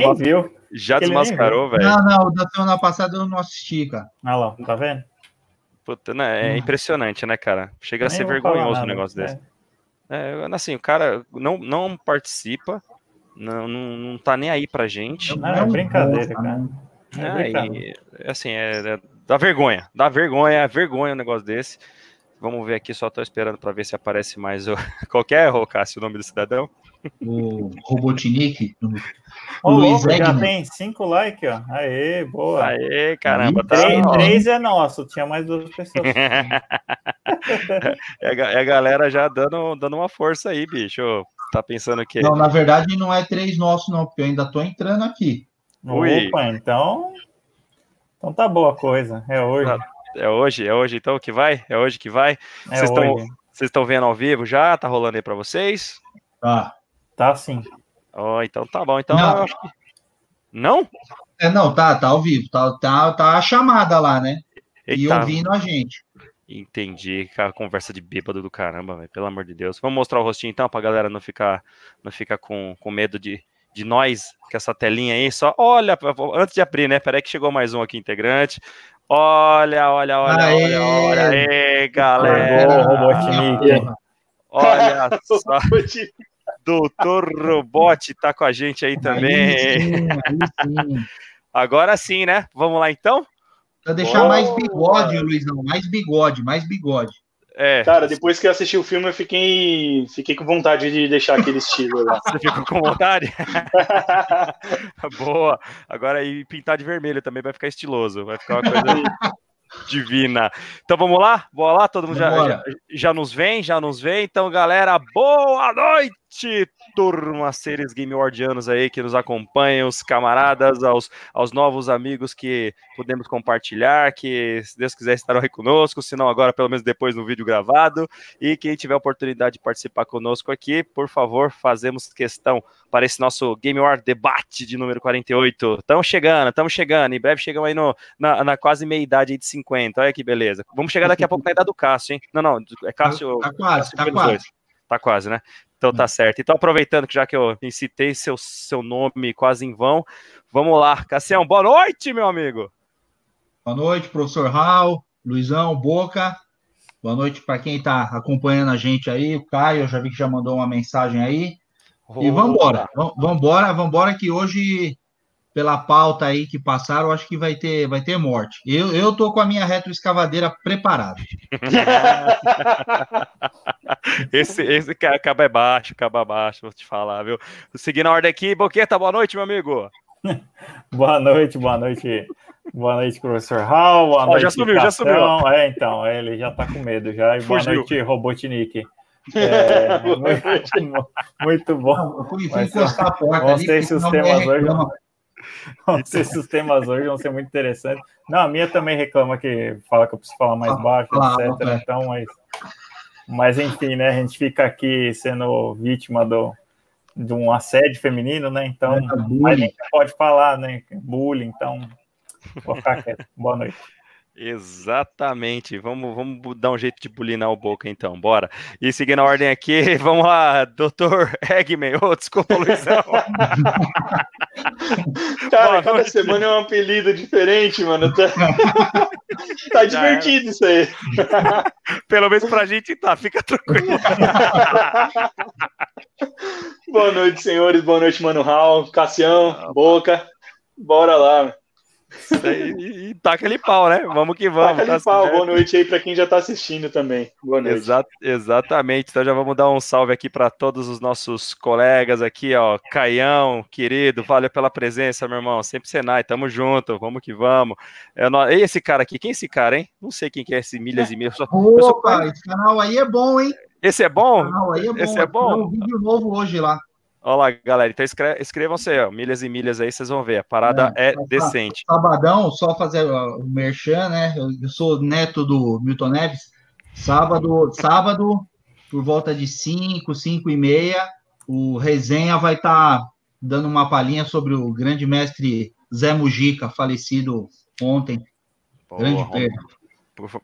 Nem viu. Já Ele desmascarou, velho. Não, não, o da semana passada eu não assisti, cara. Olha lá, tá vendo? Puta, né, é impressionante, né, cara? Chega a ser vergonhoso um negócio é. desse. É, assim, o cara não, não participa, não, não, não tá nem aí pra gente. Não, é brincadeira, cara. né? É brincadeira. e, assim, é, é- dá vergonha, dá vergonha, é vergonha um negócio desse. Vamos ver aqui, só tô esperando pra ver se aparece mais o. Qualquer, ô Cássio, o nome do cidadão? O Robotnik. o Luiz louco, já tem cinco likes, ó. Aê, boa. Aê, caramba, tá. Três, três é nosso, tinha mais duas pessoas. É, é a galera já dando, dando uma força aí, bicho. Tá pensando que. Não, na verdade não é três nossos, não, porque eu ainda tô entrando aqui. Ui. Opa, então. Então tá boa a coisa. É hoje. É hoje, é hoje então que vai? É hoje que vai? É Vocês estão vocês estão vendo ao vivo já? Tá rolando aí pra vocês? Tá. Tá sim. Ó, então tá bom. Então Não. que- Não? É, não, tá, tá ao vivo. Tá, tá, tá a chamada lá, né? E Eita, ouvindo a gente. entendi. Cara, conversa de bêbado do caramba, velho. Pelo amor de Deus. Vamos mostrar o rostinho então pra galera não ficar, não ficar com, com medo de, de nós, com essa telinha aí. Só olha, antes de abrir, né? Peraí que chegou mais um aqui integrante. Olha, olha, olha, Aê! olha, olha. Aê, galera. Robotnik. Olha só. Doutor Robot tá com a gente aí também. Aí sim, aí sim. Agora sim, né? Vamos lá então? Pra deixar Boa. mais bigode, Luizão. Mais bigode, mais bigode. É, Cara, depois que eu assisti o filme, eu fiquei, fiquei com vontade de deixar aquele estilo lá. você ficou com vontade? Boa. Agora aí pintar de vermelho também vai ficar estiloso, vai ficar uma coisa divina. Então vamos lá? Boa lá, todo mundo já, já, já nos vem, já nos vem. Então, galera, boa noite, turma, seres game wardianos aí que nos acompanham, os camaradas, aos, aos novos amigos que podemos compartilhar, que se Deus quiser estarão aí conosco, se não agora, pelo menos depois no vídeo gravado. E quem tiver a oportunidade de participar conosco aqui, por favor, fazemos questão para esse nosso Game War debate de número 48. Estamos chegando, estamos chegando. Em breve chegamos aí no, na, na quase meia idade aí de 50. Olha que beleza. Vamos chegar daqui a pouco na idade do Cássio, hein? Não, não, é Cássio. Tá quase, tá pelos quase. Tá quase, né? Então tá certo. Então, aproveitando que já que eu citei seu, seu nome quase em vão, vamos lá. Cassião, boa noite, meu amigo. Boa noite, professor Raul, Luizão, Boca. Boa noite para quem está acompanhando a gente aí. O Caio, eu já vi que já mandou uma mensagem aí. E vambora, vam- vambora, vambora que hoje, pela pauta aí que passaram, eu acho que vai ter, vai ter morte. Eu, eu tô com a minha retroescavadeira preparada. Esse, esse ca- cabo é baixo, cabo é baixo, vou te falar, viu? Seguindo a ordem aqui, Boqueta, boa noite, meu amigo. Boa noite, boa noite. Boa noite, professor Hall. Boa Ó, noite, já sumiu, já Cação. É, então, ele já tá com medo já. E boa Fugiu. noite, Robotnik. É, muito, muito bom. Não, eu encostar a porta porque senão a sistemas mulher hoje, reclama. Esses temas hoje vão ser muito interessantes. Não, a minha também reclama que fala que eu preciso falar mais Ah, baixo, claro, etc. é. Então, mas, mas enfim, né? A gente fica aqui sendo vítima do, de um assédio feminino, né? Então, É, mas a gente pode falar, né? Bullying, então vou ficar quieto. Boa noite. Exatamente. Vamos, vamos dar um jeito de bulinar o Boca, então. Bora. E seguindo a ordem aqui, vamos lá, doutor Eggman. Ô, desculpa, Luizão. Cara, Boa cada noite. semana é um apelido diferente, mano. Tá, tá divertido isso aí. Pelo menos pra gente tá, fica tranquilo. Boa noite, senhores. Boa noite, Mano Raul, Cassião, Boca. Bora lá. E, e taca aquele pau, né? Vamos que vamos. Taca tá pau. certo. Boa noite aí pra quem já tá assistindo também. Boa noite. Exa- exatamente. Então já vamos dar um salve aqui para todos os nossos colegas aqui, ó. Caião, querido, valeu pela presença, meu irmão. Sempre Senai, tamo junto, vamos que vamos. É no... E esse cara aqui, quem é esse cara, hein? Não sei quem que é esse Milhas e Milhas. Só- eu sou- Opa, esse canal aí é bom, hein? Esse é Esse bom? canal aí é bom. Esse é bom? Tem um vídeo novo hoje lá. Olha lá, galera. Então inscrevam-se aí, ó. Milhas e Milhas aí, vocês vão ver. A parada é, tá, tá. decente. Sabadão, só fazer o merchan, né? Eu, sou neto do Milton Neves. Sábado, sábado, por volta de 5, 5 e meia, o Resenha vai estar dando uma palhinha sobre o grande mestre Zé Mujica, falecido ontem. Grande Boa, perda.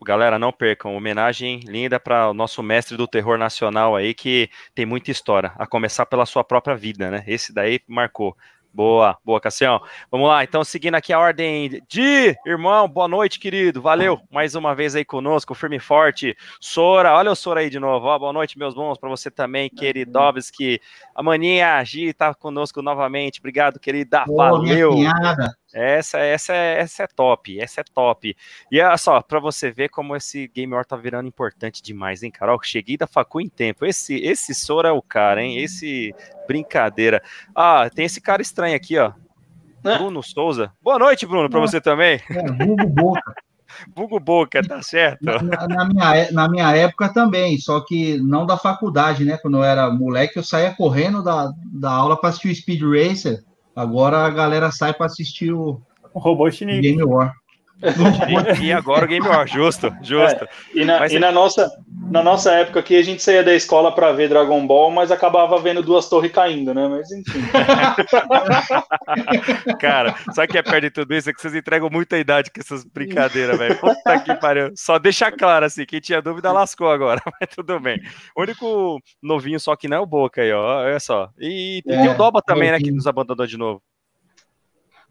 Galera, não percam. Homenagem linda para o nosso mestre do terror nacional aí, que tem muita história, a começar pela sua própria vida, né? Esse daí marcou. Boa, boa, Cassião. Vamos lá, então, seguindo aqui a ordem de irmão, boa noite, querido. Valeu mais uma vez aí conosco, firme e forte. Sora, olha o Sora aí de novo. Ó, boa noite, meus bons, para você também, queridovski. A Maninha Gi tá conosco novamente. Obrigado, querida. Valeu. Essa, essa, essa é top, essa é top. E olha só, para você ver como esse Game War tá virando importante demais, hein, Carol? Cheguei da Facu em tempo. Esse, esse Sora é o cara, hein? Esse brincadeira. Ah, tem esse cara estranho aqui, ó. É. Bruno Souza. Boa noite, Bruno, para você também. É, Bugo Boca. Bugo Boca, tá certo. Na, na, minha, é, na minha época também, só que não da faculdade, né? Quando eu era moleque, eu saía correndo da, da aula para assistir o Speed Racer. Agora a galera sai para assistir o, o Robotnik. Game War. E, agora o Game War, justo, justo. É, e, na, mas, e na, nossa, na nossa época aqui, a gente saía da escola para ver Dragon Ball, mas acabava vendo duas torres caindo, né? Mas enfim. Cara, sabe o que é perto de tudo isso? É que vocês entregam muita idade com essas brincadeiras, velho. Puta que pariu. Só deixa claro, assim, quem tinha dúvida lascou agora, mas tudo bem. O único novinho só que não é o Boca aí, ó. Olha só. E, e é, tem o Doba também, né, que nos abandonou de novo.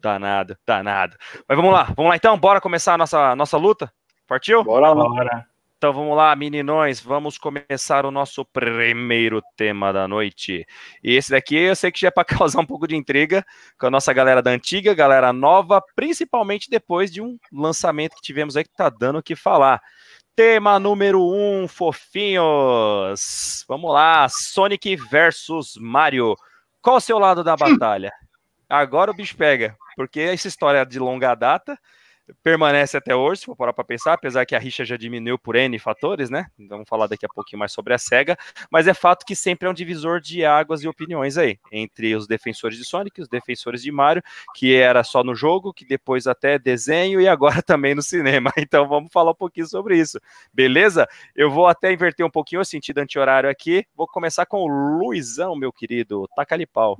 Danado, danado. Mas vamos lá, vamos lá então, bora começar a nossa, nossa luta? Partiu? Bora lá. Bora. Então vamos lá, meninões, vamos começar o nosso primeiro tema da noite. E esse daqui eu sei que já é para causar um pouco de intriga com a nossa galera da antiga, galera nova, principalmente depois de um lançamento que tivemos aí que tá dando o que falar. Tema número um, fofinhos. Vamos lá, Sonic versus Mario. Qual o seu lado da batalha? Agora o bicho pega porque essa história de longa data permanece até hoje, se for parar para pensar, apesar que a rixa já diminuiu por N fatores, né? Então, vamos falar daqui a pouquinho mais sobre a SEGA, mas é fato que sempre é um divisor de águas e opiniões aí, entre os defensores de Sonic os defensores de Mario, que era só no jogo, que depois até desenho e agora também no cinema. Então vamos falar um pouquinho sobre isso, beleza? Eu vou até inverter um pouquinho o sentido anti-horário aqui, vou começar com o Luizão, meu querido, taca ali pau.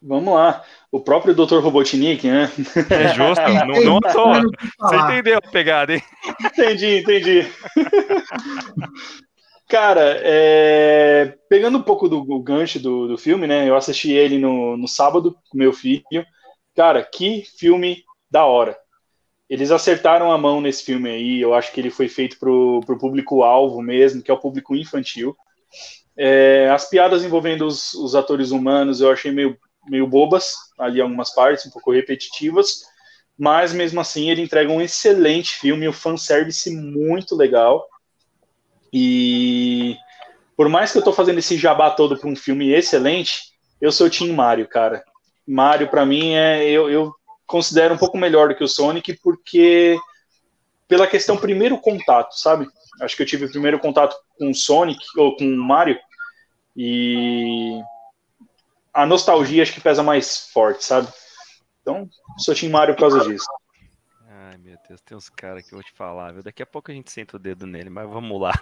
Vamos lá. O próprio Dr. Robotnik, né? É justo, não, não tô. Você entendeu a pegada, hein? Entendi, entendi. Cara, é... pegando um pouco do, do gancho do, do, filme, né? Eu assisti ele no, no sábado com meu filho. Cara, que filme da hora. Eles acertaram a mão nesse filme aí. Eu acho que ele foi feito pro, pro público-alvo mesmo, que é o público infantil. É, as piadas envolvendo os, os atores humanos eu achei meio meio bobas, ali algumas partes, um pouco repetitivas, mas mesmo assim ele entrega um excelente filme, um fanservice muito legal. E por mais que eu tô fazendo esse jabá todo para um filme excelente, eu sou o Team Mario, cara. Mario, para mim, é eu, eu considero um pouco melhor do que o Sonic, porque pela questão primeiro contato, sabe? Acho que eu tive o primeiro contato com o Sonic, ou com o Mario, e a nostalgia acho que pesa mais forte, sabe? Então, sou Tim Mario por causa disso. Ai, meu Deus, tem uns caras que eu vou te falar, viu? Daqui a pouco a gente senta o dedo nele, mas vamos lá.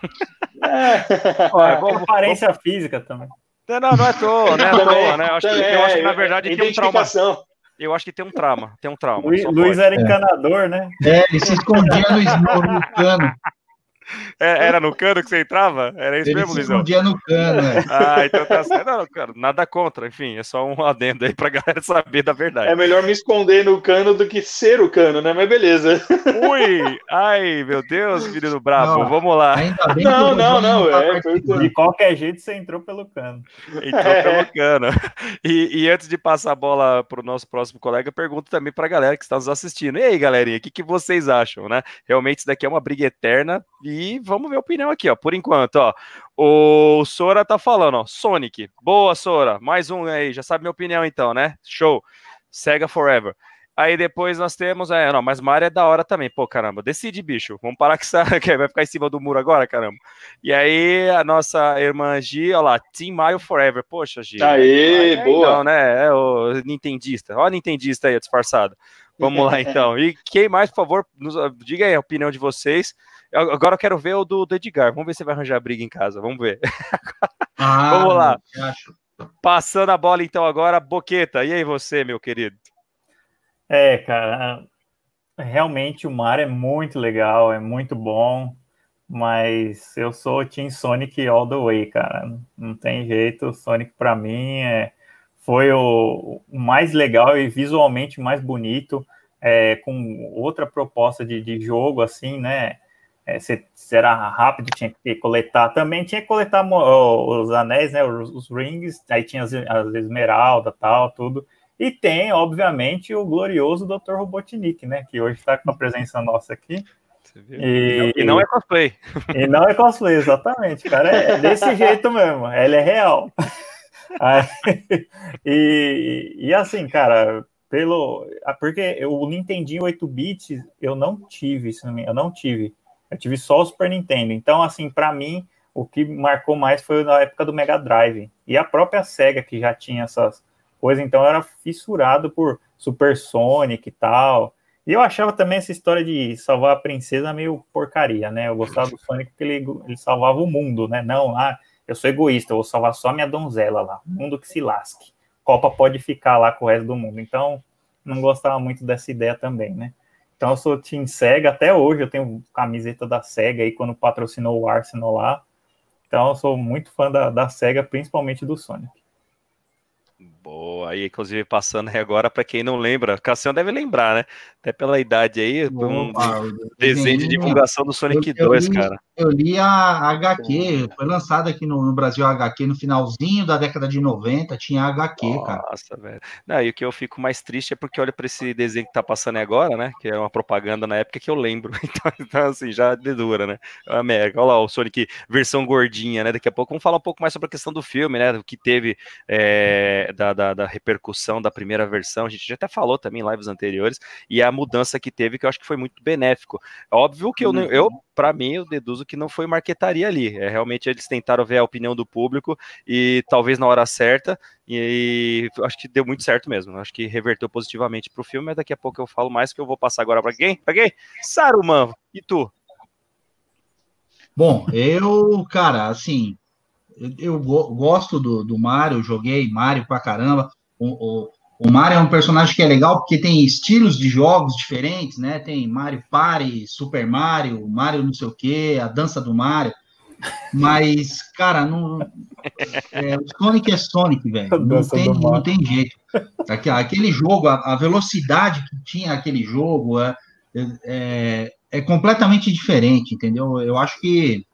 É. Olha, com aparência física também. Não, não, não é toa, né? É toa, né? Eu acho, que, eu acho que, na verdade, tem um trauma. Eu acho que tem um trauma, tem um trauma. Luiz, Luiz era encanador, né? É, ele se escondia no, no cano. É, era no cano que você entrava? Era isso Ele mesmo, Luizão? dia no cano, né? Ah, então tá certo. Não, cara, nada contra, enfim, é só um adendo aí pra galera saber da verdade. É melhor me esconder no cano do que ser o cano, né? Mas beleza. Ui! Ai, meu Deus, menino brabo, não, vamos lá. não, não, não, é, De qualquer jeito você entrou pelo cano. Entrou é. pelo cano. E, e, antes de passar a bola pro nosso próximo colega, pergunto também pra galera que está nos assistindo. E aí, galerinha, o que, que vocês acham, né? Realmente isso daqui é uma briga eterna e e vamos ver a opinião aqui, ó. Por enquanto, ó. O Sora tá falando, ó. Sonic. Boa, Sora. Mais um aí. Já sabe minha opinião, então, né? Show. Sega Forever. Aí depois nós temos. É, não, mas Mario é da hora também. Pô, caramba. Decide, bicho. Vamos parar que essa, vai ficar em cima do muro agora, caramba. E aí, a nossa irmã Gi, ó lá. Team Mario Forever. Poxa, Gi. Aê, é, boa. Então, né? É o Nintendista. Ó, Nintendista aí, disfarçado. Vamos lá, então. E quem mais, por favor, nos, diga aí a opinião de vocês. Agora eu quero ver o do, do Edgar. Vamos ver se vai arranjar briga em casa. Vamos ver. Ah, Vamos lá. Passando a bola então agora, Boqueta. E aí você, meu querido? É, cara, realmente o mar é muito legal, é muito bom, mas eu sou Team Sonic all the way, cara. Não tem jeito, Sonic para mim é foi o, o mais legal e visualmente mais bonito, é, com outra proposta de, de jogo, assim, né? É, se, se, era rápido, tinha que coletar. Também tinha que coletar os anéis, né? Os, os rings, aí tinha as, as esmeraldas, tal, tudo. E tem, obviamente, o glorioso Dr. Robotnik, né? Que hoje está com a presença nossa aqui. E, e, não é cosplay. E não é cosplay, exatamente. Cara, é desse jeito mesmo. Ele é real. e, e assim, cara, pelo. Porque o Nintendinho 8 bits eu não tive, eu não tive. Eu tive só o Super Nintendo. Então, assim, para mim, o que marcou mais foi na época do Mega Drive. E a própria SEGA, que já tinha essas coisas, então eu era fissurado por Super Sonic e tal. E eu achava também essa história de salvar a princesa meio porcaria, né? Eu gostava do Sonic porque ele, ele salvava o mundo, né? Não, ah, eu sou egoísta, eu vou salvar só minha donzela lá, mundo que se lasque. Copa pode ficar lá com o resto do mundo. Então, não gostava muito dessa ideia também, né? Então, eu sou Team Sega até hoje, eu tenho camiseta da Sega aí quando patrocinou o Arsenal lá. Então, eu sou muito fã da, da Sega, principalmente do Sonic. Boa, aí inclusive passando aí agora para quem não lembra, Cassião deve lembrar, né? Até pela idade aí, um desenho de divulgação do Sonic eu, 2, eu li, cara. Eu li a HQ, foi lançada aqui no, no, Brasil a HQ no finalzinho da década de 90, tinha a HQ, Nossa, cara. Nossa, velho. Não, e o que eu fico mais triste é porque olha para esse desenho que tá passando agora, né? Que é uma propaganda na época que eu lembro. Então, então assim, já dedura, né? A América, olha lá o Sonic versão gordinha, né? Daqui a pouco vamos falar um pouco mais sobre a questão do filme, né? O que teve é, da da, da, repercussão da primeira versão, a gente já até falou também em lives anteriores, e a mudança que teve, que eu acho que foi muito benéfico. Óbvio que eu, uhum. eu para mim, eu deduzo que não foi marquetaria ali, é realmente eles tentaram ver a opinião do público e talvez na hora certa, e, e acho que deu muito certo mesmo, acho que reverteu positivamente para o filme, mas daqui a pouco eu falo mais, que eu vou passar agora para quem? Para quem? Saruman, e tu? Bom, eu, cara, assim, eu, gosto do, do Mario, joguei Mario pra caramba. O, o, o Mario é um personagem que é legal porque tem estilos de jogos diferentes, né? Tem Mario Party, Super Mario, Mario não sei o quê, a dança do Mario. Mas, cara, não, é, o Sonic é Sonic, velho. Não tem, não tem jeito. Aquele jogo, a, a, velocidade que tinha aquele jogo é, é, é completamente diferente, entendeu? Eu acho que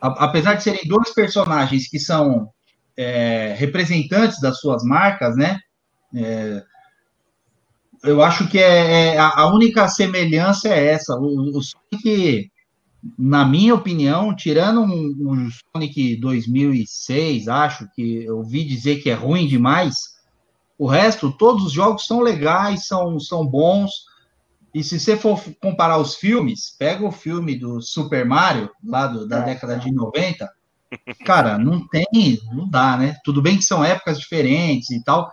apesar de serem dois personagens que são é, representantes das suas marcas, né? É, eu acho que é, é a única semelhança é essa. O, o, Sonic, na minha opinião, tirando um, um Sonic 2006, acho que eu ouvi dizer que é ruim demais. O resto, todos os jogos são legais, são, são bons. E se você for comparar os filmes, pega o filme do Super Mario, lá do, da é, década é. de 90, cara, não tem, não dá, né? Tudo bem que são épocas diferentes e tal,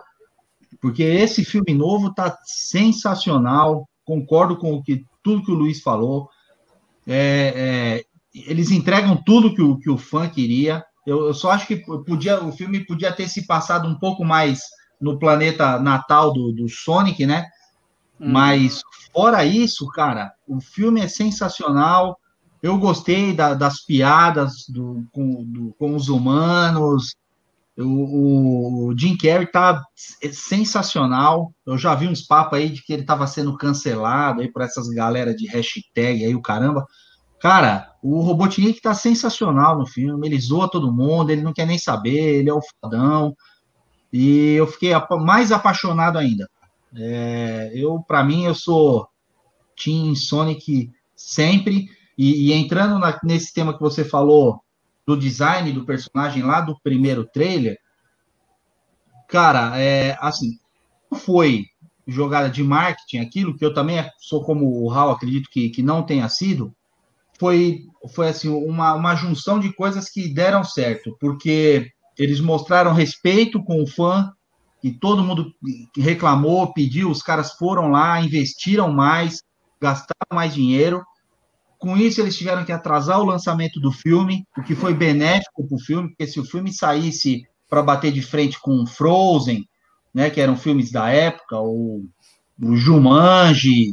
porque esse filme novo tá sensacional, concordo com o que, tudo que o Luiz falou, é, é, eles entregam tudo que o, que o fã queria, eu, eu só acho que podia, o filme podia ter se passado um pouco mais no planeta natal do, do Sonic, né? Hum. Mas fora isso, cara, o filme é sensacional. Eu gostei da, das piadas do, com, do, com os humanos. O, o, Jim Carrey tá sensacional. Eu já vi uns papos aí de que ele estava sendo cancelado aí por essas galera de hashtag aí, o caramba. Cara, o Robotnik tá sensacional no filme. Ele zoa todo mundo, ele não quer nem saber, ele é o fodão. E eu fiquei mais apaixonado ainda. É, eu, para mim, eu sou Team Sonic sempre. E, e entrando na, nesse tema que você falou do design do personagem lá do primeiro trailer, cara, é assim, foi jogada de marketing aquilo que eu também sou como o Hal, acredito que, que não tenha sido, foi foi assim uma, uma junção de coisas que deram certo, porque eles mostraram respeito com o fã, e todo mundo reclamou, pediu, os caras foram lá, investiram mais, gastaram mais dinheiro. Com isso, eles tiveram que atrasar o lançamento do filme, o que foi benéfico para o filme, porque se o filme saísse para bater de frente com Frozen, né, que eram filmes da época, ou o Jumanji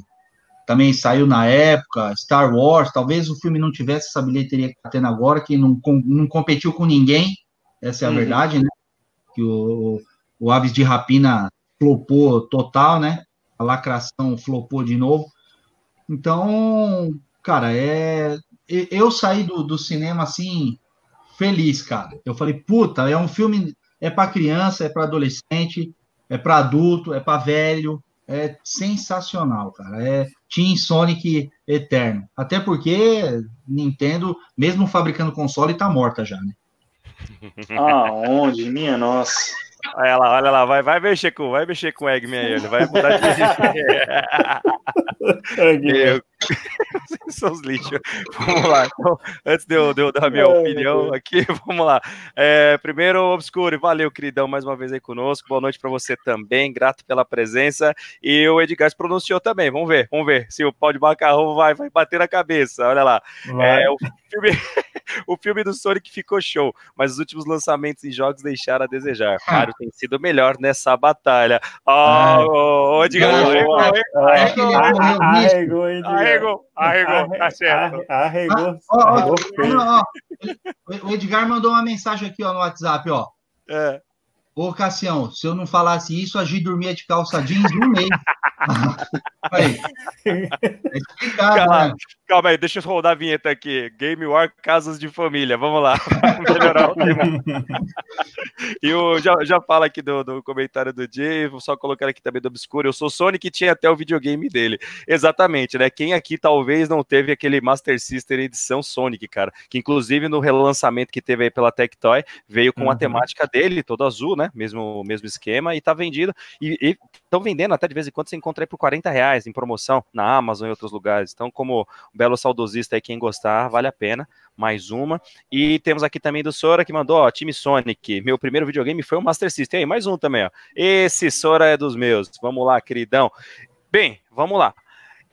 também saiu na época, Star Wars, talvez o filme não tivesse essa bilheteria que está tendo agora, que não, não competiu com ninguém, essa é a uhum. verdade, né? Que o, o Aves de Rapina flopou total, né? A lacração flopou de novo. Então, cara, é. Eu saí do, do cinema assim, feliz, cara. Eu falei, puta, é um filme. É para criança, é para adolescente, é para adulto, é para velho. É sensacional, cara. É Team Sonic eterno. Até porque Nintendo, mesmo fabricando console, tá morta já, né? Aonde? Minha nossa. Olha lá, olha lá, vai, vai mexer com, vai mexer com o Eggman aí, ele vai mudar de. Eu... São os lixos. Vamos lá. Então, antes de eu, de eu dar a minha opinião aqui, vamos lá. É, primeiro, Obscure, valeu, queridão, mais uma vez aí conosco. Boa noite para você também, grato pela presença. E o Edgar se pronunciou também. Vamos ver, vamos ver se o pau de macarrão vai, vai bater na cabeça. Olha lá. É, o filme. o filme do Sonic ficou show, mas os últimos lançamentos em jogos deixaram a desejar. Ah. Mario tem sido melhor nessa batalha. Oh, oh, Edgar, arregou, arregou, arregou, tá certo. Arregou. O Edgar mandou uma mensagem aqui ó, no WhatsApp, ó. É. Ô, Cassião, se eu não falasse isso, a Gi dormia de calça jeans no mês. aí. É explicado, calma, né? calma aí, deixa eu rodar a vinheta aqui. Game War Casas de Família, vamos lá. melhorar o tema. e eu já, já fala aqui do, do comentário do Jay, vou só colocar aqui também do Obscuro. Eu sou Sonic e tinha até o videogame dele. Exatamente, né? Quem aqui talvez não teve aquele Master System edição Sonic, cara? Que inclusive no relançamento que teve aí pela Tectoy, veio com uhum. a temática dele, todo azul, né? né? Mesmo, mesmo esquema, e tá vendido. E estão vendendo até de vez em quando você encontra aí por 40 reais em promoção na Amazon e outros lugares. Então, como um belo saudosista aí, quem gostar, vale a pena. Mais uma. E temos aqui também do Sora que mandou, ó, time Sonic. Meu primeiro videogame foi o Master System. aí, mais um também, ó. Esse Sora é dos meus. Vamos lá, queridão. Bem, vamos lá.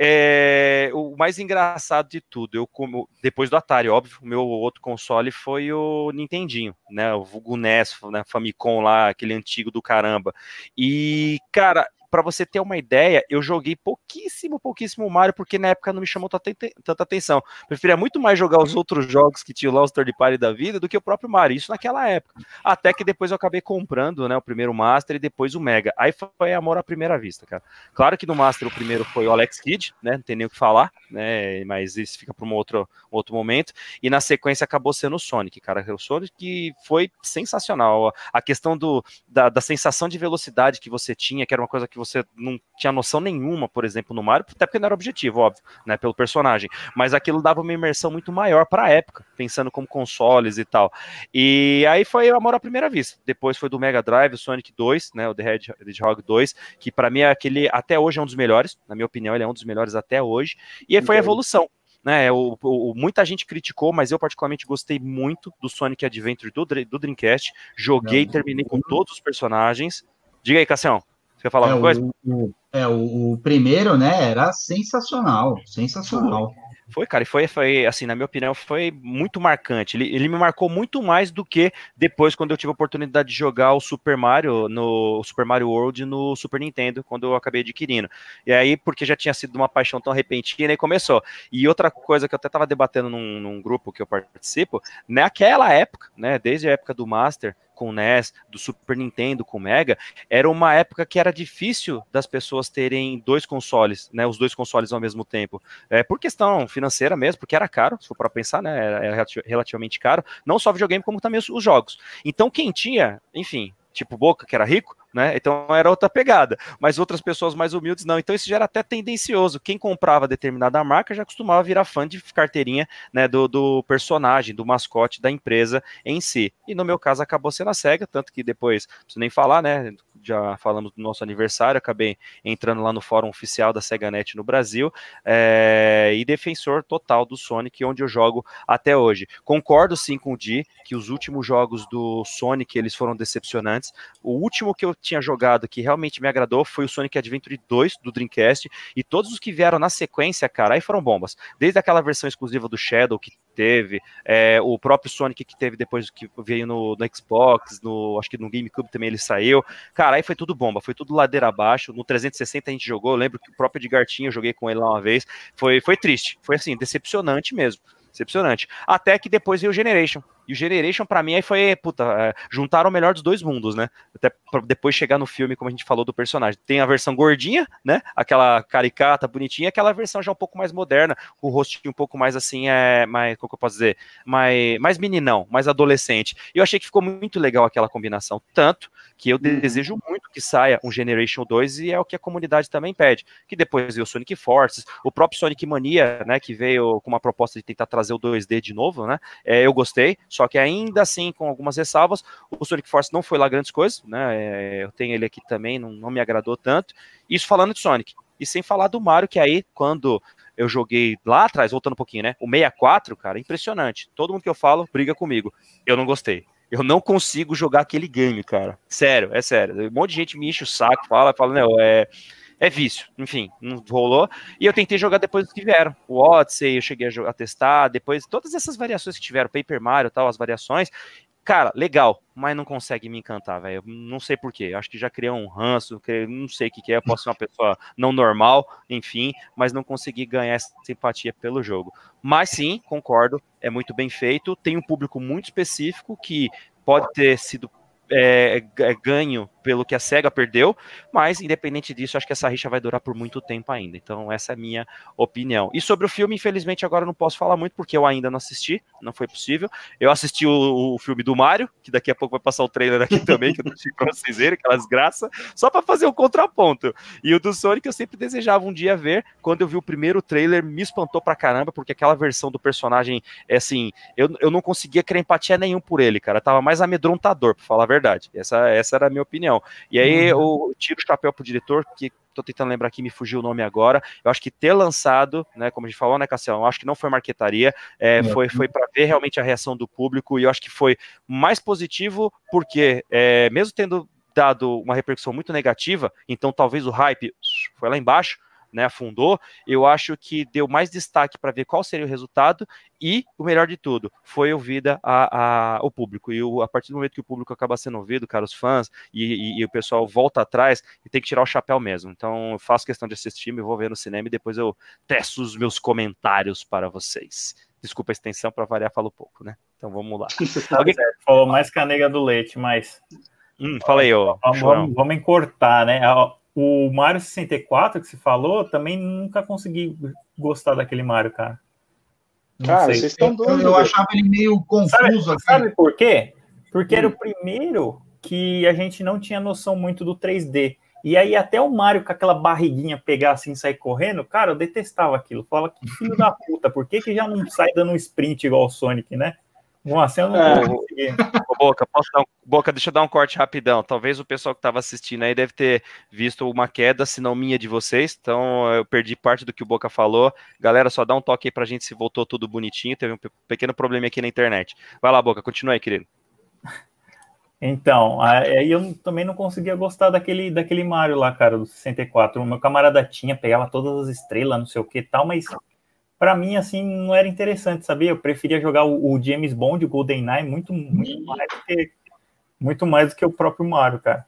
É, o mais engraçado de tudo, eu como depois do Atari, óbvio, o meu outro console foi o Nintendinho, né? O Vulgo NES, né? Famicom lá, aquele antigo do caramba. E, cara, para você ter uma ideia, eu joguei pouquíssimo, pouquíssimo Mario, porque na época não me chamou tanta, atenção. Preferia muito mais jogar os outros jogos que tinham lá os third party da vida do que o próprio Mario, isso naquela época. Até que depois eu acabei comprando, né, o primeiro Master e depois o Mega. Aí foi amor à primeira vista, cara. Claro que no Master o primeiro foi o Alex Kidd, né, não tem nem o que falar, né, mas isso fica para um outro, outro momento. E na sequência acabou sendo o Sonic, cara. O Sonic foi sensacional. A questão do, da, da sensação de velocidade que você tinha, que era uma coisa que você não tinha noção nenhuma, por exemplo, no Mario, até porque não era objetivo, óbvio, né, pelo personagem, mas aquilo dava uma imersão muito maior para a época, pensando como consoles e tal. E aí foi o amor à primeira vista. Depois foi do Mega Drive, o Sonic 2, né, o The Hedgehog 2, que para mim é aquele até hoje é um dos melhores, na minha opinião, ele é um dos melhores até hoje. E aí foi a evolução né? O, o, muita gente criticou, mas eu particularmente gostei muito do Sonic Adventure do, do Dreamcast. Joguei, terminei com todos os personagens. Diga aí, Cassião. Você quer falar é, alguma coisa? O, é, o, o, primeiro, né, era sensacional, sensacional. Foi, cara, e foi, foi, assim, na minha opinião, foi muito marcante. Ele, ele me marcou muito mais do que depois, quando eu tive a oportunidade de jogar o Super Mario, no Super Mario World no Super Nintendo, quando eu acabei adquirindo. E aí, porque já tinha sido uma paixão tão repentina, e começou. E outra coisa que eu até estava debatendo num, num grupo que eu participo, naquela época, né, desde a época do Master, com o NES, do Super Nintendo com o Mega, era uma época que era difícil das pessoas terem dois consoles, né, os dois consoles ao mesmo tempo. É, por questão financeira mesmo, porque era caro, se for para pensar, né, era relativamente caro, não só videogame, como também os, os jogos. Então, quem tinha, enfim, tipo Boca, que era rico, né? Então era outra pegada. Mas outras pessoas mais humildes não. Então isso já era até tendencioso. Quem comprava determinada marca já costumava virar fã de carteirinha né, do, do personagem, do mascote da empresa em si. E no meu caso acabou sendo a SEGA, tanto que depois, não preciso nem falar, né? Já falamos do nosso aniversário, acabei entrando lá no fórum oficial da SegaNet no Brasil é, e defensor total do Sonic, onde eu jogo até hoje. Concordo sim com o Di que os últimos jogos do Sonic eles foram decepcionantes. O último que eu tinha jogado que realmente me agradou foi o Sonic Adventure 2 do Dreamcast, e todos os que vieram na sequência, cara, aí foram bombas. Desde aquela versão exclusiva do Shadow que teve, é, o próprio Sonic que teve depois que veio no, no, Xbox, no, acho que no GameCube também ele saiu. Cara, aí foi tudo bomba, foi tudo ladeira abaixo. No 360 a gente jogou, lembro que o próprio Edgar tinha, eu joguei com ele lá uma vez. Foi, foi triste, foi assim, decepcionante mesmo. Decepcionante. Até que depois veio o Generation. E o Generation, para mim, aí foi, puta, é, juntaram o melhor dos dois mundos, né? Até pra depois chegar no filme, como a gente falou do personagem. Tem a versão gordinha, né? Aquela caricata, bonitinha, aquela versão já um pouco mais moderna, com o rostinho um pouco mais assim, é, mais, como que eu posso dizer? Mais, mais meninão, mais adolescente. E eu achei que ficou muito legal aquela combinação. Tanto que eu uhum. desejo muito que saia um Generation 2 e é o que a comunidade também pede. Que depois veio o Sonic Forces, o próprio Sonic Mania, né, que veio com uma proposta de tentar trazer o 2D de novo, né, é, eu gostei, só que ainda assim, com algumas ressalvas, o Sonic Force não foi lá grandes coisas, né, é, eu tenho ele aqui também, não, não me agradou tanto, isso falando de Sonic. E sem falar do Mario, que aí, quando eu joguei lá atrás, voltando um pouquinho, né? O 64, cara, impressionante. Todo mundo que eu falo briga comigo. Eu não gostei. Eu não consigo jogar aquele game, cara. Sério, é sério. Um monte de gente me enche o saco, fala, fala, não, é, é vício. Enfim, não rolou. E eu tentei jogar depois que vieram. O Odyssey, eu cheguei a, jogar, a testar, depois todas essas variações que tiveram, Paper Mario tal, as variações. Cara, legal, mas não consegue me encantar, velho. Não sei porquê. Acho que já criou um ranço, não sei o que, que é. Eu posso ser uma pessoa não normal, enfim, mas não consegui ganhar essa simpatia pelo jogo. Mas sim, concordo, é muito bem feito. Tem um público muito específico que pode ter sido é, é, ganho pelo que a SEGA perdeu, mas independente disso, acho que essa rixa vai durar por muito tempo ainda. Então, essa é a minha opinião. E sobre o filme, infelizmente, agora não posso falar muito, porque eu ainda não assisti, não foi possível. Eu assisti o, o filme do Mario, que daqui a pouco vai passar o trailer aqui também, que eu não tive pra vocês verem, aquela desgraça, só para fazer o um contraponto. E o do Sonic eu sempre desejava um dia ver. Quando eu vi o primeiro trailer, me espantou pra caramba, porque aquela versão do personagem, é assim, eu, eu não conseguia criar empatia nenhum por ele, cara. Tava mais amedrontador, pra falar a verdade. Essa, essa era a minha opinião. E aí uhum. eu tiro o chapéu pro diretor, que tô tentando lembrar aqui, me fugiu o nome agora. Eu acho que ter lançado, né, como a gente falou, né, Cassião, eu acho que não foi marquetaria, é, uhum. foi, foi para ver realmente a reação do público, e eu acho que foi mais positivo, porque é, mesmo tendo dado uma repercussão muito negativa, então talvez o hype foi lá embaixo, né, afundou, eu acho que deu mais destaque para ver qual seria o resultado e, o melhor de tudo, foi ouvida a, a, o público. E o, a partir do momento que o público acaba sendo ouvido, cara, os fãs e, e, e, o pessoal volta atrás, e tem que tirar o chapéu mesmo. Então, eu faço questão de assistir, me vou ver no cinema e depois eu testo os meus comentários para vocês. Desculpa a extensão, para variar, falo pouco, né? Então vamos lá. Alguém... Falou mais canega do leite, mas. Hum, fala aí, ó. Vamos, vamos, vamos encurtar, né? O Mario 64 que se falou, também nunca consegui gostar daquele Mario, cara. Não cara, sei. vocês estão doidos. Eu, eu achava ele meio confuso. Sabe, sabe por quê? Porque hum. era o primeiro que a gente não tinha noção muito do 3D. E aí até o Mario com aquela barriguinha pegar assim e sair correndo, cara, eu detestava aquilo. Falava, que filho da puta, por que, que já não sai dando um sprint igual o Sonic, né? Nossa, eu não é, Boca, posso dar um, Boca, deixa eu dar um corte rapidão. Talvez o pessoal que estava assistindo aí deve ter visto uma queda, se não minha de vocês. Então eu perdi parte do que o Boca falou. Galera, só dá um toque aí pra gente se voltou tudo bonitinho. Teve um pequeno problema aqui na internet. Vai lá, Boca, continua aí, querido. Então, aí eu também não conseguia gostar daquele, daquele Mario lá, cara, do 64. O meu camarada tinha, pegava todas as estrelas, não sei o que tal, mas para mim, assim, não era interessante, sabia? Eu preferia jogar o, o James Bond, o GoldenEye, muito, muito, mais do que, muito mais do que o próprio Mario, cara.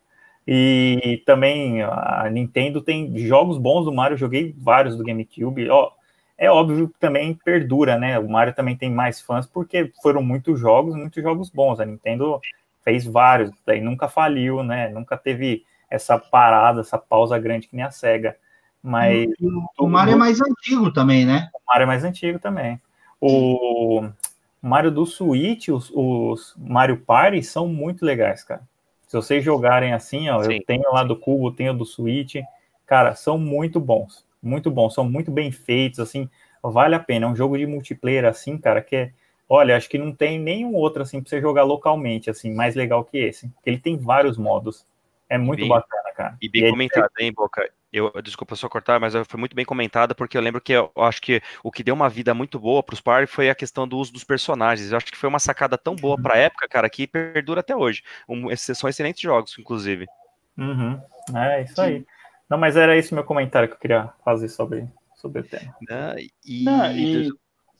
E também a Nintendo tem jogos bons do Mario, eu joguei vários do GameCube. Ó, é óbvio que também perdura, né? O Mario também tem mais fãs porque foram muitos jogos, muitos jogos bons. A Nintendo fez vários, daí nunca faliu, né? Nunca teve essa parada, essa pausa grande que nem a SEGA. Mas. O, o Mario é mais antigo também, né? O Mario é mais antigo também. O Mario do Switch, os, os Mario Party são muito legais, cara. Se vocês jogarem assim, ó, Sim. eu tenho lá do Cubo, tenho do Switch, cara, são muito bons. Muito bons, são muito bem feitos, assim, vale a pena. É um jogo de multiplayer, assim, cara, que é. Olha, acho que não tem nenhum outro, assim, pra você jogar localmente, assim, mais legal que esse. Ele tem vários modos. É muito bem, bacana, cara. E bem e comentado, é... hein, Boca? Eu desculpa só cortar, mas foi muito bem comentada, porque eu lembro que eu acho que o que deu uma vida muito boa para os party foi a questão do uso dos personagens. Eu acho que foi uma sacada tão boa para a época, cara, que perdura até hoje. Um, são excelentes jogos, inclusive. Uhum. É isso aí. Não, mas era esse meu comentário que eu queria fazer sobre, sobre o tema. Não, e... Não, e...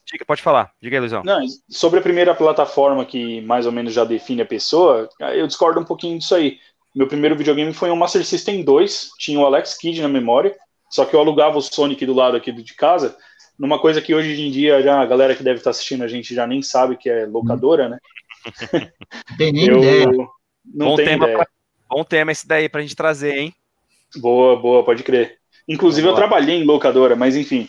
Diga, pode falar. Diga aí, Luizão. Não, sobre a primeira plataforma que mais ou menos já define a pessoa, eu discordo um pouquinho disso aí. Meu primeiro videogame foi um Master System 2, tinha o Alex Kidd na memória, só que eu alugava o Sonic do lado aqui de casa, numa coisa que hoje em dia já a galera que deve estar assistindo a gente já nem sabe que é locadora, né? tem nem eu... ideia. Não bom, tema ideia. Pra... bom tema esse daí pra gente trazer, hein? Boa, boa, pode crer. Inclusive, boa. eu trabalhei em locadora, mas enfim.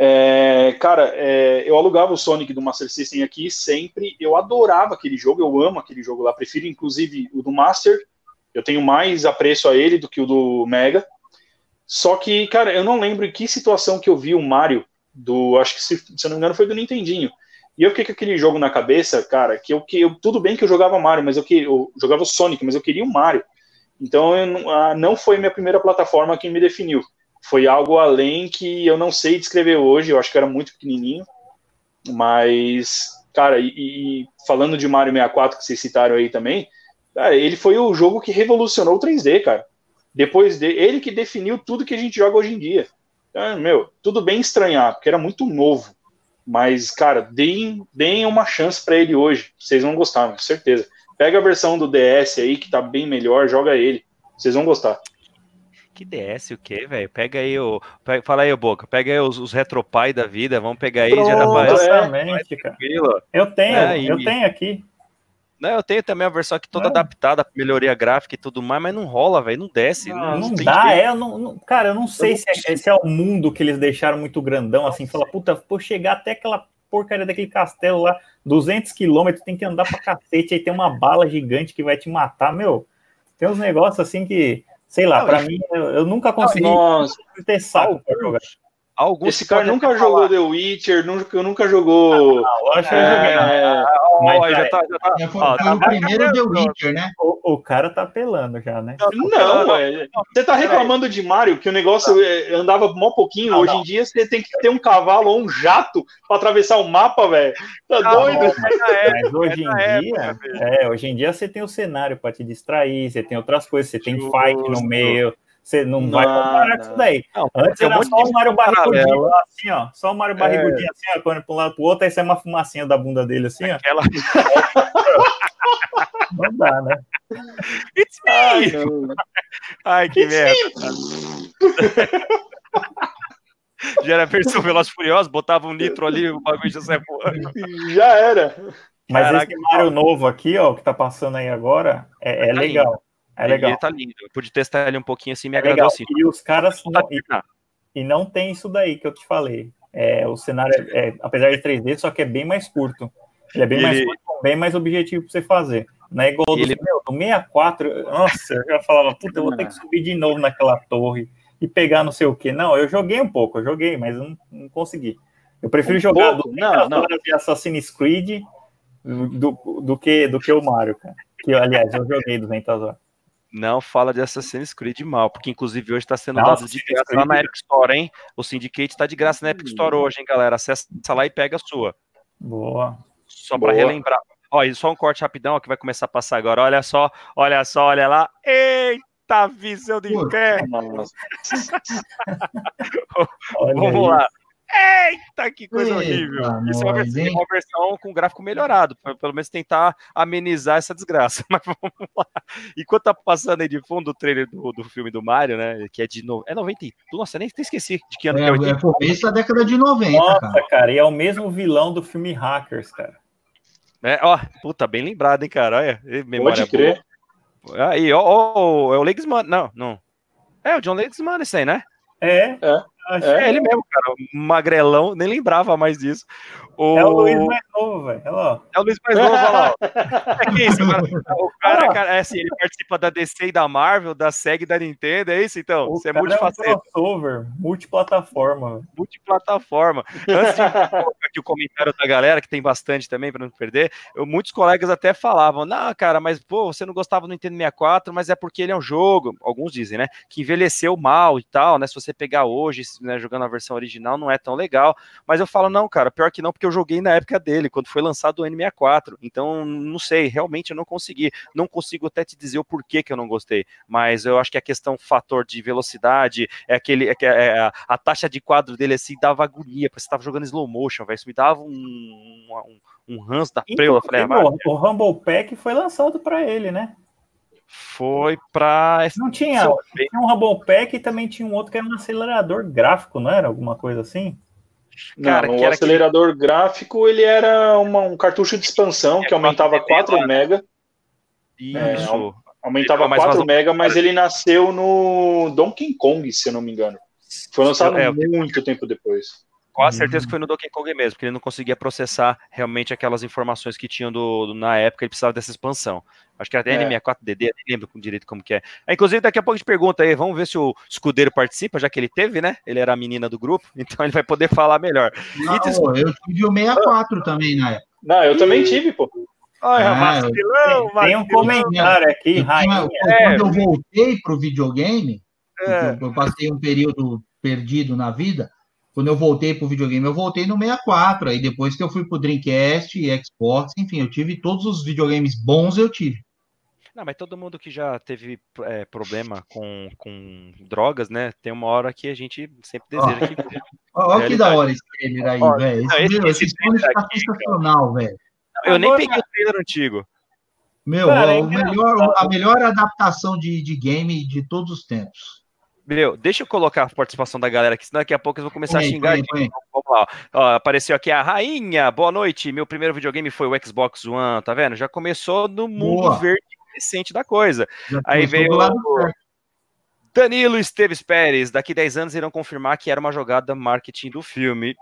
É, cara, é, eu alugava o Sonic do Master System aqui sempre. Eu adorava aquele jogo, eu amo aquele jogo lá. Prefiro, inclusive, o do Master. Eu tenho mais apreço a ele do que o do Mega. Só que, cara, eu não lembro em que situação que eu vi o Mario do. Acho que, se, se eu não me engano, foi do Nintendinho. E eu fiquei com aquele jogo na cabeça, cara, que eu, que eu tudo bem que eu jogava Mario, mas eu, que, eu jogava Sonic, mas eu queria o Mario. Então, eu, a, não foi minha primeira plataforma que me definiu foi algo além que eu não sei descrever hoje, eu acho que era muito pequenininho, mas, cara, e, e falando de Mario 64 que vocês citaram aí também, cara, ele foi o jogo que revolucionou o 3D, cara. Depois dele, ele que definiu tudo que a gente joga hoje em dia. Então, meu, tudo bem estranhar, porque era muito novo. Mas, cara, deem, deem uma chance para ele hoje. Vocês vão gostar, com certeza. Pega a versão do DS aí, que tá bem melhor, joga ele. Vocês vão gostar. Que DS o quê, velho? Pega aí o. Pega, fala aí, Boca. Pega aí os, os retropai da vida. Vamos pegar aí. já dá pra... Exatamente, cara. Eu tenho, é, eu tenho aqui. Não, eu tenho também a versão aqui toda é. adaptada, melhoria gráfica e tudo mais, mas não rola, velho, não desce. Não, não, não dá, é, não, não, cara, eu não sei eu se, é, se, é, o mundo que eles deixaram muito grandão, assim, fala, puta, por chegar até aquela porcaria daquele castelo lá, 200 quilômetros, tem que andar pra cacete, aí tem uma bala gigante que vai te matar, meu, tem uns negócios assim que Sei lá, para mim, eu, eu, nunca consegui Nossa. ter saco para jogar. Alguns Esse cara nunca jogou falar. The Witcher, nunca, nunca jogou. Não, não, eu acho que. É, mas, já tá, já tá, ó, tá o primeiro The Witcher, né? O, o, cara tá apelando já, né? Não, não é, você tá reclamando de Mario, que o negócio tá. andava mó pouquinho. Não, Hoje não. em dia você tem que ter um cavalo ou um jato pra atravessar o mapa, velho. Tá ah, doido? Mas hoje em dia, é, hoje em dia você tem o cenário pra te distrair, você tem outras coisas, você tem fight no meio. Você não, não vai comparar com isso daí. Não, Antes era só o Mário Barrigudinho, assim, ó. Só o Mário é. Barrigudinho, é. assim, ó, quando para um lado pro outro, aí sai uma fumacinha da bunda dele, assim, ó. Aquela... não dá, né? It's me! Ai, Ai que It's merda. já era versão Veloz Furioso, botava um litro ali, o bagulho já sai voando. Já era. Mas Caraca, esse Mario novo aqui, ó, que tá passando aí agora, é, é legal. É legal. Ele tá lindo. Eu pude testar ele um pouquinho assim, me é agradou assim. E os caras. Não, e, e, não tem isso daí que eu te falei. É, o cenário, é, é apesar de 3D, só que é bem mais curto. Ele é bem mais curto, bem mais objetivo para você fazer. Não é igual do, ele... meu, do 64. Nossa, eu já falava, puta, eu vou ter que subir de novo naquela torre e pegar não sei o que. Não, eu joguei um pouco, eu joguei, mas não, não consegui. Eu prefiro um jogar pouco? do não, não. de Assassin's Creed do, do, que, do que o Mario, cara. Que, aliás, eu joguei 200 horas. Não fala de Assassin's Creed mal, porque inclusive hoje está sendo Nossa, dado de graça lá na Epic Store, hein? O Syndicate está de graça na Epic Store hoje, hein, galera? Acessa lá e pega a sua. Boa. Só para relembrar. Olha, só um corte rapidão ó, que vai começar a passar agora. Olha só, olha só, olha lá. Eita, visão do inferno! Vamos lá. Eita, que coisa Eita, horrível. Isso é uma versão, uma versão, com gráfico melhorado, para pelo menos tentar amenizar essa desgraça. Mas vamos lá. Enquanto tá passando aí de fundo o trailer do, do filme do Mario, né? Que é de no, é 90. Nossa, nem esqueci de que ano é, que é 80. É começo da década de 90. Nossa, cara. cara, e é o mesmo vilão do filme Hackers, cara. É, ó, puta, bem lembrado, hein, cara. Olha, memória Pode crer. Boa. Aí, ó, ó, é o Legsman. Não, não. É o John Legsman, esse aí, né? É. É. É, é ele mesmo, cara. Magrelão, nem lembrava mais disso. O... É o Luiz mais novo, velho. É o Luiz mais novo, olha lá. É que isso, cara. O cara, cara, é assim, ele participa da DC e da Marvel, da SEG e da Nintendo, é isso então? O Você é multifaceta. É um crossover, multiplataforma. Multiplataforma. Antes de aqui o comentário da galera, que tem bastante também, para não perder, eu, muitos colegas até falavam, não, cara, mas pô, você não gostava do Nintendo 64, mas é porque ele é um jogo, alguns dizem, né, que envelheceu mal e tal, né, se você pegar hoje, né, jogando a versão original, não é tão legal, mas eu falo, não, cara, pior que não, porque eu joguei na época dele, quando foi lançado o N64. Então, não sei, realmente eu não consegui. Não consigo até te dizer o porquê que eu não gostei. Mas eu acho que a questão fator de velocidade, é aquele. É, é a, a, taxa de quadro dele assim dava agonia, porque você tava jogando slow motion, velho. Isso me dava um, um, um Hans da preula. Falei, ah, o Rumble Pack foi lançado para ele, né? Foi para. Não tinha, tinha um Rumble Pack e também tinha um outro que era um acelerador gráfico, não era? Alguma coisa assim? Cara, Não, o acelerador aquele... gráfico ele era uma, um cartucho de expansão que aumentava 4 mega. Isso. É, aumentava 4 mega, mas ele nasceu no Donkey Kong, se eu não me engano. Foi lançado é, muito tempo depois. Com a certeza que foi no Donkey Kong mesmo, porque ele não conseguia processar realmente aquelas informações que tinham do, do na época, ele precisava dessa expansão. Acho que era até é. N64DD, nem lembro com direito como que é. Ah, inclusive, daqui a pouco a gente pergunta aí, vamos ver se o escudeiro participa, já que ele teve, né? Ele era a menina do grupo, então ele vai poder falar melhor. Não, eu tive o 64 também na época. Não, eu também tive, pô. Olha, é, vacilão, tem um comentário aqui, Rainha. É. Quando eu voltei pro videogame, é. eu passei um período perdido na vida, quando eu voltei pro videogame, eu voltei no 64. Aí depois que eu fui pro Dreamcast e Xbox, enfim, eu tive todos os videogames bons, eu tive. Não, mas todo mundo que já teve é, problema com, com drogas, né? Tem uma hora que a gente sempre deseja oh. que. Olha que da hora esse trailer aí, velho. Esse, esse, esse trailer tá sensacional, velho. Eu nem peguei o trailer antigo. Meu, Cara, é melhor, a melhor adaptação de, de game de todos os tempos. Meu, deixa eu colocar a participação da galera aqui, senão daqui a pouco eu vou começar põe, a xingar. Põe, põe. Vamos lá. Ó, apareceu aqui a rainha. Boa noite. Meu primeiro videogame foi o Xbox One, tá vendo? Já começou no mundo Boa. verde recente da coisa. Já Aí veio o Danilo Esteves Pérez. Daqui 10 anos irão confirmar que era uma jogada marketing do filme.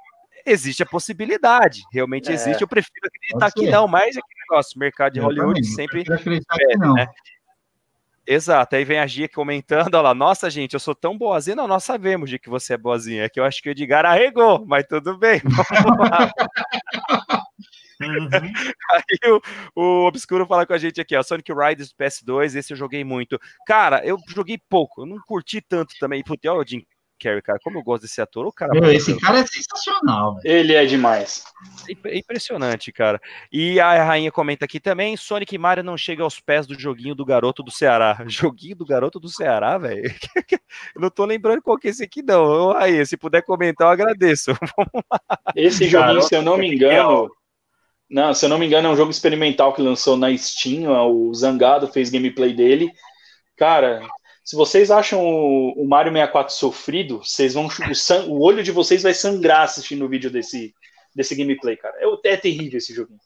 Existe a possibilidade, realmente é. existe. Eu prefiro acreditar que não, mas é que negócio, mercado de Hollywood também, sempre. É, né? Exato, aí vem a Gia comentando, olha lá, nossa gente, eu sou tão boazinha, não, nós sabemos de que você é boazinha, é que eu acho que o Edgar arregou, mas tudo bem, vamos lá. Uhum. Aí o, o Obscuro fala com a gente aqui, ó, Sonic Riders PS2, esse eu joguei muito. Cara, eu joguei pouco, eu não curti tanto também. Putz, ó, o Jim Carrey, cara. Como eu gosto desse ator, o cara. Meu, esse cara é sensacional. Véio. Ele é demais. É impressionante, cara. E a rainha comenta aqui também: Sonic e Mario não chega aos pés do joguinho do garoto do Ceará. Joguinho do garoto do Ceará, velho. eu não tô lembrando qual que é esse aqui, não. Aí, se puder comentar, eu agradeço. esse joguinho, se eu não me engano. Não, se eu não me engano, é um jogo experimental que lançou na Steam. O Zangado fez gameplay dele. Cara, se vocês acham o, o Mario 64 sofrido, vocês vão o, san, o, olho de vocês vai sangrar assistindo o vídeo desse, desse gameplay, cara. É, é terrível esse joguinho.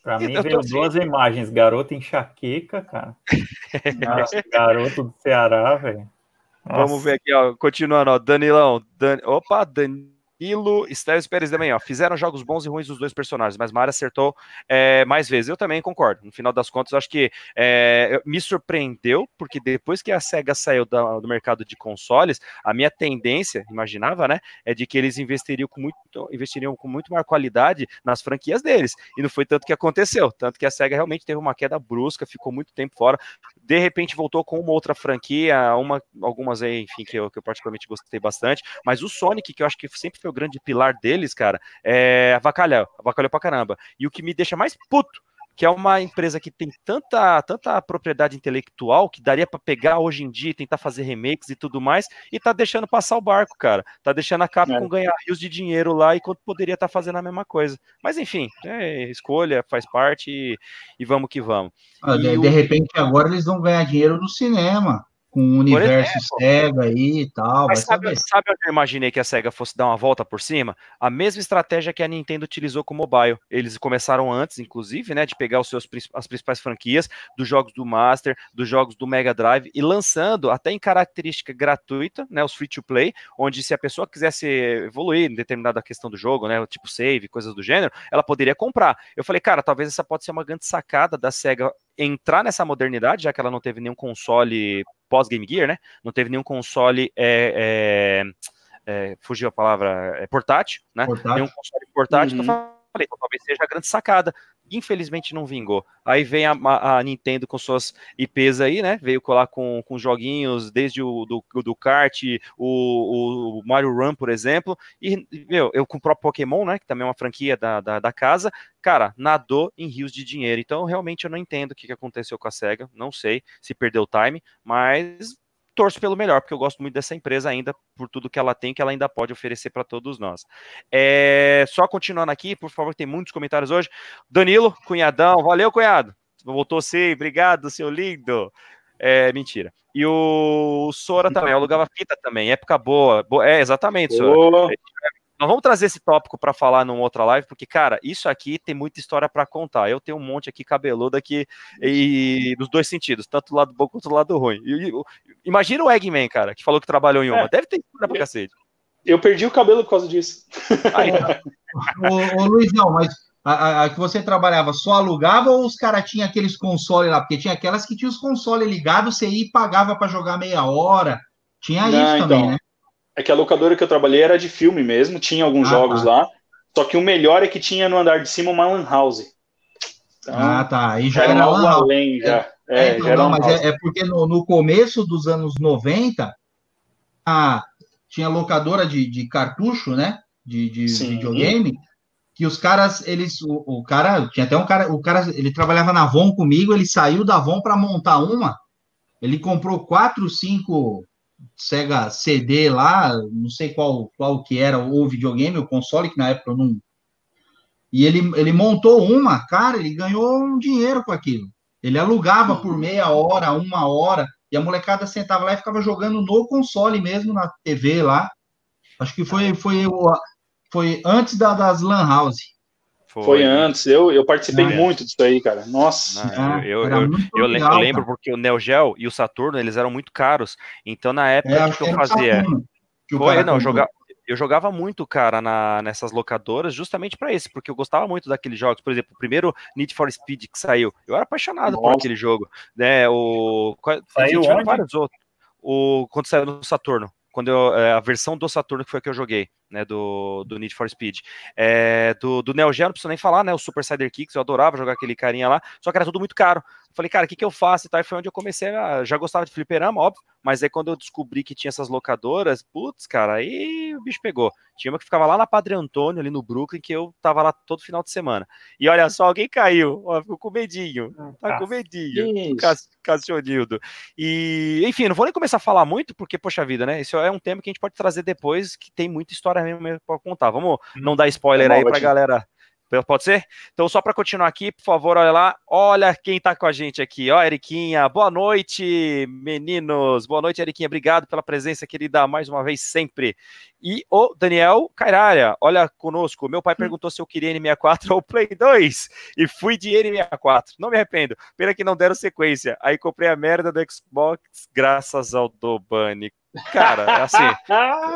Pra mim veio duas imagens, garoto enxaqueca, cara. Nossa, garoto do Ceará, velho. Vamos ver aqui, ó. Continuando, ó. Danilão. Dan... Opa, Danilão. Ilo, Esteves Pérez também, ó. Fizeram jogos bons e ruins dos dois personagens, mas Mario acertou é, mais vezes. Eu também concordo. No final das contas, acho que é, me surpreendeu, porque depois que a SEGA saiu da, do mercado de consoles, a minha tendência, imaginava, né, é de que eles investiriam com muito, investiriam com muito maior qualidade nas franquias deles. E não foi tanto que aconteceu. Tanto que a SEGA realmente teve uma queda brusca, ficou muito tempo fora. De repente voltou com uma outra franquia, uma, algumas aí, enfim, que eu, que eu particularmente gostei bastante. Mas o Sonic, que eu acho que sempre foi o grande pilar deles, cara, é avacalhar, avacalhou pra caramba. E o que me deixa mais puto que é uma empresa que tem tanta, tanta propriedade intelectual que daria para pegar hoje em dia e tentar fazer remakes e tudo mais, e tá deixando passar o barco, cara. Tá deixando a Capcom é. ganhar rios de dinheiro lá enquanto poderia estar tá fazendo a mesma coisa. Mas enfim, é escolha, faz parte e, e vamos que vamos. Ah, de, o... de repente agora eles vão ganhar dinheiro no cinema com o universo SEGA aí e tal. Mas sabe, sabe onde eu imaginei que a SEGA fosse dar uma volta por cima? A mesma estratégia que a Nintendo utilizou com o mobile. Eles começaram antes, inclusive, né, de pegar os seus, as principais franquias dos jogos do Master, dos jogos do Mega Drive e lançando até em característica gratuita, né, os free to play, onde se a pessoa quisesse evoluir em determinada questão do jogo, né, tipo save, coisas do gênero, ela poderia comprar. Eu falei, cara, talvez essa pode ser uma grande sacada da SEGA entrar nessa modernidade, já que ela não teve nenhum console pós-Game Gear, né? Não teve nenhum console. É, é, é, fugiu a palavra, é portátil, né? Portátil. Nenhum console portátil. Uhum. Então, falei, talvez seja a grande sacada. Infelizmente não vingou. Aí vem a, a, Nintendo com suas IPs aí, né? Veio colar com, com joguinhos, desde o do, do kart, o, o, Mario Run, por exemplo. E, meu, eu com o próprio Pokémon, né? Que também é uma franquia da, da, da casa. Cara, nadou em rios de dinheiro. Então, realmente, eu não entendo o que aconteceu com a SEGA. Não sei se perdeu o time, mas torço pelo melhor, porque eu gosto muito dessa empresa ainda, por tudo que ela tem, que ela ainda pode oferecer para todos nós. É, só continuando aqui, por favor, tem muitos comentários hoje. Danilo, cunhadão, valeu, cunhado. Voltou sim, obrigado, seu lindo. É, mentira. E o Sora também, eu alugava fita também, época boa. É, exatamente, Sora. Nós vamos trazer esse tópico para falar numa outra live, porque, cara, isso aqui tem muita história para contar. Eu tenho um monte aqui cabeludo aqui, e nos dois sentidos, tanto do lado bom quanto do lado ruim. E, imagina o Eggman, cara, que falou que trabalhou em uma. É. Deve ter história pra cacete. Eu perdi o cabelo por causa disso. Aí, ô, ô, Luizão, mas a, a, a, que você trabalhava só alugava ou os caras tinham aqueles consoles lá? Porque tinha aquelas que tinham os consoles ligados, você ia e pagava para jogar meia hora. Tinha Não, isso também, então, né? É que a locadora que eu trabalhei era de filme mesmo, tinha alguns ah, jogos tá. lá. Só que o melhor é que tinha no andar de cima uma lan house. Então, ah, tá. Já era, era algo além, já. É, é, então, já não, mas é, é, porque no, no, começo dos anos 90, a, tinha locadora de, de cartucho, né? De, de videogame que os caras, eles, o, o, cara, tinha até um cara, o cara, ele trabalhava na Avon comigo, ele saiu da Avon para montar uma, ele comprou quatro, cinco Sega CD lá, não sei qual, qual que era o videogame, o console, que na época eu não... E ele, ele montou uma, cara, ele ganhou um dinheiro com aquilo. Ele alugava por meia hora, uma hora, e a molecada sentava lá e ficava jogando no console mesmo, na TV lá. Acho que foi, foi o, foi antes da, das Lan House. Foi. foi, antes, eu, eu participei muito disso aí, cara. Nossa. Não, eu, eu, eu, eu, legal, lembro porque o Neo Geo e o Saturno, eles eram muito caros. Então, na época, é, que eu fazia? foi, não, jogava, eu jogava muito, cara, na, nessas locadoras, justamente para esse, porque eu gostava muito daqueles jogos. Por exemplo, o primeiro Need for Speed que saiu, eu era apaixonado Nossa. por aquele jogo. Né, o, saiu vários outros. O, quando saiu no Saturno quando eu, é, a versão do Saturno que foi a que eu joguei, né, do, do Need for Speed. É, do, do Neo Geo, não preciso nem falar, né, o Super Cider Kicks, eu adorava jogar aquele carinha lá, só que era tudo muito caro. Falei, cara, o que, que eu faço e tal, e foi onde eu comecei a, já gostava de fliperama, óbvio, mas aí quando eu descobri que tinha essas locadoras, putz, cara, aí o bicho pegou. Tinha uma que ficava lá na Padre Antônio, ali no Brooklyn, que eu tava lá todo final de semana. E olha só, alguém caiu, ó, ficou com medinho, tá com medinho, Cassionildo. E, enfim, não vou nem começar a falar muito, porque, poxa vida, né, isso é um tema que a gente pode trazer depois, que tem muita história mesmo pra contar. Vamos não dar spoiler é aí pra galera Pode ser? Então, só para continuar aqui, por favor, olha lá. Olha quem está com a gente aqui, ó, Eriquinha. Boa noite, meninos. Boa noite, Eriquinha. Obrigado pela presença, querida, mais uma vez, sempre. E o Daniel Cairalha, olha conosco. Meu pai perguntou se eu queria N64 ou Play 2 e fui de N64. Não me arrependo. Pena que não deram sequência. Aí comprei a merda do Xbox graças ao Dobani. Cara, assim,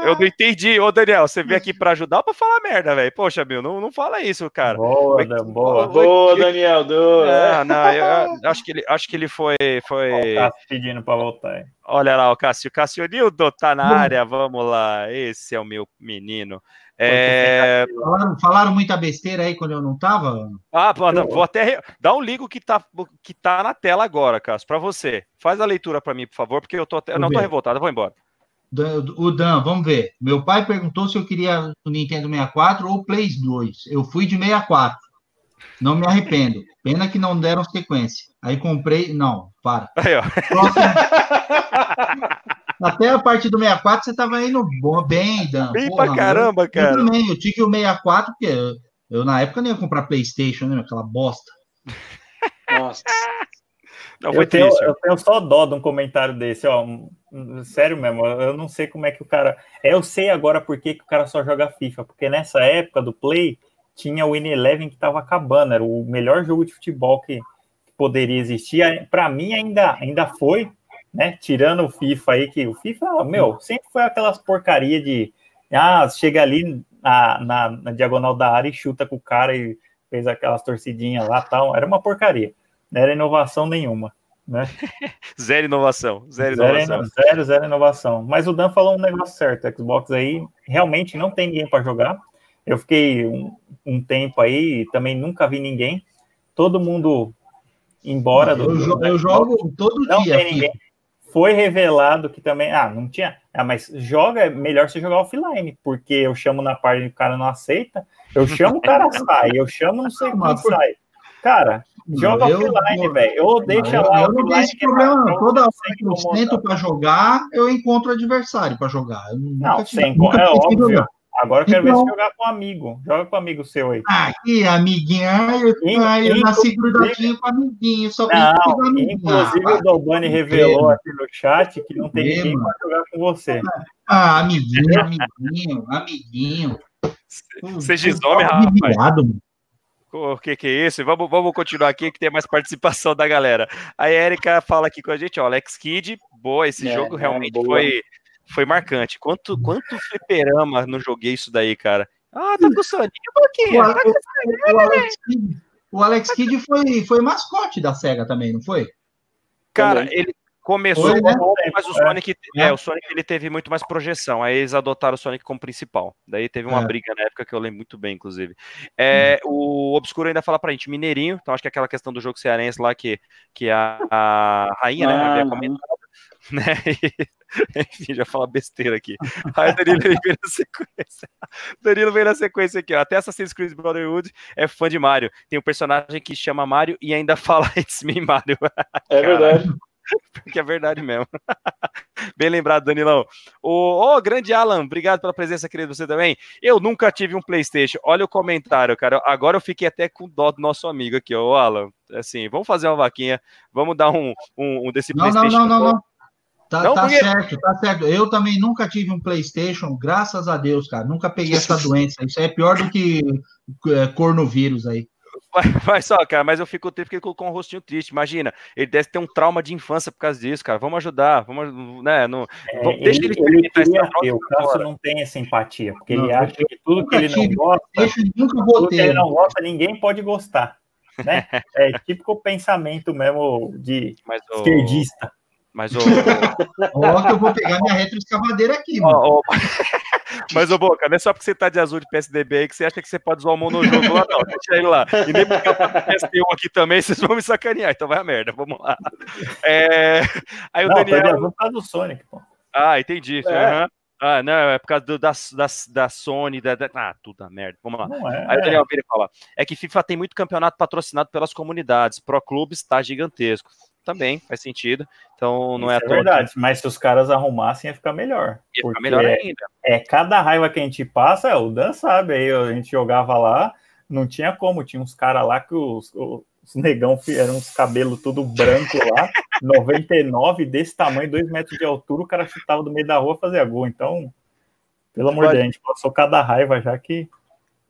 eu não entendi. Ô, Daniel, você veio aqui para ajudar ou pra falar merda, velho? Poxa, meu, não, não fala isso, cara. Boa, Mas, boa. Boa, Daniel. Do... É, não, eu, eu, acho, que ele, acho que ele foi. foi... Ó, pedindo para voltar. Olha lá, o Cássio. Cássio Nildo tá na área, vamos lá. Esse é o meu menino. É... Falaram, falaram, muita besteira aí quando eu não tava? Ah, eu... vou até dar um ligo que tá, que tá na tela agora, Cássio, para você. Faz a leitura para mim, por favor, porque eu, tô até... eu não tô revoltado, eu vou embora. O Dan, vamos ver. Meu pai perguntou se eu queria o Nintendo 64 ou o Play 2. Eu fui de 64. Não me arrependo. Pena que não deram sequência. Aí comprei. Não, para. Aí, ó. Até a parte do 64 você tava indo bom, bem, Dan. Bem Porra, pra caramba, eu, cara. Eu também, eu tive o 64, porque eu, eu, na época não ia comprar PlayStation, né? Aquela bosta. Nossa. Não, eu, tenho, eu tenho só dó de um comentário desse, ó. Sério mesmo, eu não sei como é que o cara. Eu sei agora por que, que o cara só joga FIFA, porque nessa época do Play tinha o Win Eleven que estava acabando, era o melhor jogo de futebol que, que poderia existir. Para mim ainda, ainda foi, né? Tirando o FIFA aí, que o FIFA, meu, sempre foi aquelas porcaria de ah, chega ali na, na, na diagonal da área e chuta com o cara e fez aquelas torcidinhas lá tal. Era uma porcaria. Não era inovação nenhuma. Né? zero inovação, zero, zero inovação. Zero, zero inovação. Mas o Dan falou um negócio certo: Xbox aí realmente não tem ninguém para jogar. Eu fiquei um, um, tempo aí, também nunca vi ninguém. Todo mundo embora do. Eu, eu jogo todo não dia. Tem ninguém. Foi revelado que também. Ah, não tinha. Ah, mas joga, é melhor você jogar offline, porque eu chamo na parte e o cara não aceita. Eu chamo o cara sai, eu chamo não sei como sai. Cara, Joga eu, offline, velho. Ou deixa lá. Eu não tenho esse problema, não. Toda vez que eu sento para jogar, eu encontro adversário para jogar. Eu não, sem nunca é óbvio. Jogar. Agora eu quero então, ver se jogar com um amigo. Joga com um amigo seu aí. Ah, que amiguinho. eu, in, ah, eu nasci grudadinho com amiguinho. Só não, com amiguinho. Inclusive ah, o Dobani revelou aqui no chat que não tem ninguém para jogar com você. Ah, amiguinho, amiguinho, amiguinho. Você gisome, rapaz. O que, que é isso? Vamos, vamos continuar aqui que tem mais participação da galera. A Erika fala aqui com a gente, ó, Alex Kidd, boa, esse é, jogo é, realmente é, foi, foi marcante. Quanto, quanto fliperama não joguei isso daí, cara? Ah, tá com soninho, Boquinha. O, tá soninho, o, Alex Kidd, o Alex Kidd foi, foi mascote da SEGA também, não foi? Cara, ele, Começou Foi, né? mas o Sonic, é. é. o Sonic ele teve muito mais projeção. Aí eles adotaram o Sonic como principal. Daí teve uma é. briga na época que eu lembro muito bem, inclusive. É, hum. O Obscuro ainda fala pra gente, Mineirinho, então acho que é aquela questão do jogo cearense lá que, que a, a rainha, né, ah, né, havia comentado, né? Enfim, já fala besteira aqui. Aí o Danilo vem na sequência. Danilo vem na sequência aqui, ó. Até Assassin's Creed Brotherhood é fã de Mario. Tem um personagem que chama Mario e ainda fala It's me, Mario. É verdade. Porque é verdade mesmo. Bem lembrado, Danilão. Oh, grande Alan, obrigado pela presença, querido, você também. Eu nunca tive um PlayStation. Olha o comentário, cara. Agora eu fiquei até com dó do nosso amigo aqui, ó. Alan, assim, vamos fazer uma vaquinha, vamos dar um, um, um desse não, PlayStation. Não, não, não, não. Tá, não, tá porque... certo, tá certo. Eu também nunca tive um PlayStation, graças a Deus, cara. Nunca peguei essa doença. Isso é pior do que é, cornovírus aí. Mas só, cara, mas eu fico triste porque ele colocou um rostinho triste. Imagina, ele deve ter um trauma de infância por causa disso, cara. Vamos ajudar, vamos, né? Não, é, deixa ele, ele, ele O Cássio não tem essa empatia, porque não, ele acha que tudo que ele não gosta, tudo que ele não gosta, ninguém pode gostar. Né? É típico pensamento mesmo de mas, esquerdista. Mas o. Ó, que eu vou pegar minha retroescavadeira aqui, mano. Ó, ó... Mas, ô Boca, não é só porque você tá de azul de PSDB aí que você acha que você pode usar o monojogo lá, não. Deixa ele lá. E nem porque eu tô PST1 aqui também, vocês vão me sacanear. Então vai a merda, vamos lá. É... Aí o não, Daniel. Tá por causa do Sonic, pô. Ah, entendi. É. Uhum. Ah, não, é por causa do, da, da, da Sony, da, da, ah, tudo a merda. Vamos lá. É. Aí o Daniel vira e fala: é que FIFA tem muito campeonato patrocinado pelas comunidades. Pro clubes está gigantesco também faz sentido. Então não é, é verdade, que... mas se os caras arrumassem ia ficar melhor. Ia ficar melhor ainda. É, cada raiva que a gente passa, o Dan sabe, aí a gente jogava lá, não tinha como, tinha uns caras lá que os, os negão eram uns cabelos tudo branco lá, 99 desse tamanho, 2 metros de altura, o cara chutava do meio da rua fazer gol. Então, pelo amor de Deus, a gente passou cada raiva já que é,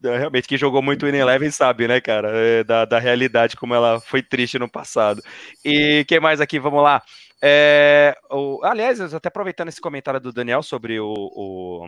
realmente, quem jogou muito o Eleven sabe, né, cara, é, da, da realidade, como ela foi triste no passado. E quem mais aqui? Vamos lá. É, o, aliás, até aproveitando esse comentário do Daniel sobre o, o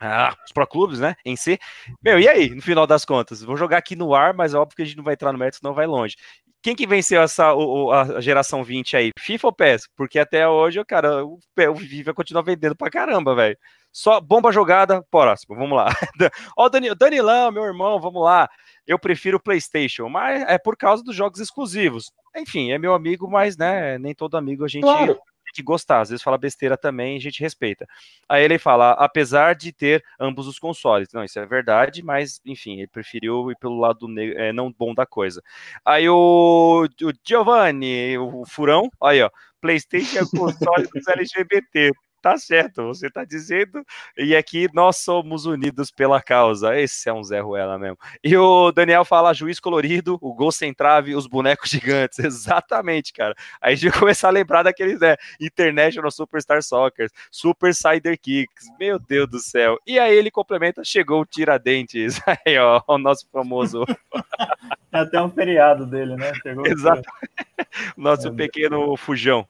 ah, os Pro Clubes, né, em si. Meu, e aí, no final das contas? Vou jogar aqui no ar, mas é óbvio que a gente não vai entrar no mérito, senão vai longe. Quem que venceu essa o, a geração 20 aí? FIFA ou PES? Porque até hoje, cara, o, o FIFA continua vendendo pra caramba, velho. Só bomba jogada, próximo, vamos lá. Ó, Dani, Danilão, meu irmão, vamos lá. Eu prefiro o PlayStation, mas é por causa dos jogos exclusivos. Enfim, é meu amigo, mas né, nem todo amigo a gente claro. tem que gostar. Às vezes fala besteira também, a gente respeita. Aí ele fala, apesar de ter ambos os consoles. Não, isso é verdade, mas enfim, ele preferiu ir pelo lado é, não bom da coisa. Aí o, o Giovanni, o Furão, aí ó, PlayStation é console dos LGBT tá certo, você tá dizendo, e aqui nós somos unidos pela causa. Esse é um Zé Ruela mesmo. E o Daniel fala juiz colorido, o gol sem trave, os bonecos gigantes. Exatamente, cara. Aí a gente começar a lembrar daqueles, né? International Superstar Soccer, Super Cider Kicks. Meu Deus do céu. E aí ele complementa, chegou o Tiradentes. Aí, ó, o nosso famoso. É até um feriado dele, né? Chegou Exato. Nosso pequeno fujão,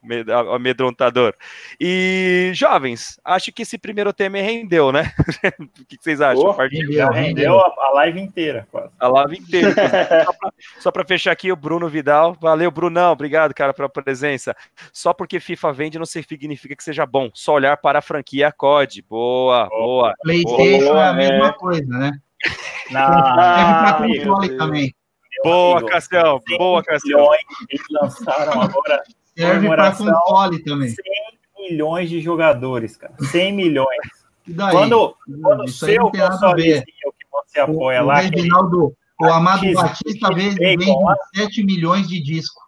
amedrontador. E, jovens, acho que esse primeiro tema rendeu, né? o que vocês acham? Oh, rendeu, rendeu a, live inteira, quase. A live inteira. só para fechar aqui, o Bruno Vidal. Valeu, Brunão. Obrigado, cara, pela presença. Só porque FIFA vende não significa que seja bom. Só olhar para a franquia COD. Boa, boa. PlayStation boa, é a mesma é. coisa, né? Não, não, também. Boa, Cassião. Boa, Cassião. Eles lançaram agora. Serve para console também. 100 milhões de jogadores, cara. 100 milhões. Quando, quando o seu console que você apoia o, lá. O Reginaldo, o Amado Batista vende 7 milhões de discos.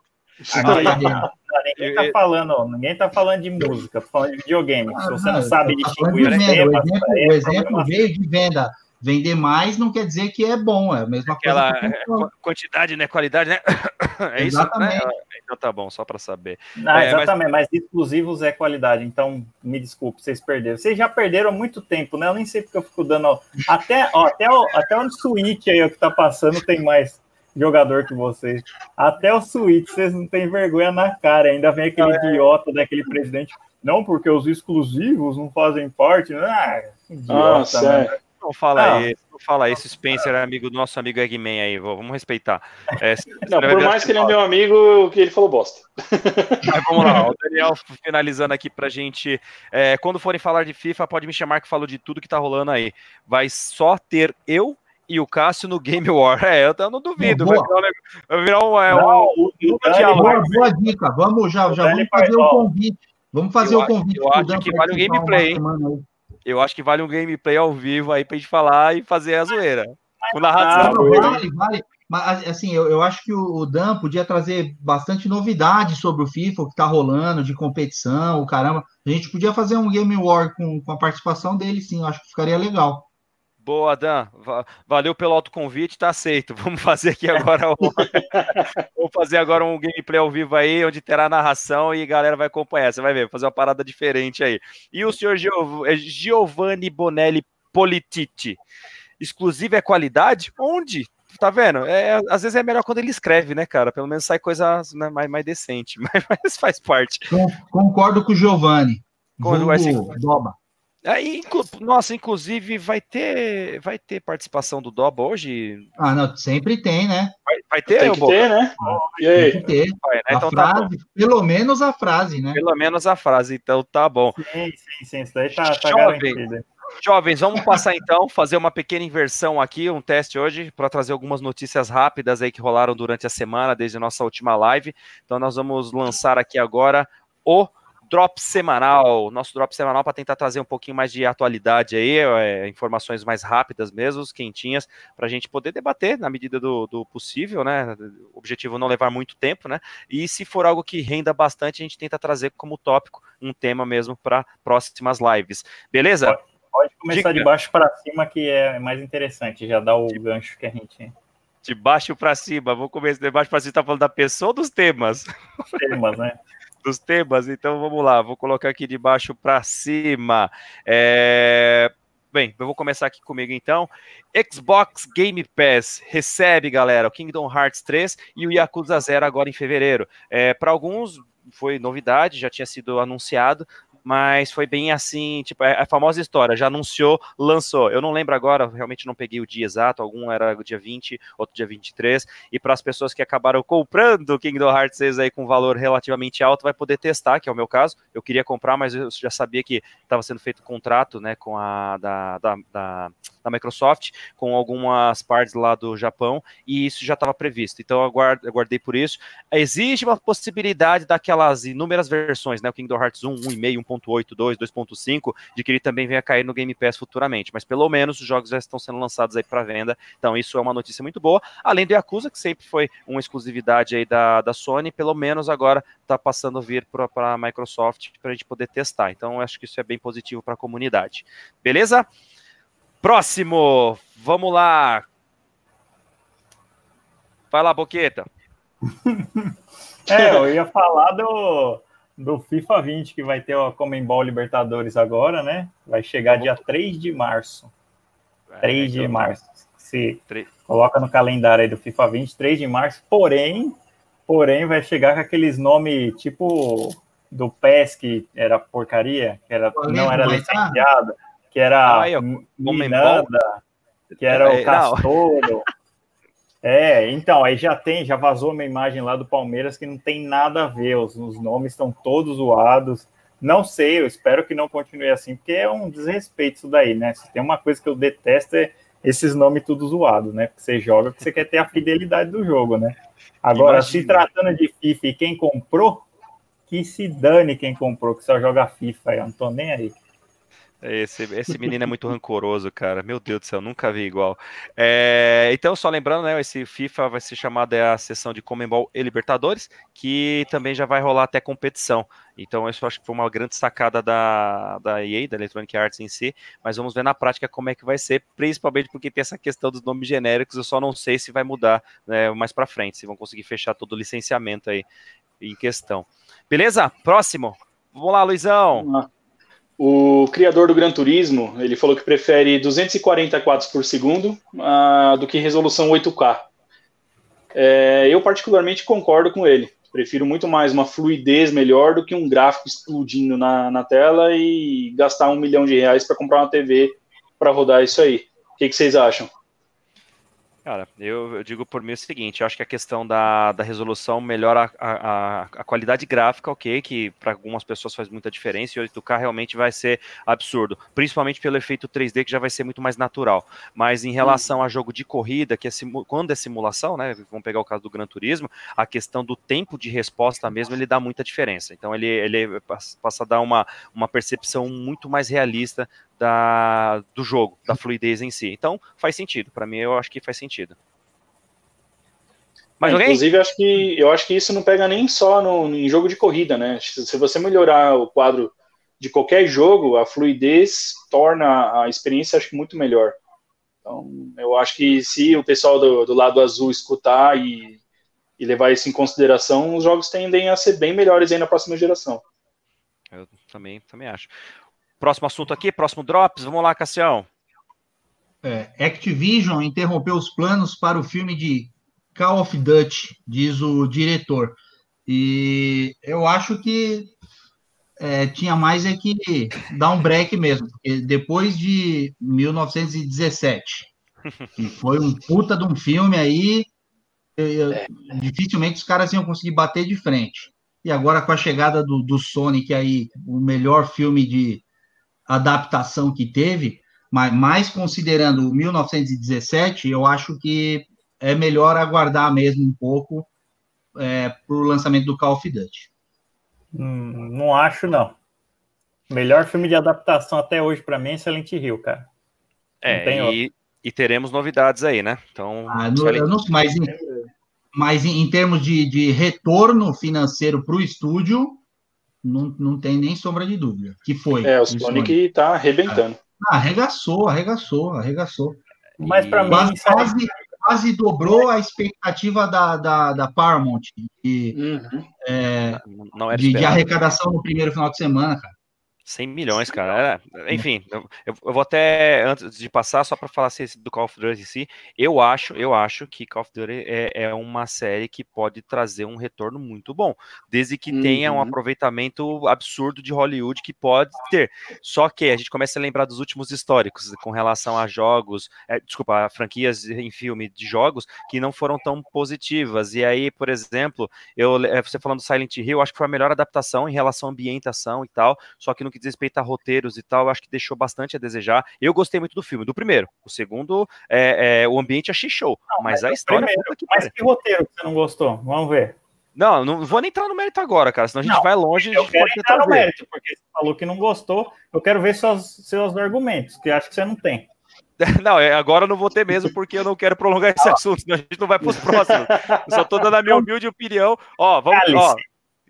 ninguém tá falando, ninguém tá falando de música, tá falando de videogame. Ah, Se você não, sabe distinguir de venda, o exemplo, o exemplo veio de venda Vender mais não quer dizer que é bom, é a mesma Aquela coisa. Aquela quantidade, né? Qualidade, né? É Exatamente. isso, né? então tá bom, só para saber. Ah, é, exatamente, mas... mas... exclusivos é qualidade, então me desculpe, vocês perderam. Vocês já perderam muito tempo, né? Eu nem sei porque eu fico dando. Até, ó, até, o, até o Switch aí o que tá passando tem mais jogador que vocês. Até o Switch, vocês não têm vergonha na cara. Ainda vem aquele é. idiota daquele presidente. Não, porque os exclusivos não fazem parte. Ah, idiota, ah, né? Não fala não. isso, não fala isso. Spencer é amigo do nosso amigo Eggman aí, vamos respeitar. É, não, por mais que ele é meu amigo, que ele falou bosta. Mas vamos lá, o Daniel finalizando aqui pra gente. É, quando forem falar de FIFA, pode me chamar que falo de tudo que tá rolando aí. Vai só ter eu e o Cássio no Game War. É, eu, não duvido. Vai virar, vai virar um. É, não, um, um boa, boa dica. Vamos já, já vamos fazer o convite. Vamos fazer eu, o convite. Eu acho que vale o gameplay, hein? Eu acho que vale um gameplay ao vivo aí pra gente falar e fazer a zoeira. Com narração. Não, vale, vale. Mas, assim, eu, eu acho que o, Dan podia trazer bastante novidade sobre o FIFA, o que tá rolando, de competição, o caramba. A gente podia fazer um Game War com, com a participação dele, sim. Eu acho que ficaria legal. Boa, Dan. Valeu pelo autoconvite, tá aceito. Vamos fazer aqui agora um... Vamos fazer agora um gameplay ao vivo aí, onde terá narração e a galera vai acompanhar. Você vai ver, fazer uma parada diferente aí. E o senhor Giov... É Giovanni Bonelli Polititti. Exclusivo é qualidade? Onde? Tá vendo? É, às vezes é melhor quando ele escreve, né, cara? Pelo menos sai coisa né, mais, mais decente, mas, mas, faz parte. Concordo com o Giovanni. Vai ser... Doba. Aí, nossa, inclusive vai ter, vai ter participação do Doba hoje? Ah, não, sempre tem, né? Vai, vai ter, tem que ter, né? E aí? Tem que ter. Vai, né? Então a tá frase, tá pelo menos a frase, né? Pelo menos a frase, então tá bom. Sim, sim, sim, isso daí tá, tá garantido. Jovens, vamos passar então, fazer uma pequena inversão aqui, um teste hoje, para trazer algumas notícias rápidas aí que rolaram durante a semana, desde a nossa última live. Então, nós vamos lançar aqui agora o drop semanal, nosso drop semanal para tentar trazer um pouquinho mais de atualidade aí, é, informações mais rápidas mesmo, quentinhas, para a gente poder debater na medida do, do, possível, né? O objetivo não levar muito tempo, né? E se for algo que renda bastante, a gente tenta trazer como tópico um tema mesmo para próximas lives. Beleza? Pode, pode começar Dica. de baixo para cima, que é mais interessante, já dá o de, gancho que a gente. De baixo para cima, vou começar de baixo para cima, tá falando da pessoa ou dos temas? Temas, né? dos temas, então vamos lá, vou colocar aqui de baixo para cima. É... Bem, eu vou começar aqui comigo então. Xbox Game Pass recebe, galera, o Kingdom Hearts 3 e o Yakuza 0 agora em fevereiro. É, para alguns foi novidade, já tinha sido anunciado, mas foi bem assim, tipo, é a famosa história, já anunciou, lançou. Eu não lembro agora, realmente não peguei o dia exato, algum era dia 20, outro dia 23, e para as pessoas que acabaram comprando o Kingdom Hearts 6 aí com valor relativamente alto, vai poder testar, que é o meu caso. Eu queria comprar, mas eu já sabia que estava sendo feito contrato, né, com a da, da, da, da Microsoft, com algumas partes lá do Japão, e isso já estava previsto. Então eu aguardei por isso. Existe uma possibilidade daquelas inúmeras versões, né, o Kingdom Hearts 1, 1,5, 1.8, 2, 2.5, de que ele também venha cair no Game Pass futuramente. Mas pelo menos os jogos já estão sendo lançados aí para venda. Então isso é uma notícia muito boa. Além do Yakuza, que sempre foi uma exclusividade aí da, da Sony, pelo menos agora está passando a vir para a Microsoft para a gente poder testar. Então eu acho que isso é bem positivo para a comunidade. Beleza? Próximo, vamos lá. Vai lá, Boqueta. é, eu ia falar do, do FIFA 20, que vai ter o Comembol Libertadores agora, né? Vai chegar dia 3 de março. 3 é, de então, março. Se 3. coloca no calendário aí do FIFA 20, 3 de março, porém, porém vai chegar com aqueles nomes tipo do PES que era porcaria, que era, não era licenciado, que era ah, Minanda, que era o Castoro. É, então, aí já tem, já vazou uma imagem lá do Palmeiras que não tem nada a ver, os, os nomes estão todos zoados. Não sei, eu espero que não continue assim, porque é um desrespeito isso daí, né? Se tem uma coisa que eu detesto é esses nomes tudo zoados, né? Porque você joga porque você quer ter a fidelidade do jogo, né? Agora, Imagina. se tratando de FIFA e quem comprou, que se dane quem comprou, que só joga FIFA, eu não tô nem aí. Esse, esse menino é muito rancoroso, cara. Meu Deus do céu, nunca vi igual. É, então, só lembrando, né? Esse FIFA vai ser chamado é a sessão de Comembol e Libertadores, que também já vai rolar até competição. Então, isso eu acho que foi uma grande sacada da, da EA, da Electronic Arts em si, mas vamos ver na prática como é que vai ser, principalmente porque tem essa questão dos nomes genéricos, eu só não sei se vai mudar né, mais para frente, se vão conseguir fechar todo o licenciamento aí em questão. Beleza? Próximo. Vamos lá, Luizão. Vamos lá. O criador do Gran Turismo, ele falou que prefere 240 quadros por segundo uh, do que resolução 8K. É, eu particularmente concordo com ele. Prefiro muito mais uma fluidez melhor do que um gráfico explodindo na, na tela e gastar um milhão de reais para comprar uma TV para rodar isso aí. O que, que vocês acham? Cara, eu, eu, digo por mim o seguinte, eu acho que a questão da, da resolução melhora a, a, a qualidade gráfica, ok, que para algumas pessoas faz muita diferença, e 8K realmente vai ser absurdo, principalmente pelo efeito 3D, que já vai ser muito mais natural. Mas em relação hum. a jogo de corrida, que é quando é simulação, né, vamos pegar o caso do Gran Turismo, a questão do tempo de resposta mesmo, ele dá muita diferença. Então ele, ele passa a dar uma, uma percepção muito mais realista da, do jogo, da fluidez em si. Então, faz sentido. Para mim, eu acho que faz sentido. Mas é, Inclusive, eu acho, que, eu acho que isso não pega nem só no, em jogo de corrida, né? Se você melhorar o quadro de qualquer jogo, a fluidez torna a experiência, acho que, muito melhor. Então, eu acho que se o pessoal do, do lado azul escutar e, e levar isso em consideração, os jogos tendem a ser bem melhores aí na próxima geração. Eu também, também acho. Próximo assunto aqui, próximo Drops. Vamos lá, Cassião. É, Activision interrompeu os planos para o filme de Call of Duty, diz o diretor. E eu acho que é, tinha mais é que dar um break mesmo, porque depois de 1917, que foi um puta de um filme aí, é. dificilmente os caras iam conseguir bater de frente. E agora com a chegada do, do Sonic aí, o melhor filme de adaptação que teve, mas mais considerando 1917, eu acho que é melhor aguardar mesmo um pouco é, para o lançamento do Call of Duty. Hum, não acho, não. Melhor filme de adaptação até hoje para mim é Silent Hill, cara. É, e, e, teremos novidades aí, né? Então, ah, no, Silent... não, mas, em, mas em, em termos de, de retorno financeiro para o estúdio, não, não tem nem sombra de dúvida. Que foi. É, o Sonic está arrebentando. Ah, arregaçou, arregaçou, arregaçou. Mas para mim. Quase, quase dobrou a expectativa da, da, da Paramount de, uhum. é, de, de, arrecadação no primeiro final de semana, cara. 100 milhões, cara. Era, enfim, eu, eu, vou até, antes de passar, só para falar assim, do Call of Duty em si, eu acho, eu acho que Call of Duty é, é uma série que pode trazer um retorno muito bom, desde que uhum. tenha um uhum. aproveitamento absurdo de Hollywood que pode ter. Só que a gente começa a lembrar dos últimos históricos com relação a jogos, é, desculpa, a franquias em filme de jogos que não foram tão positivas. E aí, por exemplo, eu, é, você falando do Silent Hill, acho que foi a melhor adaptação em relação à ambientação e tal, só que no que que diz respeito a roteiros e tal, acho que deixou bastante a desejar. Eu gostei muito do filme, do primeiro. O segundo, é, é o ambiente achei show. Não, mas, mas, a história. Primeiro, que mas que roteiro que você não gostou? Vamos ver. Não, não vou nem entrar no mérito agora, cara, senão a gente não, vai longe. Eu quero entrar no mérito, porque você falou que não gostou. Eu quero ver seus, seus argumentos, que acho que você não tem. Não, é, agora eu não vou ter mesmo, porque eu não quero prolongar esse assunto, senão a gente não vai para os próximos. Eu só estou dando a minha humilde opinião. Ó, vamos. Cálice. Ó,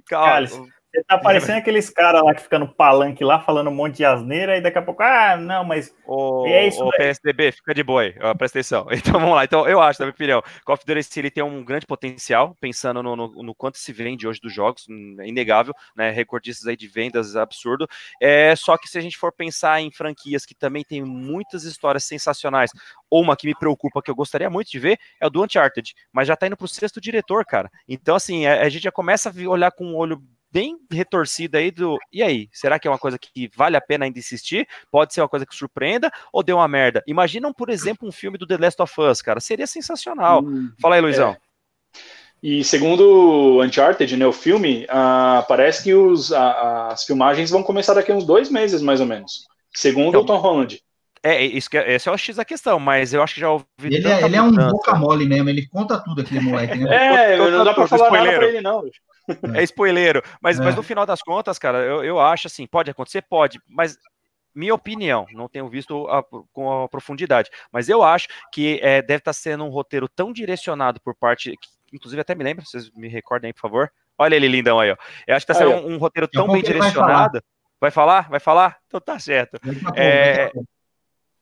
Cálice. Você tá parecendo aqueles caras lá que ficam no palanque lá falando um monte de asneira e daqui a pouco, ah, não, mas. O, é isso. O PSDB, fica de boi, ó, presta atenção. Então vamos lá. Então, eu acho, na minha opinião, Call of Duty ele tem um grande potencial, pensando no, no, no, quanto se vende hoje dos jogos, hum, é inegável, né? Recordistas aí de vendas absurdo. É, só que se a gente for pensar em franquias que também tem muitas histórias sensacionais, ou uma que me preocupa, que eu gostaria muito de ver, é o do Uncharted, mas já tá indo pro sexto diretor, cara. Então, assim, a, a gente já começa a olhar com um olho bem retorcida aí do. E aí, será que é uma coisa que vale a pena ainda insistir? Pode ser uma coisa que surpreenda ou deu uma merda? Imaginam, por exemplo, um filme do The Last of Us, cara. Seria sensacional. Hum, Fala aí, Luizão. É. E segundo Uncharted, né, o filme, uh, parece que os, as filmagens vão começar daqui a uns dois meses, mais ou menos. Segundo então, o Tom Holland. É, isso que, é, esse é o X da questão, mas eu acho que já ouvi. Ele, é, ele é um boca mole mesmo, ele conta tudo aquele moleque, né? É, não dá pra falar spoiler. nada pra ele, não. É spoileiro. Mas, é. mas no final das contas, cara, eu, eu acho assim, pode acontecer? Pode, mas minha opinião, não tenho visto a, com a profundidade, mas eu acho que é, deve estar tá sendo um roteiro tão direcionado por parte, que, inclusive até me lembra, vocês me recordem aí, por favor. Olha ele lindão aí, ó. Eu acho que está sendo um, um, roteiro tão bem direcionado. Vai falar? vai falar? Vai falar? Então tá certo. É,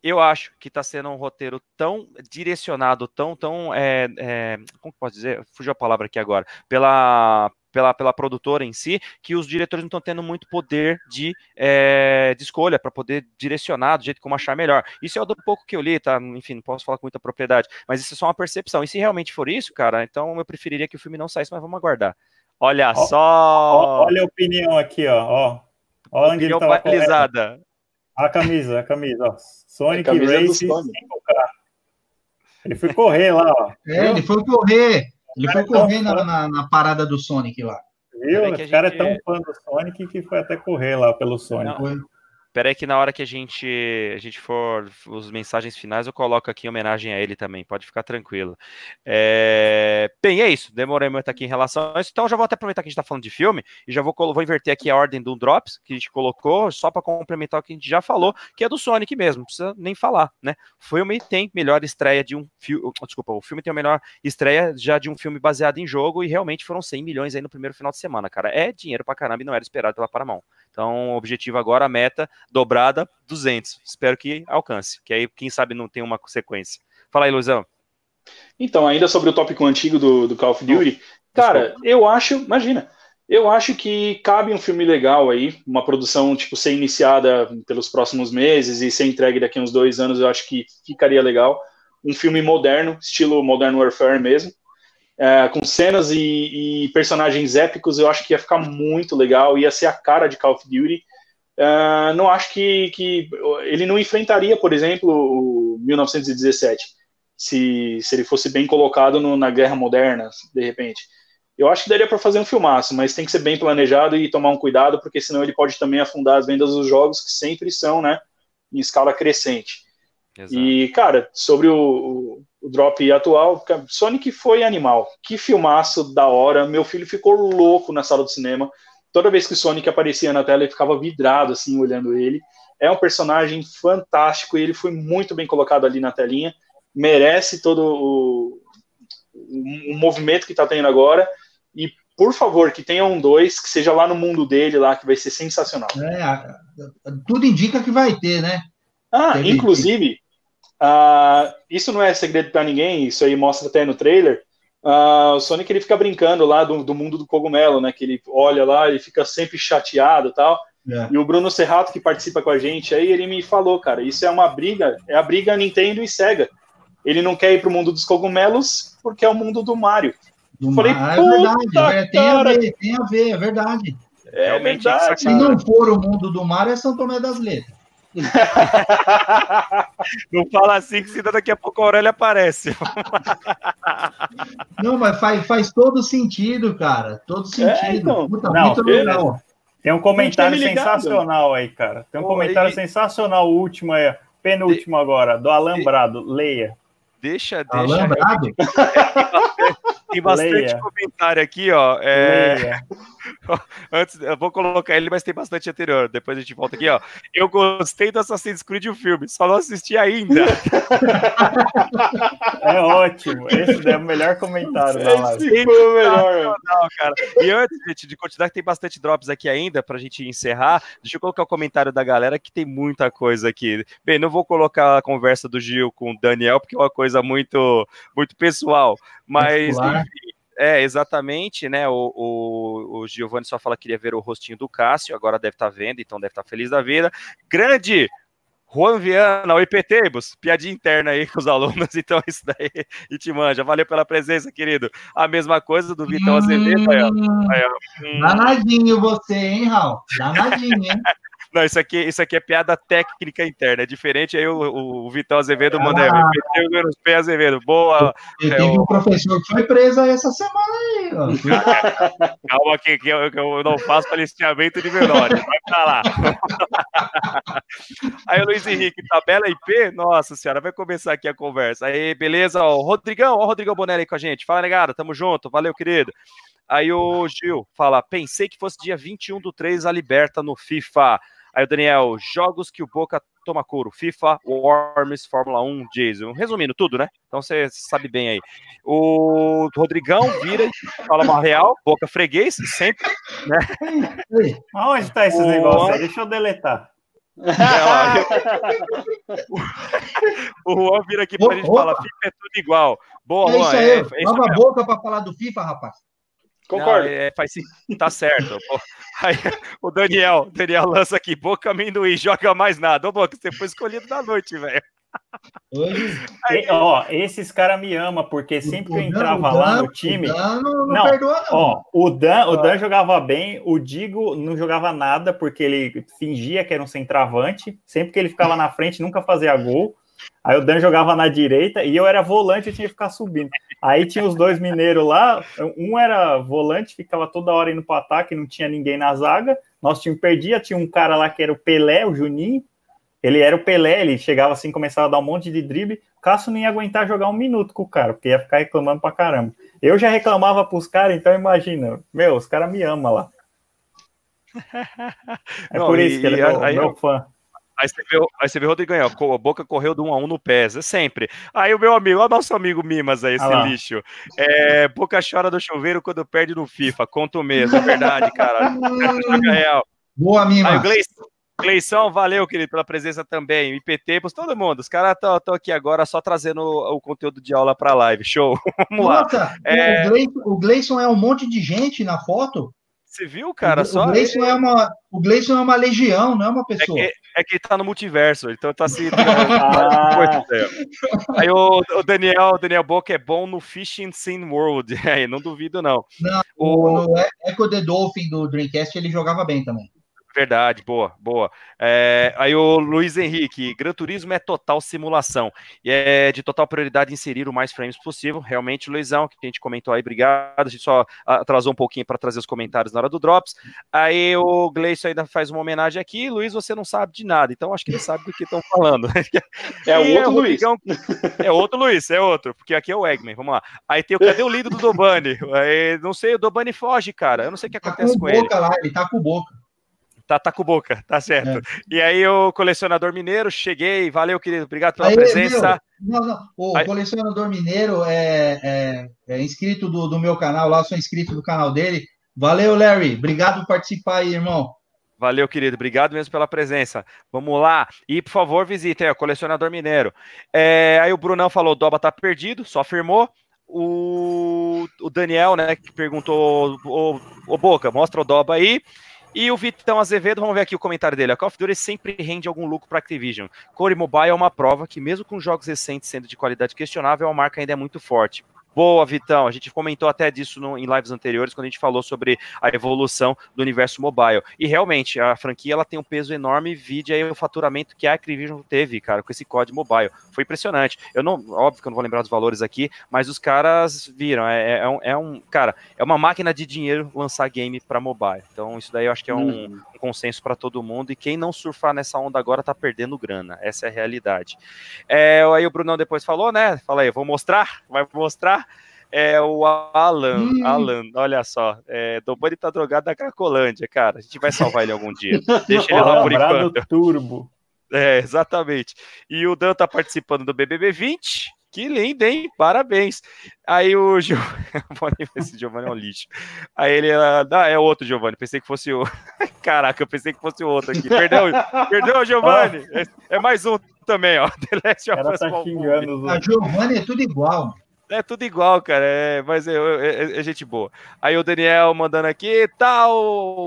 eu acho que está sendo um roteiro tão direcionado, tão, tão, é, é, como que posso dizer? Fugiu a palavra aqui agora. Pela, pela, pela produtora em si, que os diretores não estão tendo muito poder de, é, de escolha para poder direcionar do jeito como achar melhor. Isso é o do pouco que eu li, tá? Enfim, não posso falar com muita propriedade, mas isso é só uma percepção. E se realmente for isso, cara, então eu preferiria que o filme não saísse, mas vamos aguardar. Olha ó, só! Ó, olha a opinião aqui, ó. ó. Ó, onde opinião ele balizada. A camisa, a camisa, ó. Sonic é Race Ele foi correr lá, ó. É, ele foi correr. Ele foi é correr na, na, na, parada do Sonic lá. Viu? O cara é tão fã do Sonic que foi até correr lá pelo Sonic. Não, Espera aí que na hora que a gente, a gente for os mensagens finais, eu coloco aqui em homenagem a ele também, pode ficar tranquilo. É... Bem, é isso, demorei muito aqui em relação a isso, então já vou até aproveitar que a gente está falando de filme e já vou, vou inverter aqui a ordem do Drops que a gente colocou, só para complementar o que a gente já falou, que é do Sonic mesmo, não precisa nem falar, né? O filme tem melhor estreia de um filme, desculpa, o filme tem a melhor estreia já de um filme baseado em jogo e realmente foram 100 milhões aí no primeiro final de semana, cara. É dinheiro pra caramba e não era esperado pela Paramount. Então, o objetivo agora, a meta dobrada, 200. Espero que alcance, que aí, quem sabe, não tem uma consequência. Fala aí, Luizão. Então, ainda sobre o tópico antigo do, do Call of Duty, cara, eu acho, imagina, eu acho que cabe um filme legal aí, uma produção, tipo, ser iniciada pelos próximos meses e ser entregue daqui a uns dois anos, eu acho que ficaria legal. Um filme moderno, estilo Modern Warfare mesmo, é, com cenas e, e, personagens épicos, eu acho que ia ficar muito legal, ia ser a cara de Call of Duty. Uh, não acho que, que ele não enfrentaria, por exemplo, o 1917, se, se ele fosse bem colocado no, na guerra moderna, de repente. Eu acho que daria para fazer um filmaço, mas tem que ser bem planejado e tomar um cuidado, porque senão ele pode também afundar as vendas dos jogos, que sempre são, né, em escala crescente. Exato. E, cara, sobre o, o drop atual, Sonic foi animal. Que filmaço da hora. Meu filho ficou louco na sala do cinema. Toda vez que o Sonic aparecia na tela, ele ficava vidrado, assim, olhando ele. É um personagem fantástico e ele foi muito bem colocado ali na telinha. Merece todo o, o, o movimento que está tendo agora. E, por favor, que tenha um dois, que seja lá no mundo dele, lá, que vai ser sensacional. É, tudo indica que vai ter, né? Ah, inclusive, Uh, isso não é segredo para ninguém, isso aí mostra até no trailer. Uh, o Sonic ele fica brincando lá do, do, mundo do cogumelo, né? Que ele olha lá, ele fica sempre chateado tal. É. E o Bruno Serrato, que participa com a gente aí, ele me falou, cara, isso é uma briga, é a briga Nintendo e Sega. Ele não quer ir pro mundo dos cogumelos porque é o mundo do Mario. Do Falei, Mar... é verdade, é, tem a ver, tem a ver, é verdade. É verdade. Se não for o mundo do Mario, é São Tomé das Letras. Não fala assim que senão daqui a pouco a Aurélia aparece. Não, mas faz, faz todo sentido, cara. Todo é, sentido. É, então. Puta, Não, muito legal. Tem um comentário sensacional aí, cara. Tem um oh, comentário e... sensacional, o último aí, penúltimo agora, do Alambrado. Leia. Deixa, deixa. Alambrado? Tem bastante Leia. comentário aqui, ó. É... Antes, eu vou colocar ele, mas tem bastante anterior. Depois a gente volta aqui, ó. Eu gostei do Assassin's Creed o filme, só não assisti ainda. É ótimo. Esse é o melhor comentário da live. Esse foi o melhor. Não, cara. E antes, gente, de continuar, que tem bastante drops aqui ainda, pra gente encerrar, deixa eu colocar o comentário da galera, que tem muita coisa aqui. Bem, não vou colocar a conversa do Gil com o Daniel, porque é uma coisa muito, muito pessoal. Mas, enfim, é, exatamente, né? O, o, o Giovanni só fala que queria ver o rostinho do Cássio, agora deve estar tá vendo, então deve estar tá feliz da vida. Grande Juan Viana, o IPTBus, piadinha interna aí com os alunos, então isso daí, e te manja, valeu pela presença, querido. A mesma coisa do Vitão hum, Azevedo, aí, ó. Aí, ó. Hum. Danadinho você, hein, Raul? Danadinho, hein? Não, isso aqui, isso aqui é piada técnica interna, é diferente. Aí o, o Vitão Azevedo ah, manda aí, menos pé Azevedo. Boa. Eu é, o... um professor que foi preso essa semana aí. Ó. Calma aqui, que eu, que eu não faço aliciamento de menores. Vai pra lá. aí o Luiz Henrique, tabela IP? Nossa senhora, vai começar aqui a conversa. Aí, beleza? Ó, Rodrigão, ó o Rodrigão Bonelli aí com a gente. Fala, negada, tamo junto. Valeu, querido. Aí o Gil fala: pensei que fosse dia 21 do 3 a liberta no FIFA. Aí o Daniel, jogos que o Boca toma couro, FIFA, Worms, Fórmula 1, Jason. Resumindo tudo, né? Então você sabe bem aí. O Rodrigão vira e fala uma real, Boca freguês, sempre, né? Aonde tá esses o... negócios aí? Deixa eu deletar. o Juan vira aqui pra gente falar: FIFA é tudo igual. Boa, é Juan. Isso aí, é, é a boca pra falar do FIFA, rapaz. Concordo. Não, é, faz, tá certo. Aí, o Daniel, Daniel lança aqui, boca amendoim, joga mais nada. Ô, Boca, você foi escolhido da noite, velho. Aí, ó, esses caras me amam, porque sempre que eu entrava Dan, lá no time. não, não, perdoa, não. Ó, o Dan, o Dan jogava bem, o Digo não jogava nada, porque ele fingia que era um centroavante. Sempre que ele ficava na frente, nunca fazia gol. Aí o Dan jogava na direita e eu era volante, eu tinha que ficar subindo. Aí tinha os dois mineiros lá, um era volante, ficava toda hora indo para ataque, não tinha ninguém na zaga. Nosso time perdia, tinha um cara lá que era o Pelé, o Juninho. Ele era o Pelé, ele chegava assim, começava a dar um monte de drible. O Cássio não ia aguentar jogar um minuto com o cara, porque ia ficar reclamando pra caramba. Eu já reclamava pros caras, então imagina, meu, os caras me amam lá. É não, por isso e, que ele é meu, aí, meu fã. Aí você vê, aí você vê o Rodrigo ó, a boca correu de um a um no PES, é sempre. Aí o meu amigo, o nosso amigo Mimas aí, esse ah lixo. É, boca chora do chuveiro quando perde no FIFA, conto mesmo, é verdade, cara. Boa, Mimas. Aí o Gleison, Gleison, valeu, querido, pela presença também. IPT, para todo mundo. Os caras estão aqui agora só trazendo o, o conteúdo de aula para live. Show. Vamos Nossa, lá. É... O Gleison é um monte de gente na foto. Você viu, cara? O, só o Gleison, é uma, o Gleison é uma legião, não é uma pessoa. É que, é que ele tá no multiverso, então tá se. ah. Aí o, o, Daniel, o Daniel Boca é bom no Fishing Sim World. Aí, não duvido, não. Não, o, no Echo the Dolphin do Dreamcast ele jogava bem também. Verdade, boa, boa. É, aí o Luiz Henrique, Gran Turismo é total simulação e é de total prioridade inserir o mais frames possível. Realmente, Luizão, que a gente comentou aí, obrigado. A gente só atrasou um pouquinho para trazer os comentários na hora do Drops. Aí o Gleison ainda faz uma homenagem aqui. Luiz, você não sabe de nada, então acho que ele sabe do que estão falando. É o outro Luiz. É outro Luiz, é outro, porque aqui é o Eggman. Vamos lá. Aí tem o cadê o lindo do Dobani? Aí, não sei, o Dobani foge, cara. Eu não sei o que acontece tá com, com ele. Lá, ele tá com boca. Tá, tá com boca, tá certo. É. E aí, o colecionador mineiro, cheguei, valeu, querido, obrigado pela aí, presença. Meu, não, não, o aí... colecionador mineiro é, é, é inscrito do, do, meu canal lá, sou inscrito do canal dele. Valeu, Larry, obrigado por participar aí, irmão. Valeu, querido. Obrigado mesmo pela presença. Vamos lá. E, por favor, visite aí, o Colecionador Mineiro. É, aí o Brunão falou: o Doba tá perdido, só afirmou. O, o Daniel, né, que perguntou: o Boca, mostra o Doba aí. E o Vitão Azevedo, vamos ver aqui o comentário dele. A Call of Duty sempre rende algum lucro para Activision. Core Mobile é uma prova que, mesmo com jogos recentes sendo de qualidade questionável, a marca ainda é muito forte. Boa, Vitão. A gente comentou até disso no, em lives anteriores, quando a gente falou sobre a evolução do universo mobile. E realmente, a franquia ela tem um peso enorme, vide aí o faturamento que a Activision teve, cara, com esse código mobile. Foi impressionante. Eu não, óbvio que eu não vou lembrar dos valores aqui, mas os caras viram. É, é, é um, é um, cara, é uma máquina de dinheiro lançar game para mobile. Então, isso daí eu acho que é um, hum. um consenso para todo mundo. E quem não surfar nessa onda agora tá perdendo grana. Essa é a realidade. É, aí o Brunão depois falou, né? Fala aí, vou mostrar, vai mostrar. É o Alan, hum. Alan, olha só, é, Dobani tá drogado da Cracolândia, cara. A gente vai salvar ele algum dia. Deixa ele lá por enquanto. Turbo. É, exatamente. E o Dan tá participando do BBB 20. Que lindo, hein? Parabéns. Aí o Giovanni, esse Giovanni é um lixo. Aí ele, ah, é outro Giovanni, pensei que fosse o. Caraca, eu pensei que fosse o outro aqui. Perdão, perdão, Giovanni. É, é mais um também, ó. The Last of Us. Tá xingando A Giovanni é tudo igual. É tudo igual, cara, é, mas é, é, é, gente boa. Aí o Daniel mandando aqui, tal,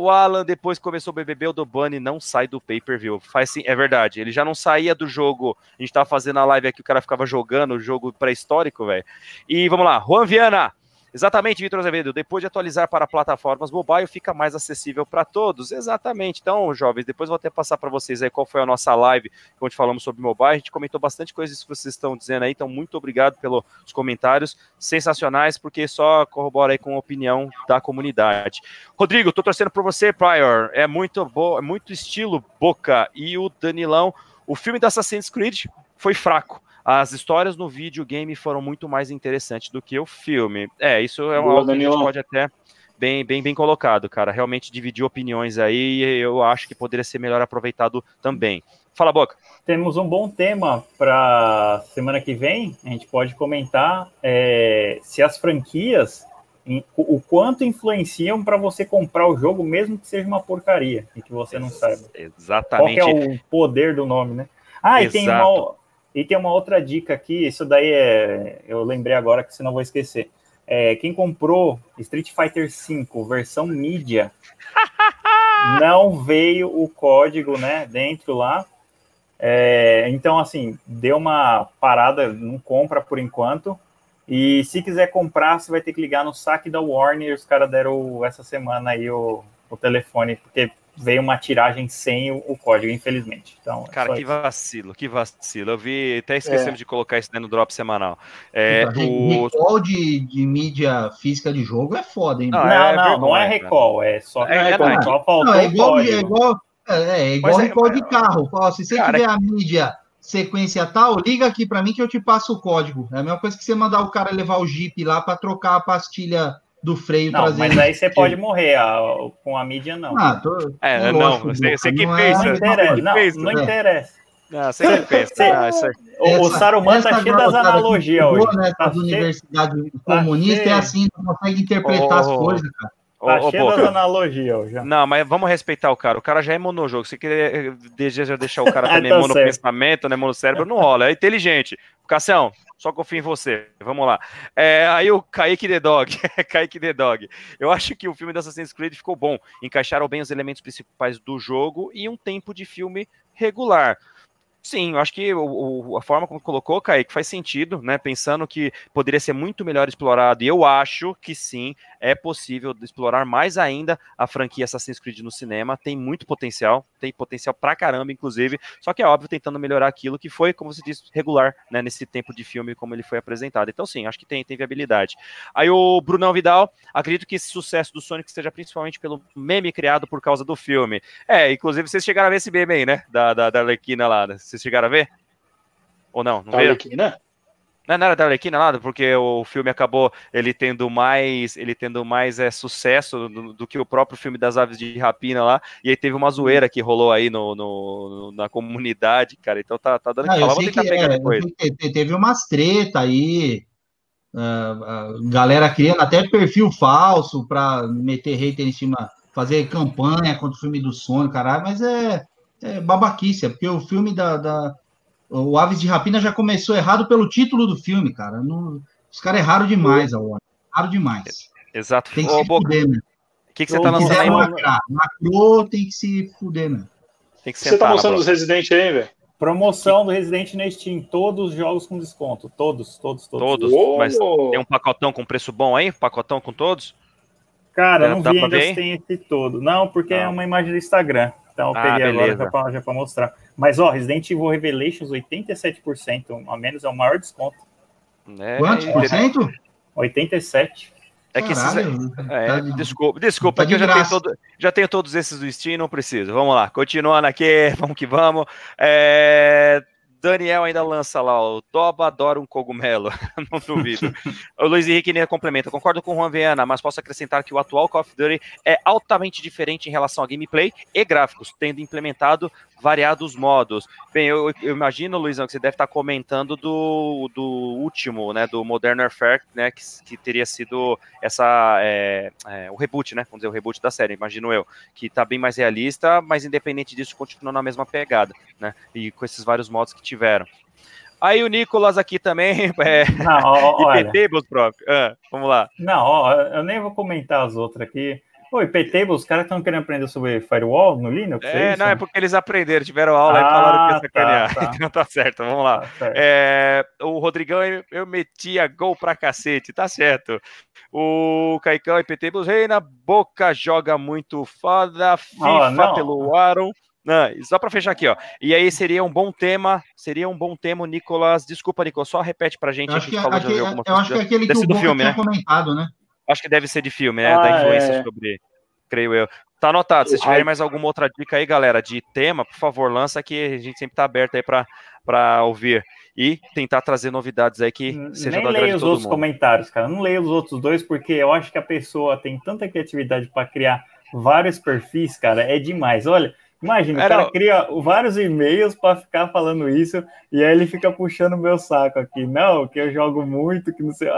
o Alan depois começou o BBB, o Dobani não sai do pay-per-view. Faz sim, é verdade, ele já não saía do jogo, a gente tava fazendo a live aqui, o cara ficava jogando o jogo pré-histórico, velho. E vamos lá, Juan Viana, Exatamente, Vitor Azevedo. Depois de atualizar para plataformas mobile, fica mais acessível para todos. Exatamente. Então, jovens, depois vou até passar para vocês aí qual foi a nossa live, onde falamos sobre mobile. A gente comentou bastante coisas que vocês estão dizendo aí. Então, muito obrigado pelos comentários sensacionais, porque só corrobora aí com a opinião da comunidade. Rodrigo, tô torcendo por você, Prior. É muito bom, é muito estilo Boca e o Danilão. O filme da Assassin's Creed foi fraco as histórias no videogame foram muito mais interessantes do que o filme. É, isso é uma coisa que a gente pode até bem, bem, bem colocado, cara. Realmente dividir opiniões aí, eu acho que poderia ser melhor aproveitado também. Fala, Boca. Temos um bom tema para semana que vem. A gente pode comentar é, se as franquias o quanto influenciam para você comprar o jogo, mesmo que seja uma porcaria e que você não saiba. Exatamente. Qual é o poder do nome, né? Ah, e tem, uma, e tem uma outra dica aqui, isso daí é. Eu lembrei agora que senão vou esquecer. É, quem comprou Street Fighter V versão mídia não veio o código né, dentro lá. É, então, assim, deu uma parada, não compra por enquanto. E se quiser comprar, você vai ter que ligar no saque da Warner. Os caras deram essa semana aí o, o telefone, porque veio uma tiragem sem o, o código, infelizmente. Então, é Cara, que isso. vacilo, que vacilo. Eu vi, até esquecemos é. de colocar isso no drop semanal. É, o recall de, de mídia física de jogo é foda, hein? Não, não, é, não, não, é recall, é só, é, recall, é, só faltou não, é igual, é igual, é, é igual recall de carro. Se você cara, tiver a mídia sequência tal, liga aqui para mim que eu te passo o código. É a mesma coisa que você mandar o cara levar o Jeep lá para trocar a pastilha do freio não, Mas aí você pode morrer a, com a mídia, não. Ah, tô, é, não, você, você que pensa. Não interessa. Não, não, não interessa. Não, você que pensa. Você, o, o Saruman tá cheio das analogias hoje. Né, tá universidades tá comunistas é assim, não consegue interpretar oh, as coisas, cara. Tá ô, cheio das analogias já. Não, mas vamos respeitar o cara. O cara já é monojogo. Se quer deseja deixar o cara também tá mono pensamento, né, mono cérebro, não rola. É inteligente. Cassião, só confio em você. Vamos lá. É, aí o Kaique The Dog. Kaique The Dog. Eu acho que o filme da Assassin's Creed ficou bom. Encaixaram bem os elementos principais do jogo e um tempo de filme regular. Sim, eu acho que o, a forma como colocou, Kaique, faz sentido, né? Pensando que poderia ser muito melhor explorado, e eu acho que sim, é possível explorar mais ainda a franquia Assassin's Creed no cinema. Tem muito potencial, tem potencial pra caramba, inclusive. Só que é óbvio, tentando melhorar aquilo que foi, como você disse, regular, né? Nesse tempo de filme, como ele foi apresentado. Então, sim, acho que tem, tem viabilidade. Aí o Brunão Vidal, acredito que esse sucesso do Sonic seja principalmente pelo meme criado por causa do filme. É, inclusive vocês chegaram a ver esse meme aí, né? Da, da, da Arlequina lá, né? Vocês chegaram a ver? Ou não? Não veio? Arlequina? Não, não era da Arlequina nada, porque o filme acabou ele tendo mais, ele tendo mais é, sucesso do, do, que o próprio filme das aves de rapina lá. E aí teve uma zoeira que rolou aí no, no na comunidade, cara. Então tá, tá dando que falar. Vou tentar que, pegar é, depois. Teve umas treta aí. Uh, galera criando até perfil falso para meter hater em cima, fazer campanha contra o filme do Sonic, caralho, mas é, é babaquice, é porque o filme da, da, O Aves de Rapina já começou errado pelo título do filme, cara. Não, os caras erraram demais a hora. Erraram demais. Exato. Tem que Ô, se Boca, fuder, né? O que, que você tá lançando aí, lacrar, Macrou tem que se fuder, né? Tem que você tá mostrando os Resident aí, velho? Promoção do Resident na Steam, todos os jogos com desconto, todos, todos, todos. Todos, Uou! mas tem um pacotão com preço bom aí? Pacotão com todos? Cara, é, não vi ainda se tem esse todo. Não, porque não. é uma imagem do Instagram. Então eu ah, peguei beleza. agora já para mostrar. Mas, ó, Resident Evil Revelations, 87%, a menos é o maior desconto. É, Quantos por cento? 87. É que esses, é, tá desculpa, desculpa, tá de eu já tenho, todo, já tenho todos esses do Steam, não preciso. Vamos lá, continuando aqui, vamos que vamos. É, Daniel ainda lança lá, o Toba adora um cogumelo, não duvido. o Luiz Henrique nem complementa, concordo com o Juan Viana, mas posso acrescentar que o atual Call of Duty é altamente diferente em relação a gameplay e gráficos, tendo implementado variados modos. Bem, eu, eu, imagino, Luizão, que você deve estar comentando do, do último, né, do Modern Warfare, né, que, que teria sido essa, é, é, o reboot, né, vamos dizer, o reboot da série, imagino eu, que está bem mais realista, mas independente disso, continua na mesma pegada, né, e com esses vários modos que tiveram. Aí o Nicolas aqui também, é, Não, ó, olha, próprio. Ah, vamos lá. Não, ó, eu nem vou comentar as outras aqui. Oi, PTable, os caras estão querendo aprender sobre firewall no Linux? É, é não, é porque eles aprenderam, tiveram aula ah, e falaram que ia sacanear. Tá, tá. Então tá certo, vamos lá. Tá é, o Rodrigão, eu, eu metia gol pra cacete, tá certo. O Caicão e PTable, Reina, Boca joga muito foda, FIFA oh, pelo Aaron. Não, só para fechar aqui, ó. E aí seria um bom tema, seria um bom tema, Nicolas. Desculpa, Nicolas, só repete pra gente. Eu acho, que, é aquele, eu acho que é aquele que o Boca filme, né? comentado, né? Acho que deve ser de filme, né? Ah, da influência é. sobre, creio eu. Tá anotado. Se tiverem mais alguma outra dica aí, galera, de tema, por favor, lança que a gente sempre tá aberto aí para ouvir e tentar trazer novidades aí que seja Nem leio os outros mundo. comentários, cara. Não leio os outros dois porque eu acho que a pessoa tem tanta criatividade para criar vários perfis, cara, é demais. Olha, Imagina, Era... o cara cria vários e-mails para ficar falando isso, e aí ele fica puxando o meu saco aqui. Não, que eu jogo muito, que não sei.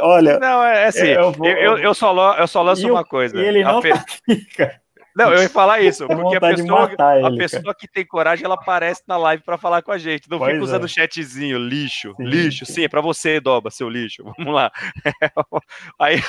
Olha. Não, é assim, eu, vou... eu, eu, só, eu só lanço uma coisa. E ele não a tá aqui, cara. Não, eu ia falar isso, porque a pessoa, ele, a pessoa que tem coragem, ela aparece na live para falar com a gente. Não pois fica usando o é. chatzinho, lixo, sim. lixo. Sim, é para você, Doba, seu lixo. Vamos lá. Aí,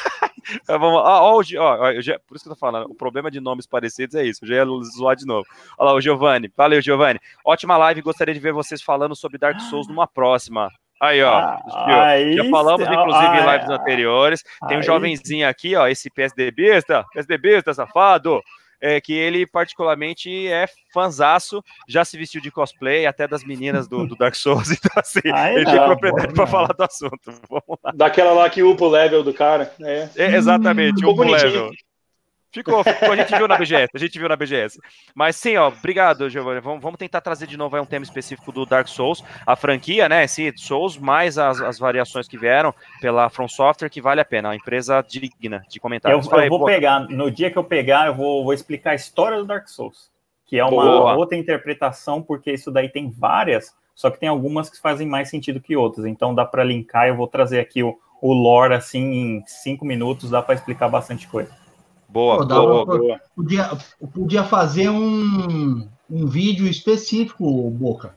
vamos, ó, ó, ó, já, por isso que eu tô falando, o problema de nomes parecidos é isso. Eu já ia zoar de novo. Olha lá, o Giovanni. Valeu, Giovanni. Ótima live, gostaria de ver vocês falando sobre Dark Souls numa próxima. Aí, ó. Ah, aí, já falamos, inclusive, ah, em lives anteriores. Tem um jovenzinho aqui, ó, esse PSDBista, PSDBista, safado é, que ele particularmente é fanzaço, já se vestiu de cosplay, até das meninas do, do Dark Souls, então assim, Ai, ele não, tem propriedade para falar do assunto. Vamos lá. Daquela lá que upa o level do cara. É, é exatamente, hum, upa o level. Ficou, ficou, a gente viu na BGS, a gente viu na BGS. Mas sim, ó, obrigado, Giovanni. Vamos, vamos tentar trazer de novo um tema específico do Dark Souls, a franquia, né? Sim, Souls, mais as, as variações que vieram pela From Software, que vale a pena, uma empresa digna de comentários. Eu, eu vou pegar, no dia que eu pegar, eu vou, vou explicar a história do Dark Souls, que é uma Boa. outra interpretação, porque isso daí tem várias, só que tem algumas que fazem mais sentido que outras. Então dá para linkar, eu vou trazer aqui o, o lore assim em cinco minutos, dá para explicar bastante coisa. Boa, Pô, boa, pra, boa. Podia, podia fazer um, um vídeo específico, Boca,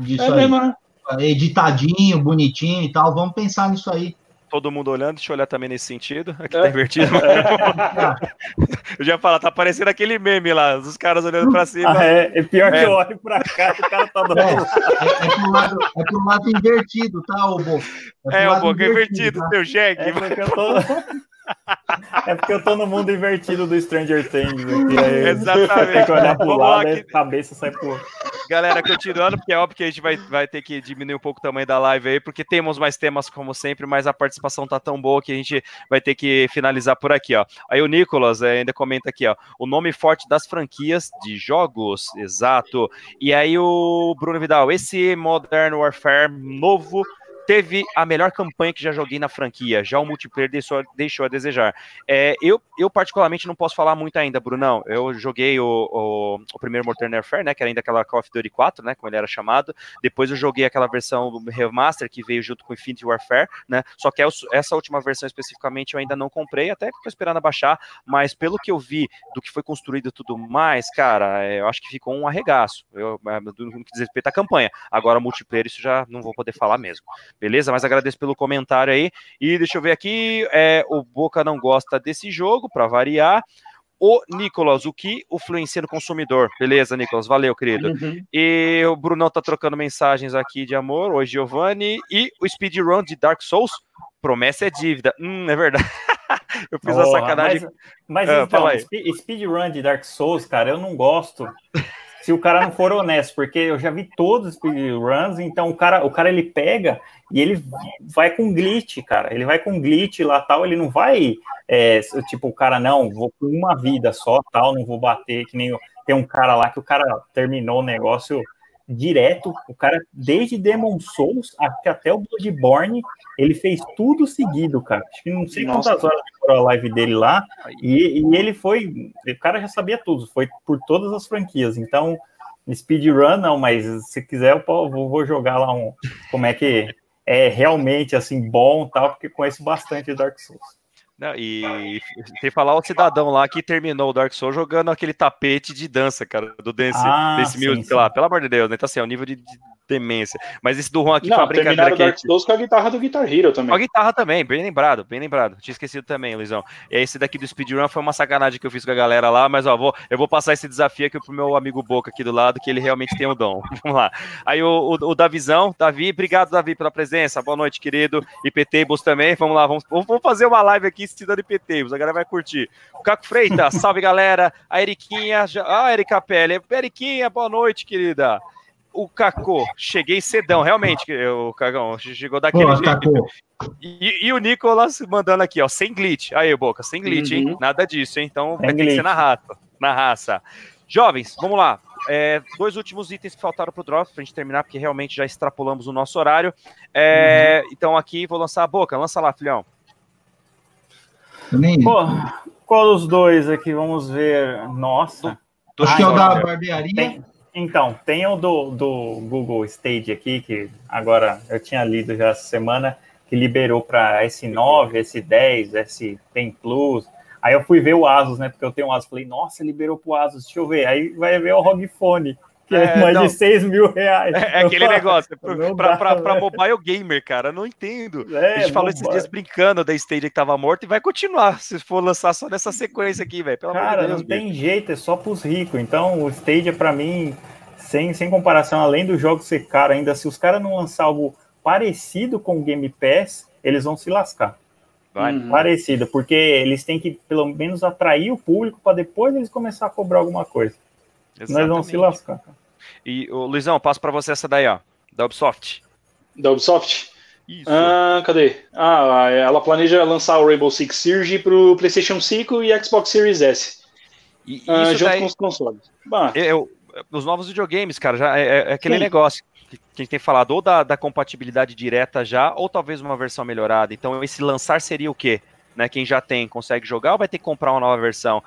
disso é aí. Mesmo, né? Editadinho, bonitinho e tal. Vamos pensar nisso aí. Todo mundo olhando, deixa eu olhar também nesse sentido. Aqui é. tá invertido. É. eu já ia falar, tá parecendo aquele meme lá, os caras olhando pra cima. Ah, é, é pior é. que eu olho pra cá, o cara tá dando. É, é, é, pro lado, é pro lado invertido, tá, ô Boca? É, é o Boca, invertido, invertido tá? seu jegue. É tô. É porque eu tô no mundo invertido do Stranger Things aqui. Aí Exatamente. Tem que olhar pro lado, aqui... a cabeça sai por. Galera, continuando, porque é óbvio que a gente vai, vai ter que diminuir um pouco o tamanho da live aí, porque temos mais temas como sempre, mas a participação tá tão boa que a gente vai ter que finalizar por aqui, ó. Aí o Nicolas é, ainda comenta aqui, ó, o nome forte das franquias de jogos, exato. E aí o Bruno Vidal, esse Modern Warfare novo teve a melhor campanha que já joguei na franquia. Já o multiplayer deixou, deixou a desejar. É, eu, eu, particularmente, não posso falar muito ainda, Brunão. Eu joguei o, o, o primeiro Modern Warfare, né? Que era ainda aquela Call of Duty 4, né? Como ele era chamado. Depois eu joguei aquela versão Remaster que veio junto com Infinity Warfare, né? Só que essa última versão especificamente eu ainda não comprei, até tô esperando baixar. Mas pelo que eu vi do que foi construído e tudo mais, cara, é, eu acho que ficou um arregaço. Eu, no que diz respeito à campanha. Agora, multiplayer, isso já não vou poder falar mesmo. Beleza? Mas agradeço pelo comentário aí. E deixa eu ver aqui. É, o Boca não gosta desse jogo, para variar. O Nicolas, o que influencia no consumidor? Beleza, Nicolas, valeu, querido. Uhum. E o Brunão tá trocando mensagens aqui de amor, oi Giovanni. E o speedrun de Dark Souls, promessa é dívida. Hum, é verdade. eu fiz oh, a sacanagem. Mas, mas ah, então, speedrun de Dark Souls, cara, eu não gosto se o cara não for honesto, porque eu já vi todos os speedruns, então o cara, o cara ele pega e ele vai com glitch, cara. Ele vai com glitch lá tal, ele não vai, é, tipo, o cara, não, vou com uma vida só, tal, não vou bater, que nem tem um cara lá que o cara terminou o negócio direto, o cara, desde Demon Souls até o Bloodborne, ele fez tudo seguido, cara. Acho que não sei Nossa. quantas horas demorou a live dele lá, e, e, ele foi, o cara já sabia tudo, foi por todas as franquias, então, speedrun não, mas se quiser eu vou, vou jogar lá um, como é que é realmente, assim, bom tal, porque conheço bastante Dark Souls. Não, e sem falar o cidadão lá que terminou o Dark Souls jogando aquele tapete de dança, cara, do Dance, ah, desse music lá, pelo amor de Deus, né? Então, assim, é o nível de, de demência. Mas esse do Juan aqui não, foi uma brincadeira. Dark Souls com a guitarra do Guitar Hero também. Com a guitarra também, bem lembrado, bem lembrado. Tinha esquecido também, Luizão. Esse daqui do speedrun foi uma sacanagem que eu fiz com a galera lá, mas ó, vou, eu vou passar esse desafio aqui pro meu amigo Boca aqui do lado, que ele realmente tem o dom. Vamos lá. Aí o, o, o Davizão, Davi, obrigado, Davi, pela presença. Boa noite, querido. IPTables também. Vamos lá, vamos, vamos fazer uma live aqui estudando IPTables, a galera vai curtir. O Caco Freitas, salve galera. A Eriquinha, ah, a Erika Pele. Eriquinha, boa noite, querida o Cacô, cheguei cedão, realmente, o Cagão, chegou daquele Pô, jeito. E, e, o Nicolas mandando aqui, ó, sem glitch. Aí, Boca, sem glitch, uhum. hein? Nada disso, hein? Então sem vai glitch. ter que ser na raça, na raça. Jovens, vamos lá. É, dois últimos itens que faltaram para o drop, para a gente terminar, porque realmente já extrapolamos o nosso horário. É, uhum. Então aqui vou lançar a boca. Lança lá, filhão. Pô, qual dos dois aqui? Vamos ver. Nossa. Acho que é o da barbearia. Tem, então, tem o do, do Google Stage aqui, que agora eu tinha lido já essa semana, que liberou para S9, S10, S10 Plus. Aí eu fui ver o Asus, né? Porque eu tenho um Asus. Falei, nossa, liberou pro Asus, deixa eu ver. Aí vai ver o ROG Phone que é, é mais não. de 6 mil reais. É, é aquele negócio, pra, mobile gamer, cara, não entendo. É, a gente falou esses dias brincando da Stadia que tava morta e vai continuar se for lançar só nessa sequência aqui, velho. Cara, Deus, não tem jeito, é só pros ricos. Então, o Stadia, pra mim, sem, sem comparação, além do jogo ser caro, ainda se os caras não lançar algo parecido com o Game Pass, eles vão se lascar. Vai. Uhum. Parecido, porque eles têm que pelo menos atrair o público para depois eles começar a cobrar alguma coisa. Exatamente. Nós vamos se lascar. Cara. E, o Luizão, passo para você essa daí, ó, da Ubisoft. Da Ubisoft? Isso. Ah, cadê? Ah, ela planeja lançar o Rainbow Six Siege para o PlayStation 5 e Xbox Series S. E, ah, junto daí, com os consoles. Bah. Eu, os novos videogames, cara, já é, é, é aquele Sim. negócio que a gente tem falado, ou da, da, compatibilidade direta já, ou talvez uma versão melhorada. Então, esse lançar seria o quê? Né, quem já tem consegue jogar ou vai ter que comprar uma nova versão?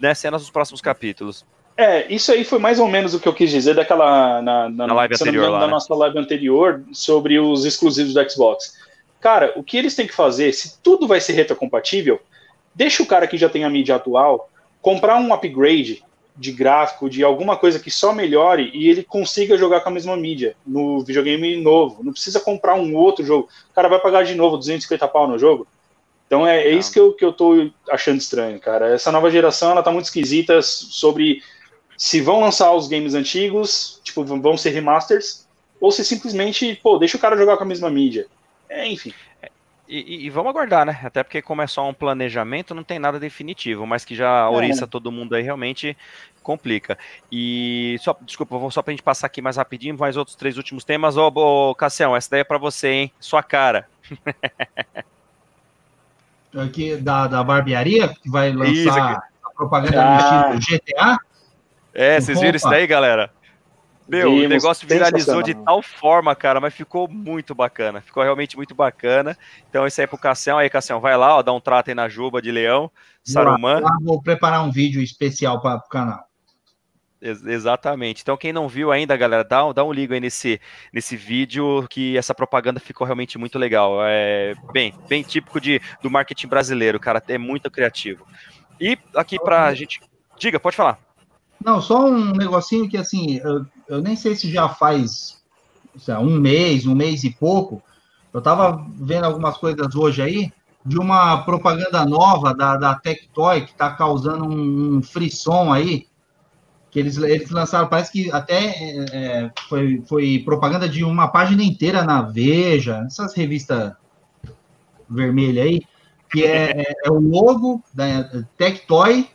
Né, cenas dos próximos capítulos. É, isso aí foi mais ou menos o que eu quis dizer daquela na, na, na live anterior, lá, na né? nossa live anterior sobre os exclusivos do Xbox. Cara, o que eles têm que fazer, se tudo vai ser retrocompatível, deixa o cara que já tem a mídia atual comprar um upgrade de gráfico, de alguma coisa que só melhore e ele consiga jogar com a mesma mídia no videogame novo. Não precisa comprar um outro jogo. O cara vai pagar de novo 250 pau no jogo. Então é, é isso que eu, que eu tô achando estranho, cara. Essa nova geração, ela tá muito esquisita sobre se vão lançar os games antigos, tipo, vão ser remasters, ou se simplesmente, pô, deixa o cara jogar com a mesma mídia. É, enfim. E, e, vamos aguardar, né? Até porque como é só um planejamento, não tem nada definitivo, mas que já oriça é. todo mundo aí realmente complica. E só, desculpa, vou só pra gente passar aqui mais rapidinho, mais outros três últimos temas. Ô, ô Cassião, essa daí é pra você, hein? Sua cara. Aqui da, da barbearia, que vai lançar a propaganda ah. do estilo GTA. É, vocês viram isso daí, galera? Meu, Vimos, o negócio viralizou de tal forma, cara, mas ficou muito bacana. Ficou realmente muito bacana. Então, esse aí é pro Cassião. Aí, Cassião, vai lá, ó, dá um trato aí na Juba de Leão, Saruman. Lá, vou preparar um vídeo especial para o canal. Ex exatamente. Então, quem não viu ainda, galera, dá, dá um ligo aí nesse, nesse vídeo, que essa propaganda ficou realmente muito legal. É bem, bem típico de, do marketing brasileiro, cara. É muito criativo. E aqui pra gente. Diga, pode falar. Não, só um negocinho que assim, eu, eu nem sei se já faz lá, um mês, um mês e pouco. Eu estava vendo algumas coisas hoje aí de uma propaganda nova da, da Tectoy que está causando um, um frisson aí. Que eles, eles lançaram, parece que até é, é, foi, foi propaganda de uma página inteira na Veja, essas revistas vermelhas aí, que é, é, é o logo da Tectoy,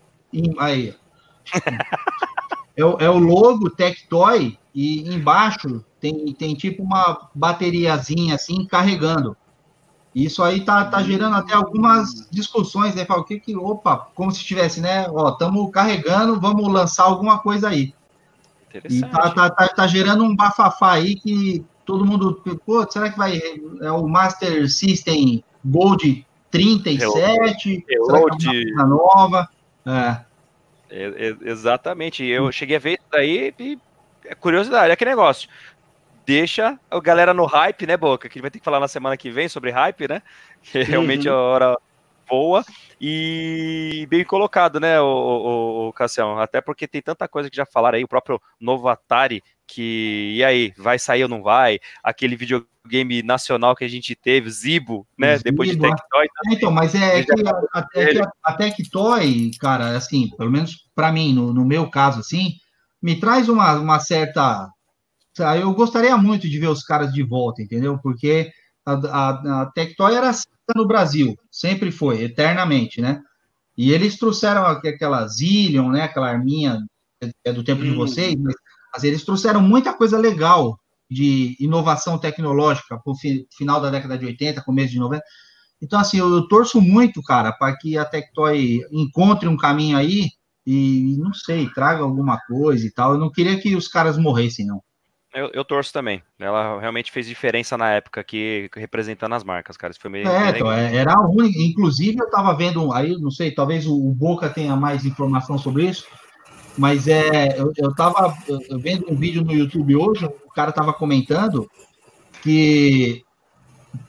aí, é, é o logo Tectoy e embaixo tem, tem tipo uma bateriazinha assim carregando. Isso aí tá, tá gerando até algumas discussões, né? Fala, o que que, opa, como se estivesse, né? Ó, estamos carregando, vamos lançar alguma coisa aí. E tá, tá, tá, tá, gerando um bafafá aí que todo mundo, pô, será que vai, é o Master System Gold 37? Reload. Será que é uma nova? É. É, é, exatamente. Eu hum. cheguei a ver isso daí e é curiosidade, é que negócio. Deixa a galera no hype, né, Boca? Que a gente vai ter que falar na semana que vem sobre hype, né? Que realmente uhum. a hora boa e bem colocado, né, o, o, o Cassião? Até porque tem tanta coisa que já falaram aí, o próprio novo Atari, que e aí, vai sair ou não vai? Aquele videogame nacional que a gente teve, Zibo, né? Zibo, depois de Tectoy. É, então, mas é, que a, a, a, Tectoy, cara, assim, pelo menos para mim, no, no meu caso, assim, me traz uma, uma certa. Eu gostaria muito de ver os caras de volta, entendeu? Porque a, a, a Tectoy era no Brasil, sempre foi, eternamente, né? E eles trouxeram aquela Zillion, né? Aquela arminha é do tempo hum. de vocês, mas, mas, eles trouxeram muita coisa legal de inovação tecnológica para o fi, final da década de 80, começo de 90. Então, assim, eu, eu torço muito, cara, para que a Tectoy encontre um caminho aí e, não sei, traga alguma coisa e tal. Eu não queria que os caras morressem, não. Eu, eu, torço também. Ela realmente fez diferença na época aqui, representando as marcas, cara. Isso foi meio. É, então, é, era Inclusive, eu tava vendo aí, não sei, talvez o, o Boca tenha mais informação sobre isso. Mas é, eu, eu tava vendo um vídeo no YouTube hoje, o cara tava comentando que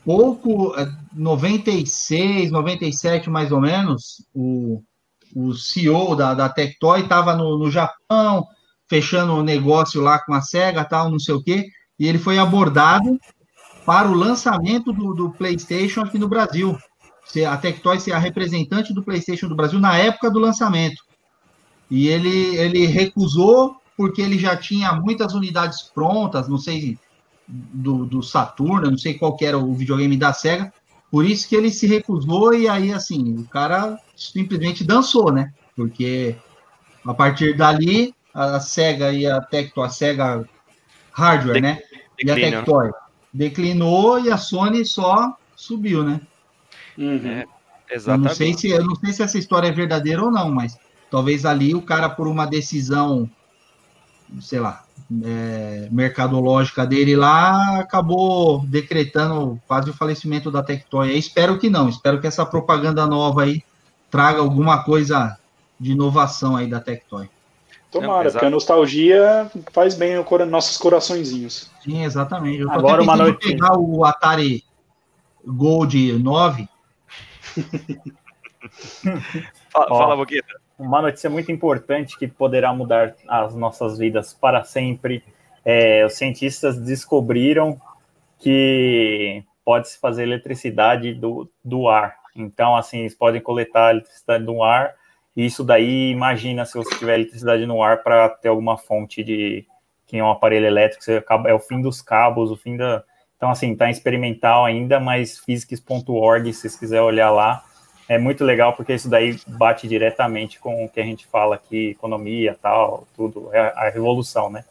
pouco, 96, é, 97 mais ou menos, o, o CEO da, da Tectoy estava no, no Japão, fechando um negócio lá com a SEGA, tal, não sei o quê, e ele foi abordado para o lançamento do, do PlayStation aqui no Brasil. A Tectoy ser a representante do PlayStation do Brasil na época do lançamento. E ele, ele recusou porque ele já tinha muitas unidades prontas, não sei do, do Saturno, não sei qual era o videogame da SEGA, por isso que ele se recusou e aí, assim, o cara simplesmente dançou, né? Porque a partir dali, a SEGA e a Tectoy, a SEGA Hardware, né? E a né? Tectoy declinou e a Sony só subiu, né? Uhum. É, exatamente. Eu não, sei se, eu não sei se essa história é verdadeira ou não, mas talvez ali o cara, por uma decisão, sei lá, é, mercadológica dele lá, acabou decretando quase o falecimento da Tectoy. espero que não, espero que essa propaganda nova aí traga alguma coisa de inovação aí da Tectoy. Tomara, porque a nostalgia faz bem no nossos coraçõezinhos. Sim, exatamente. Eu Agora uma noite. pegar o Atari Gold 9. fala, fala Boqueta. Uma notícia muito importante que poderá mudar as nossas vidas para sempre. É, os cientistas descobriram que pode-se fazer eletricidade do, do ar. Então, assim, eles podem coletar eletricidade do ar e isso daí, imagina se você tiver eletricidade no ar para ter alguma fonte de que é um aparelho elétrico, você acaba, é o fim dos cabos, o fim da. Então, assim, tá experimental ainda, mas physics.org, se vocês quiserem olhar lá, é muito legal porque isso daí bate diretamente com o que a gente fala aqui, economia, tal, tudo, é a revolução, né?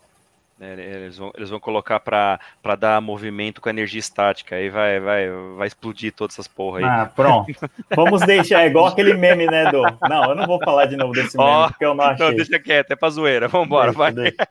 É, eles, vão, eles vão colocar para dar movimento com energia estática, aí vai, vai, vai explodir todas essas porra aí. Ah, pronto. Vamos deixar, é igual aquele meme, né, do... Não, eu não vou falar de novo desse meme, oh, porque eu não achei. Não, deixa quieto, é pra zoeira, vambora, deixa, vai. Deixa.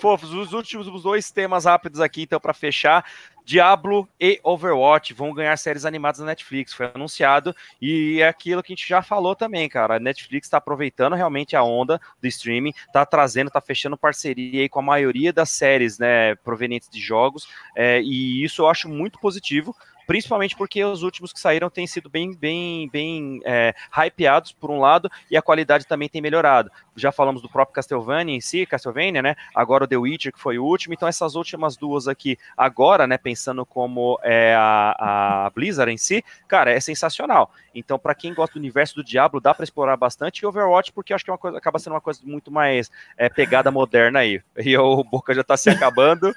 Fofos, os últimos os dois temas rápidos aqui, então, para fechar. Diablo e Overwatch vão ganhar séries animadas na Netflix, foi anunciado, e é aquilo que a gente já falou também, cara. A Netflix está aproveitando realmente a onda do streaming, está trazendo, está fechando parceria aí com a maioria das séries, né, provenientes de jogos, é, e isso eu acho muito positivo, principalmente porque os últimos que saíram têm sido bem, bem, bem é, hypeados por um lado e a qualidade também tem melhorado. Já falamos do próprio Castlevania em si, Castlevania, né? Agora o The Witcher que foi o último. Então essas últimas duas aqui agora, né? Pensando como é a, a Blizzard em si, cara, é sensacional. Então para quem gosta do universo do Diablo dá para explorar bastante e Overwatch porque eu acho que é uma coisa, acaba sendo uma coisa muito mais é, pegada moderna aí. E o Boca já está se acabando.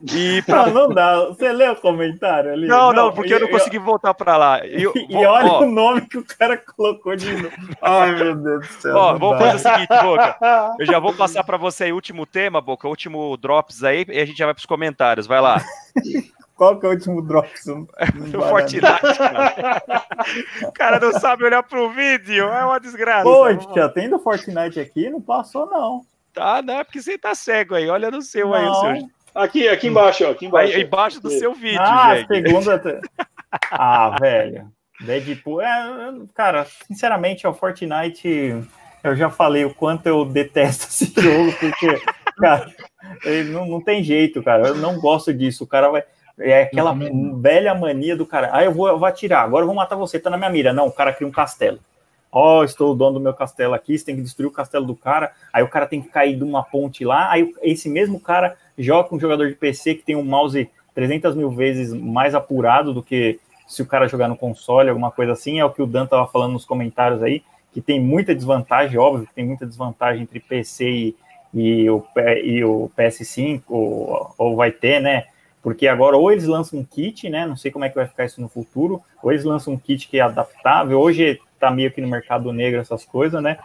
E pra... Não, não dá. Você leu o comentário ali? Não, não, não porque eu, eu não consegui eu... voltar para lá. Eu, e vou, olha ó, o nome que o cara colocou de novo. Ai, meu Deus do céu. Ó, vamos fazer o seguinte, Boca. Eu já vou passar para você aí o último tema, Boca, o último drops aí, e a gente já vai para os comentários. Vai lá. Qual que é o último drops? Do Fortnite, cara. o cara não sabe olhar pro vídeo, é uma desgraça. Poxa, tem do Fortnite aqui? Não passou, não. Tá, não, é porque você tá cego aí. Olha no seu não. aí, o seu. Aqui, aqui embaixo, ó, aqui embaixo. Aí, embaixo do seu vídeo, ah, gente. segunda. ah, velho. Deadpool. É, cara, sinceramente, o Fortnite. Eu já falei o quanto eu detesto esse jogo, porque, cara, não, não tem jeito, cara. Eu não gosto disso. O cara vai. É aquela velha mania do cara. Ah, eu vou, eu vou atirar, agora eu vou matar você, tá na minha mira. Não, o cara cria um castelo. Ó, oh, estou o dono do meu castelo aqui, você tem que destruir o castelo do cara. Aí o cara tem que cair de uma ponte lá. Aí esse mesmo cara joga um jogador de PC que tem um mouse 300 mil vezes mais apurado do que se o cara jogar no console, alguma coisa assim. É o que o Dan estava falando nos comentários aí, que tem muita desvantagem, óbvio que tem muita desvantagem entre PC e, e, o, e o PS5, ou, ou vai ter, né? Porque agora ou eles lançam um kit, né? Não sei como é que vai ficar isso no futuro, ou eles lançam um kit que é adaptável. Hoje tá meio que no mercado negro essas coisas, né?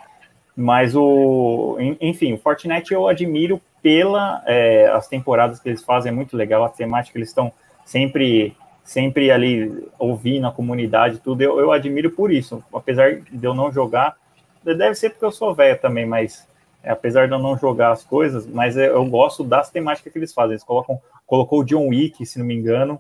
Mas o, enfim, o Fortnite eu admiro pela é, as temporadas que eles fazem, é muito legal, a temática eles estão sempre sempre ali ouvindo a comunidade, tudo, eu, eu admiro por isso, apesar de eu não jogar, deve ser porque eu sou velho também, mas é, apesar de eu não jogar as coisas, mas eu, eu gosto das temáticas que eles fazem, eles colocam, colocou o John Wick, se não me engano,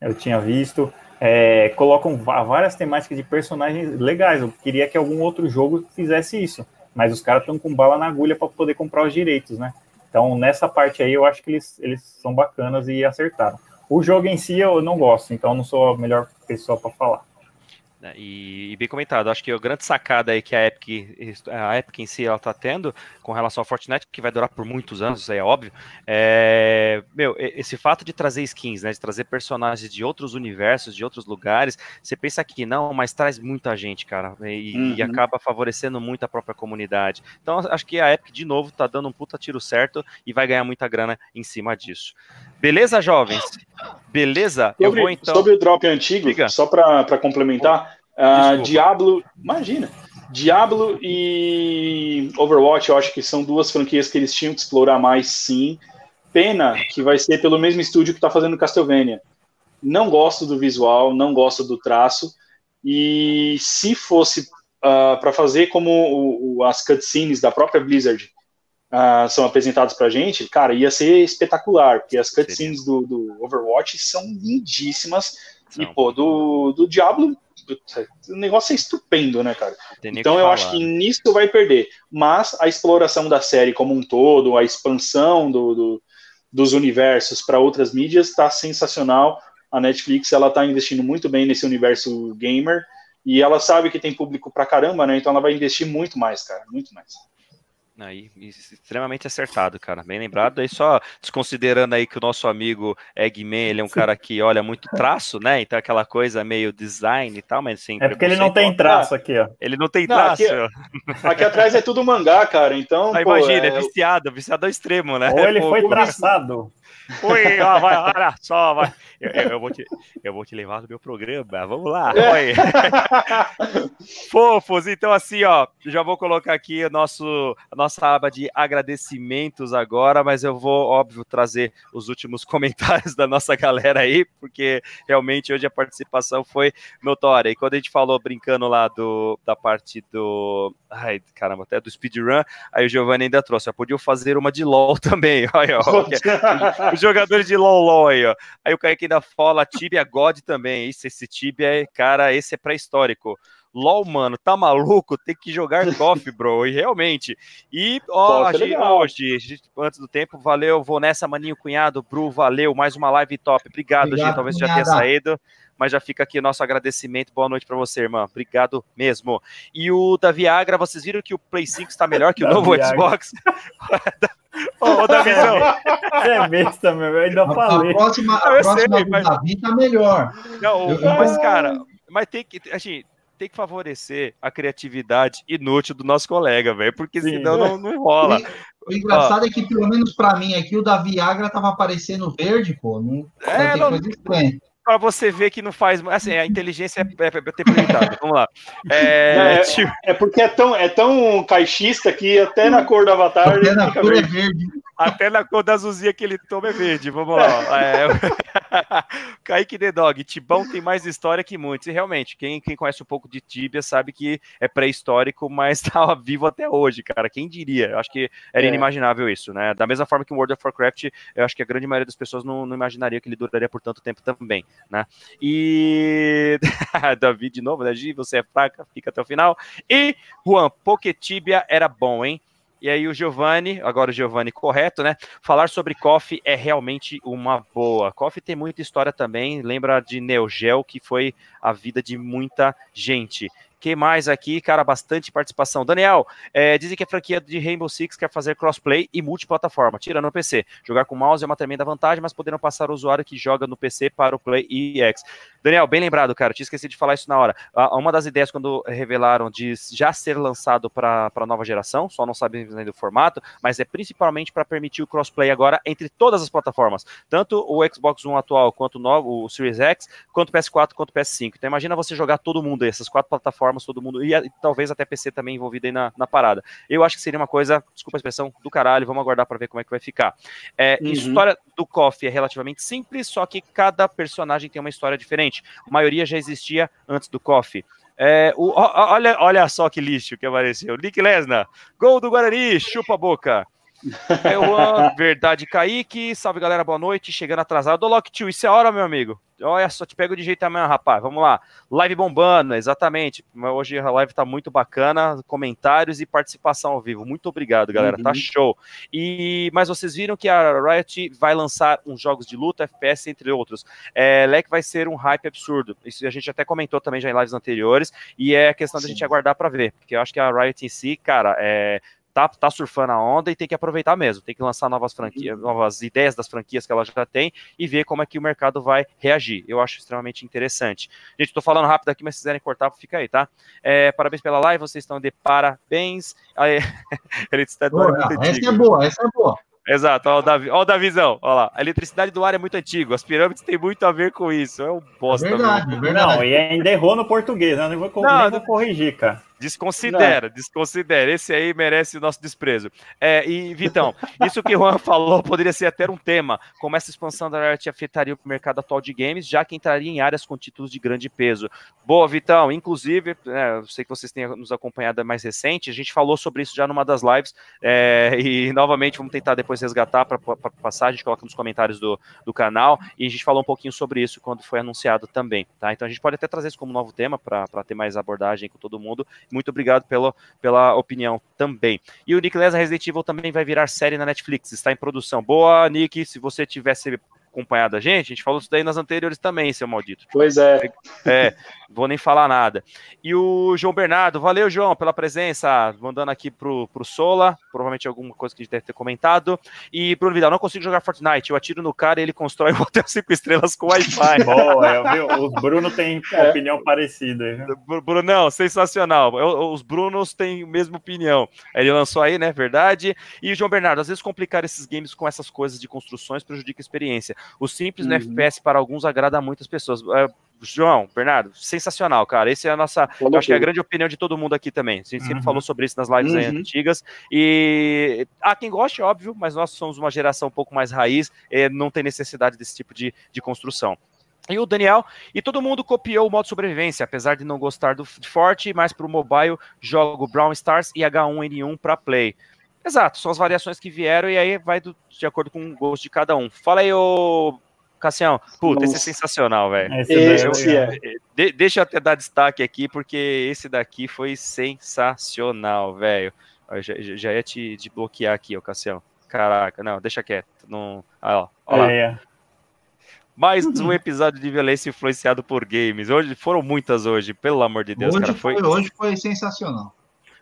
eu tinha visto, é, colocam várias temáticas de personagens legais, eu queria que algum outro jogo fizesse isso, mas os caras estão com bala na agulha para poder comprar os direitos, né? Então, nessa parte aí, eu acho que eles, eles são bacanas e acertaram. O jogo em si eu não gosto, então não sou a melhor pessoa para falar. Né, e, e, bem comentado, acho que a grande sacada aí que a Epic, a Epic em si ela tá tendo com relação ao Fortnite, que vai durar por muitos anos, isso aí é óbvio, é, meu, esse fato de trazer skins, né, de trazer personagens de outros universos, de outros lugares, você pensa que não, mas traz muita gente, cara, e, uhum. e, acaba favorecendo muito a própria comunidade. Então, acho que a Epic, de novo, tá dando um puta tiro certo e vai ganhar muita grana em cima disso. Beleza, jovens? Beleza? Sobre, eu vou então. Sobre o drop antigo, Diga. só para complementar, uh, Diablo, imagina, Diablo e Overwatch, eu acho que são duas franquias que eles tinham que explorar mais, sim. Pena que vai ser pelo mesmo estúdio que está fazendo Castlevania. Não gosto do visual, não gosto do traço. E se fosse uh, ah, para fazer como o, o, as cutscenes da própria Blizzard uh, são apresentados pra gente, cara, ia ser espetacular, porque as cutscenes do, do, Overwatch são lindíssimas, são. e, pô, do, do Diablo, o negócio é estupendo, né, cara? Então eu acho que nisso vai perder, mas a exploração da série como um todo, a expansão do, do dos universos para outras mídias está sensacional. A Netflix ela está investindo muito bem nesse universo gamer e ela sabe que tem público pra caramba, né? Então ela vai investir muito mais, cara, muito mais. Aí, extremamente acertado, cara. Bem lembrado. Aí só desconsiderando aí que o nosso amigo Eggman, ele é um cara que olha muito traço, né? Então aquela coisa meio design e tal, mas sim. É porque ele não tem traço aqui, ó. Ele não tem traço. Não, aqui, aqui, atrás é tudo mangá, cara. Então. Ah, pô, imagina, é... é viciado, viciado ao extremo, né? Ou ele pô, foi traçado. Oi, ó, vai, olha só, vai. Eu, eu, vou te, eu vou te levar no meu programa. Vamos lá. É. Oi. Fofos, então assim, ó, já vou colocar aqui o nosso, a nossa aba de agradecimentos agora, mas eu vou, óbvio, trazer os últimos comentários da nossa galera aí, porque realmente hoje a participação foi notória. E quando a gente falou brincando lá do, da parte do. Ai, caramba, até do speedrun, aí o Giovanni ainda trouxe. Eu podia fazer uma de LOL também. Olha, ó, os jogadores de LOL, LOL aí, ó. Aí o Kaique ainda fala Tibia God também. Isso, esse Tibia, é, cara, esse é pré-histórico. LOL, mano, tá maluco? Tem que jogar KOF, bro. E realmente. E, ó, gente, hoje, antes do tempo, valeu. Vou nessa, maninho cunhado. Bru, valeu. Mais uma live top. Obrigado, Obrigado gente. Talvez já tenha saído mas já fica aqui nosso agradecimento. Boa noite para você, irmã. Obrigado mesmo. E o da Viagra, vocês viram que o Play 5 está melhor que o novo Viagra. Xbox? Ô, ô Davizão. Você é besta, meu. Eu ainda falei. A próxima, a próxima sei, do mas... Davi tá melhor. Não, eu, mas, cara, mas tem que. Assim, tem que favorecer a criatividade inútil do nosso colega, velho, porque Sim, senão não, não rola. O engraçado Ó, é que, pelo menos para mim aqui, o da Viagra tava aparecendo verde, pô. Não, é, não, para você ver que não faz. Assim, a inteligência é, é, é tempo limitado. Vamos lá. É, é, tipo... é, porque é tão, é tão caixista que até na cor do avatar. Até na cor é verde. Até na cor da azulzinha que ele toma é verde. Vamos lá. É... Kaique The Dog, Tibão tem mais história que muitos. E realmente, quem, quem conhece um pouco de Tibia sabe que é pré-histórico, mas estava vivo até hoje, cara. Quem diria? Eu acho que era é. inimaginável isso, né? Da mesma forma que World of Warcraft, eu acho que a grande maioria das pessoas não, não imaginaria que ele duraria por tanto tempo também, né? E. Davi, de novo, né? Gi, você é fraca, fica até o final. E, Juan, Poketibia era bom, hein? E aí o Giovanni, agora o Giovanni correto, né? Falar sobre KOF é realmente uma boa. KOF tem muita história também, lembra de Neo Geo, que foi a vida de muita gente que mais aqui? Cara, bastante participação. Daniel, é, dizem que a franquia de Rainbow Six quer fazer crossplay e multiplataforma, tirando o PC. Jogar com mouse é uma tremenda vantagem, mas poderão passar o usuário que joga no PC para o Play e X. Daniel, bem lembrado, cara, tinha esquecido de falar isso na hora. Uma das ideias quando revelaram de já ser lançado para a nova geração, só não sabemos ainda o formato, mas é principalmente para permitir o crossplay agora entre todas as plataformas, tanto o Xbox One atual quanto o novo, o Series X, quanto o PS4 quanto o PS5. Então imagina você jogar todo mundo aí, essas quatro plataformas todo mundo, e, e, talvez até PC também envolvido aí na, na, parada. Eu acho que seria uma coisa, desculpa a expressão, do caralho, vamos aguardar para ver como é que vai ficar. É, uhum. História do KOF é relativamente simples, só que cada personagem tem uma história diferente. A maioria já existia antes do KOF. É, olha, olha só que lixo que apareceu. Nick Lesnar, gol do Guarani, chupa a boca. Eu, verdade, Kaique. Salve galera, boa noite. Chegando atrasado. Ô, Lock Tio, isso é hora, meu amigo. Olha só, te pego de jeito amanhã, rapaz. Vamos lá. Live bombando, exatamente. Hoje a live tá muito bacana. Comentários e participação ao vivo. Muito obrigado, galera. Tá uhum. Tá show. E Mas vocês viram que a Riot vai lançar uns jogos de luta, FPS, entre outros. É, Leque vai ser um hype absurdo. Isso a gente até comentou também já em lives anteriores. E é questão Sim. da gente aguardar para ver. Porque eu acho que a Riot em si, cara, é, tá, tá surfando a onda e tem que aproveitar mesmo, tem que lançar novas franquias, uhum. novas ideias das franquias que ela já tem e ver como é que o mercado vai reagir. Eu acho extremamente interessante. Gente, tô falando rápido aqui, mas se quiserem cortar, fica aí, tá? É, parabéns pela live, vocês estão de parabéns. Aí, ele está boa, essa é boa, essa é boa. Exato, ó o, Davi, ó o Davizão, ó lá. A eletricidade do ar é muito antigo, as pirâmides têm muito a ver com isso. É um bosta. É verdade, é verdade. Não, e ainda errou no português, né? Não vou, não, nem vou corrigir, cara. Desconsidera, não. desconsidera. Esse aí merece o nosso desprezo. É, e, Vitão, isso que o Juan falou poderia ser até um tema, como essa expansão da arte afetaria o mercado atual de games, já que entraria em áreas com títulos de grande peso. Boa, Vitão. Inclusive, é, eu sei que vocês têm nos acompanhado mais recente, a gente falou sobre isso já numa das lives, é, e novamente vamos tentar depois resgatar para passar, a gente coloca nos comentários do, do canal, e a gente falou um pouquinho sobre isso quando foi anunciado também, tá? Então a gente pode até trazer isso como novo tema para ter mais abordagem com todo mundo muito obrigado pela, pela opinião também. E o Nick Lesa Resident Evil também vai virar série na Netflix, está em produção. Boa, Nick, se você tivesse acompanhado a gente, a gente falou isso daí nas anteriores também, seu maldito. Pois é. É, vou nem falar nada. E o João Bernardo, valeu, João, pela presença, mandando aqui pro, pro Sola, provavelmente alguma coisa que a gente deve ter comentado. E Bruno Vidal, não consigo jogar Fortnite, eu atiro no cara e ele constrói um hotel cinco estrelas com Wi-Fi. Boa, é, viu? O Bruno tem é. opinião parecida. Bruno, não, sensacional. Os Brunos têm a mesma opinião. Ele lançou aí, né, verdade. E João Bernardo, às vezes complicar esses games com essas coisas de construções prejudica a experiência. O simples uhum. no FPS para alguns agrada muitas pessoas. É, João, Bernardo, sensacional, cara. Essa é a nossa, acho que é a grande opinião de todo mundo aqui também. A gente uhum. sempre falou sobre isso nas lives uhum. antigas. E há quem goste, óbvio, mas nós somos uma geração um pouco mais raiz, e não tem necessidade desse tipo de, de construção. E o Daniel, e todo mundo copiou o modo sobrevivência, apesar de não gostar do Forte, mas para o mobile jogo Brown Stars e H1N1 para Play. Exato, são as variações que vieram e aí vai do, de acordo com o gosto de cada um. Fala aí, ô Cassião. Puta, Nossa. esse é sensacional, velho. Esse é. De, deixa eu até dar destaque aqui, porque esse daqui foi sensacional, velho. Já, já ia te, te, bloquear aqui, ô Cassião. Caraca, não, deixa quieto. Não... Ah, ó, ó lá. É. Mais um episódio de violência influenciado por games. Hoje foram muitas hoje, pelo amor de Deus, hoje cara. Foi, hoje foi sensacional.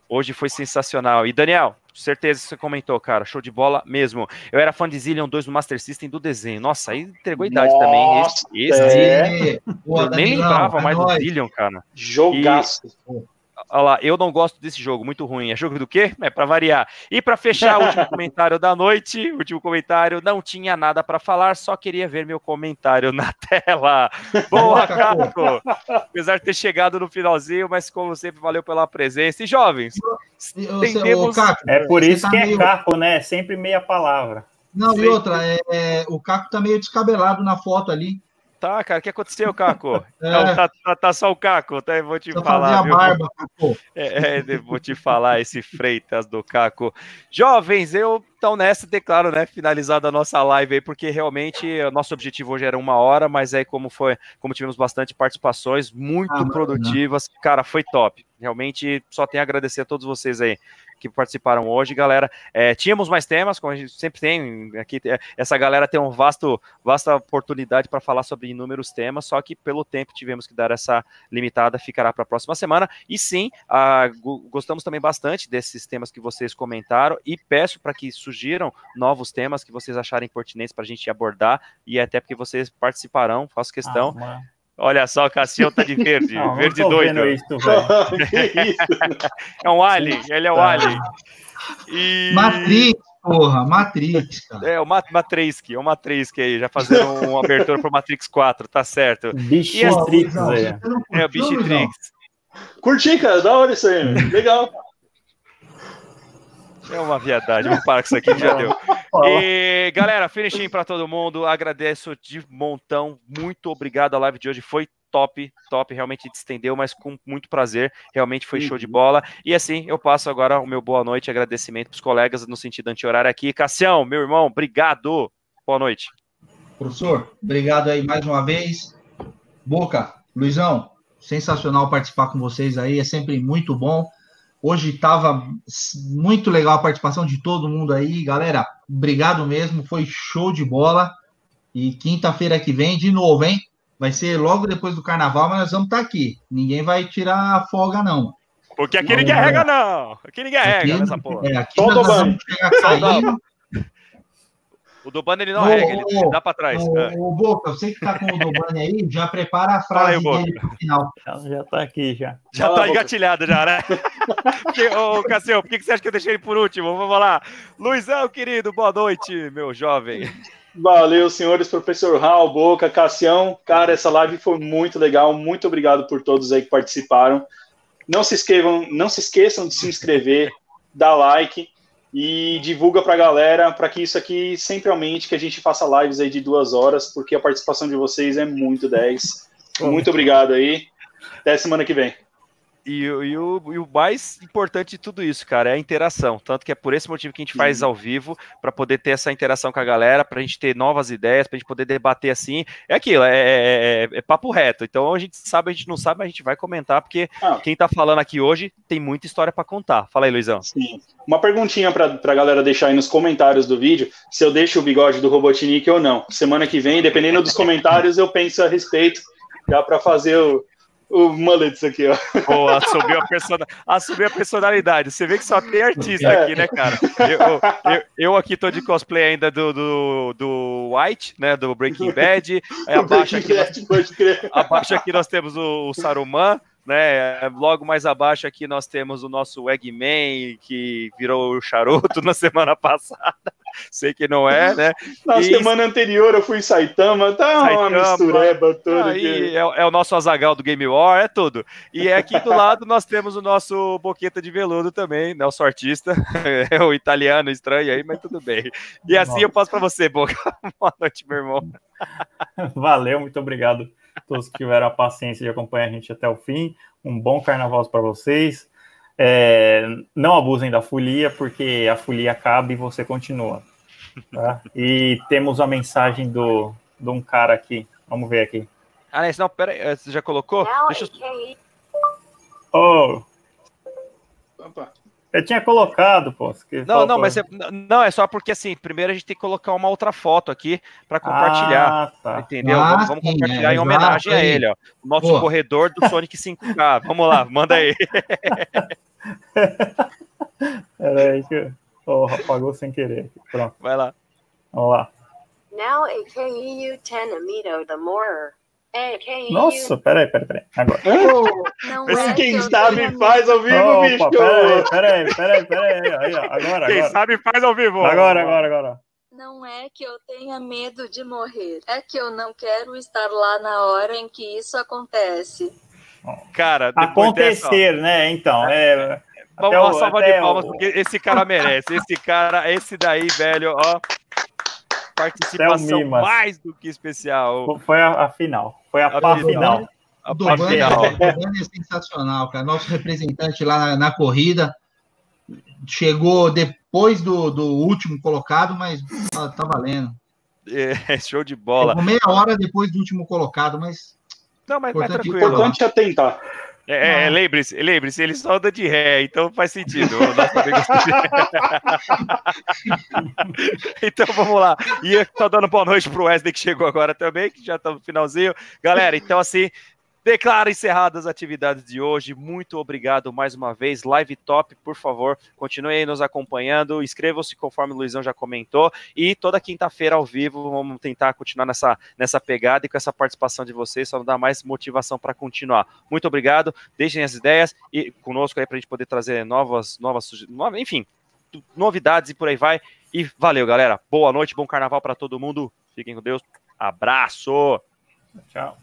Hoje foi sensacional. E Daniel, certeza que você comentou, cara, show de bola mesmo. Eu era fã de Zillion 2 do Master System do desenho. Nossa, aí entregou a idade Nossa, também. Esse, esse é. eu nem lembrava é mais nóis. do Zillion, cara. Jogaço. E, Olha lá, eu não gosto desse jogo, muito ruim. É jogo do quê? É para variar. E para fechar o último comentário da noite, último comentário, não tinha nada para falar, só queria ver meu comentário na tela. Boa, Caco! Apesar de ter chegado no finalzinho, mas como sempre, valeu pela presença. E jovens, entendemos... é por isso tá que é. Caco, né? Sempre meia palavra. Não, sempre. e outra, é, é, o Caco tá meio descabelado na foto ali. Tá, cara, o que aconteceu, Caco? É. Não, tá, tá, tá, só o Caco, tá? Eu vou te Só falar. Viu? Barba, Caco. É, é, vou te falar esse Freitas do Caco. Jovens, eu então nessa declaro, né, finalizada a nossa live aí, porque realmente o nosso objetivo hoje era uma hora, mas aí como foi, como tivemos bastante participações muito ah, produtivas, não. cara, foi top. Realmente só tenho a agradecer a todos vocês aí que participaram hoje, galera. É, tínhamos mais temas, como a gente sempre tem aqui, é, essa galera tem uma vasto, vasta oportunidade para falar sobre inúmeros temas, só que pelo tempo tivemos que dar essa limitada, ficará para a próxima semana. E sim, a, gostamos também bastante desses temas que vocês comentaram e peço para que surgiram novos temas que vocês acharem pertinentes para a gente abordar e até porque vocês participarão, faço questão. Ah, Olha só, o Cassião tá de verde, não, verde não doido. Isso, é um alien, ele é um alien. E... Matrix, porra, Matrix, cara. É, o Matrix, é o Matrix aí, já fazendo uma abertura pro Matrix 4, tá certo. Bichitrix aí. É, o Bichitrix. Curti, cara, da hora isso aí, legal. É uma viadagem, vamos parar com isso aqui, já deu. E, galera, finishing para todo mundo. Agradeço de montão. Muito obrigado. A live de hoje foi top, top, realmente estendeu, mas com muito prazer, realmente foi show de uhum. bola. E assim, eu passo agora o meu boa noite, agradecimento para os colegas no sentido anti-horário aqui. Cassião, meu irmão, obrigado. Boa noite. Professor, obrigado aí mais uma vez. Boca, Luizão, sensacional participar com vocês aí, é sempre muito bom. Hoje estava muito legal a participação de todo mundo aí, galera. Obrigado mesmo, foi show de bola. E quinta-feira que vem, de novo, hein? Vai ser logo depois do carnaval, mas nós vamos estar tá aqui. Ninguém vai tirar a folga, não. Porque aqui ninguém rega, não. Aqui ninguém rega nessa porra. É, aqui nós vamos chegar caindo. O Dobane ele não rega, ele dá para trás. O, é. Boca, você que tá com o Dobane aí, já prepara a frase aí, dele pro final. Já, já tá aqui, já. Já Fala, tá engatilhado já, né? porque, ô, Cassião, por que você acha que eu deixei ele por último? Vamos lá. Luizão, querido, boa noite, meu jovem. Valeu, senhores, professor Raul, Boca, Cassião. Cara, essa live foi muito legal. Muito obrigado por todos aí que participaram. Não se inscrevam, não se esqueçam de se inscrever, dar like e divulga para a galera para que isso aqui sempre aumente, que a gente faça lives aí de duas horas, porque a participação de vocês é muito 10. Muito obrigado aí. Até semana que vem. E, e, o, e, o, mais importante de tudo isso, cara, é a interação. Tanto que é por esse motivo que a gente faz ao vivo, para poder ter essa interação com a galera, para a gente ter novas ideias, para a gente poder debater assim. É aquilo, é, é, é, é, papo reto. Então a gente sabe, a gente não sabe, mas a gente vai comentar, porque ah. quem está falando aqui hoje tem muita história para contar. Fala aí, Luizão. Sim. Uma perguntinha para a galera deixar aí nos comentários do vídeo, se eu deixo o bigode do Robotnik ou não. Semana que vem, dependendo dos comentários, eu penso a respeito, já para fazer o o Mullets aqui, ó. Boa, assumiu a, person... assumiu a personalidade. Você vê que só tem artista é. aqui, né, cara? Eu, eu, eu, aqui tô de cosplay ainda do, do, do White, né, do Breaking Bad. Aí abaixo, aqui, nós... abaixo aqui nós temos o, o Saruman, né? Logo mais abaixo aqui nós temos o nosso Eggman, que virou o charuto na semana passada. Sei que não é, né? Na e... semana anterior eu fui em Saitama, tá Saitama, uma mistureba toda. Aí que... é, é, o nosso Azagal do Game War, é tudo. E aqui do lado nós temos o nosso Boqueta de Veludo também, né? O artista, é o italiano estranho aí, mas tudo bem. E assim Nossa. eu passo para você, Boca. Boa noite, meu irmão. Valeu, muito obrigado todos que tiveram a paciência de acompanhar a gente até o fim. Um bom carnaval para vocês. É, não abusem da folia, porque a folia acaba e você continua. Tá? E temos a mensagem do, de um cara aqui. Vamos ver aqui. Ah, não, pera aí, você já colocou? Deixa eu... Oh. Opa. Eu tinha colocado, pô. Não, não, mas é, não, é só porque assim, primeiro a gente tem que colocar uma outra foto aqui para compartilhar. Ah, tá. Entendeu? Ah, vamos, vamos compartilhar é, em homenagem a ele, ó. O nosso pô. corredor do Sonic 5K. Vamos lá, manda aí. Peraí que oh, apagou sem querer. Pronto. Vai lá. Vamos lá. Now AKEU 10 Amito the more nossa, peraí, peraí, peraí. Agora. Não Esse é quem sabe faz ao vivo, Opa, bicho. Peraí, peraí, peraí, peraí. Aí, agora, quem agora. sabe faz ao vivo. Agora, agora, agora. Não é que eu tenha medo de morrer, é que eu não quero estar lá na hora em que isso acontece. Cara, acontecer, dessa, né? Então, é. Vamos uma salva de palmas, o... porque esse cara merece. Esse cara, esse daí, velho, ó participação mais do que especial. Foi a, a final. Foi a, a pá final. final. A pá final. é sensacional, cara. Nosso representante lá na, na corrida chegou depois do, do último colocado, mas tá, tá valendo. É, show de bola. Chegou meia hora depois do último colocado, mas. Não, mas, mas tranquilo. O importante é tentar. É, é lembre-se, lembre-se, ele só anda de ré, então faz sentido. então vamos lá. E tô dando boa noite pro Wesley que chegou agora também, que já tá no finalzinho. Galera, então assim, Declaro encerradas as atividades de hoje. Muito obrigado mais uma vez. Live top, por favor, continue aí nos acompanhando. Inscrevam-se conforme o Luizão já comentou. E toda quinta-feira ao vivo, vamos tentar continuar nessa, nessa pegada e com essa participação de vocês, só dar mais motivação para continuar. Muito obrigado. Deixem as ideias e conosco aí para a gente poder trazer novas, novas, novas, enfim, novidades e por aí vai. E valeu, galera. Boa noite, bom carnaval para todo mundo. Fiquem com Deus. Abraço. Tchau.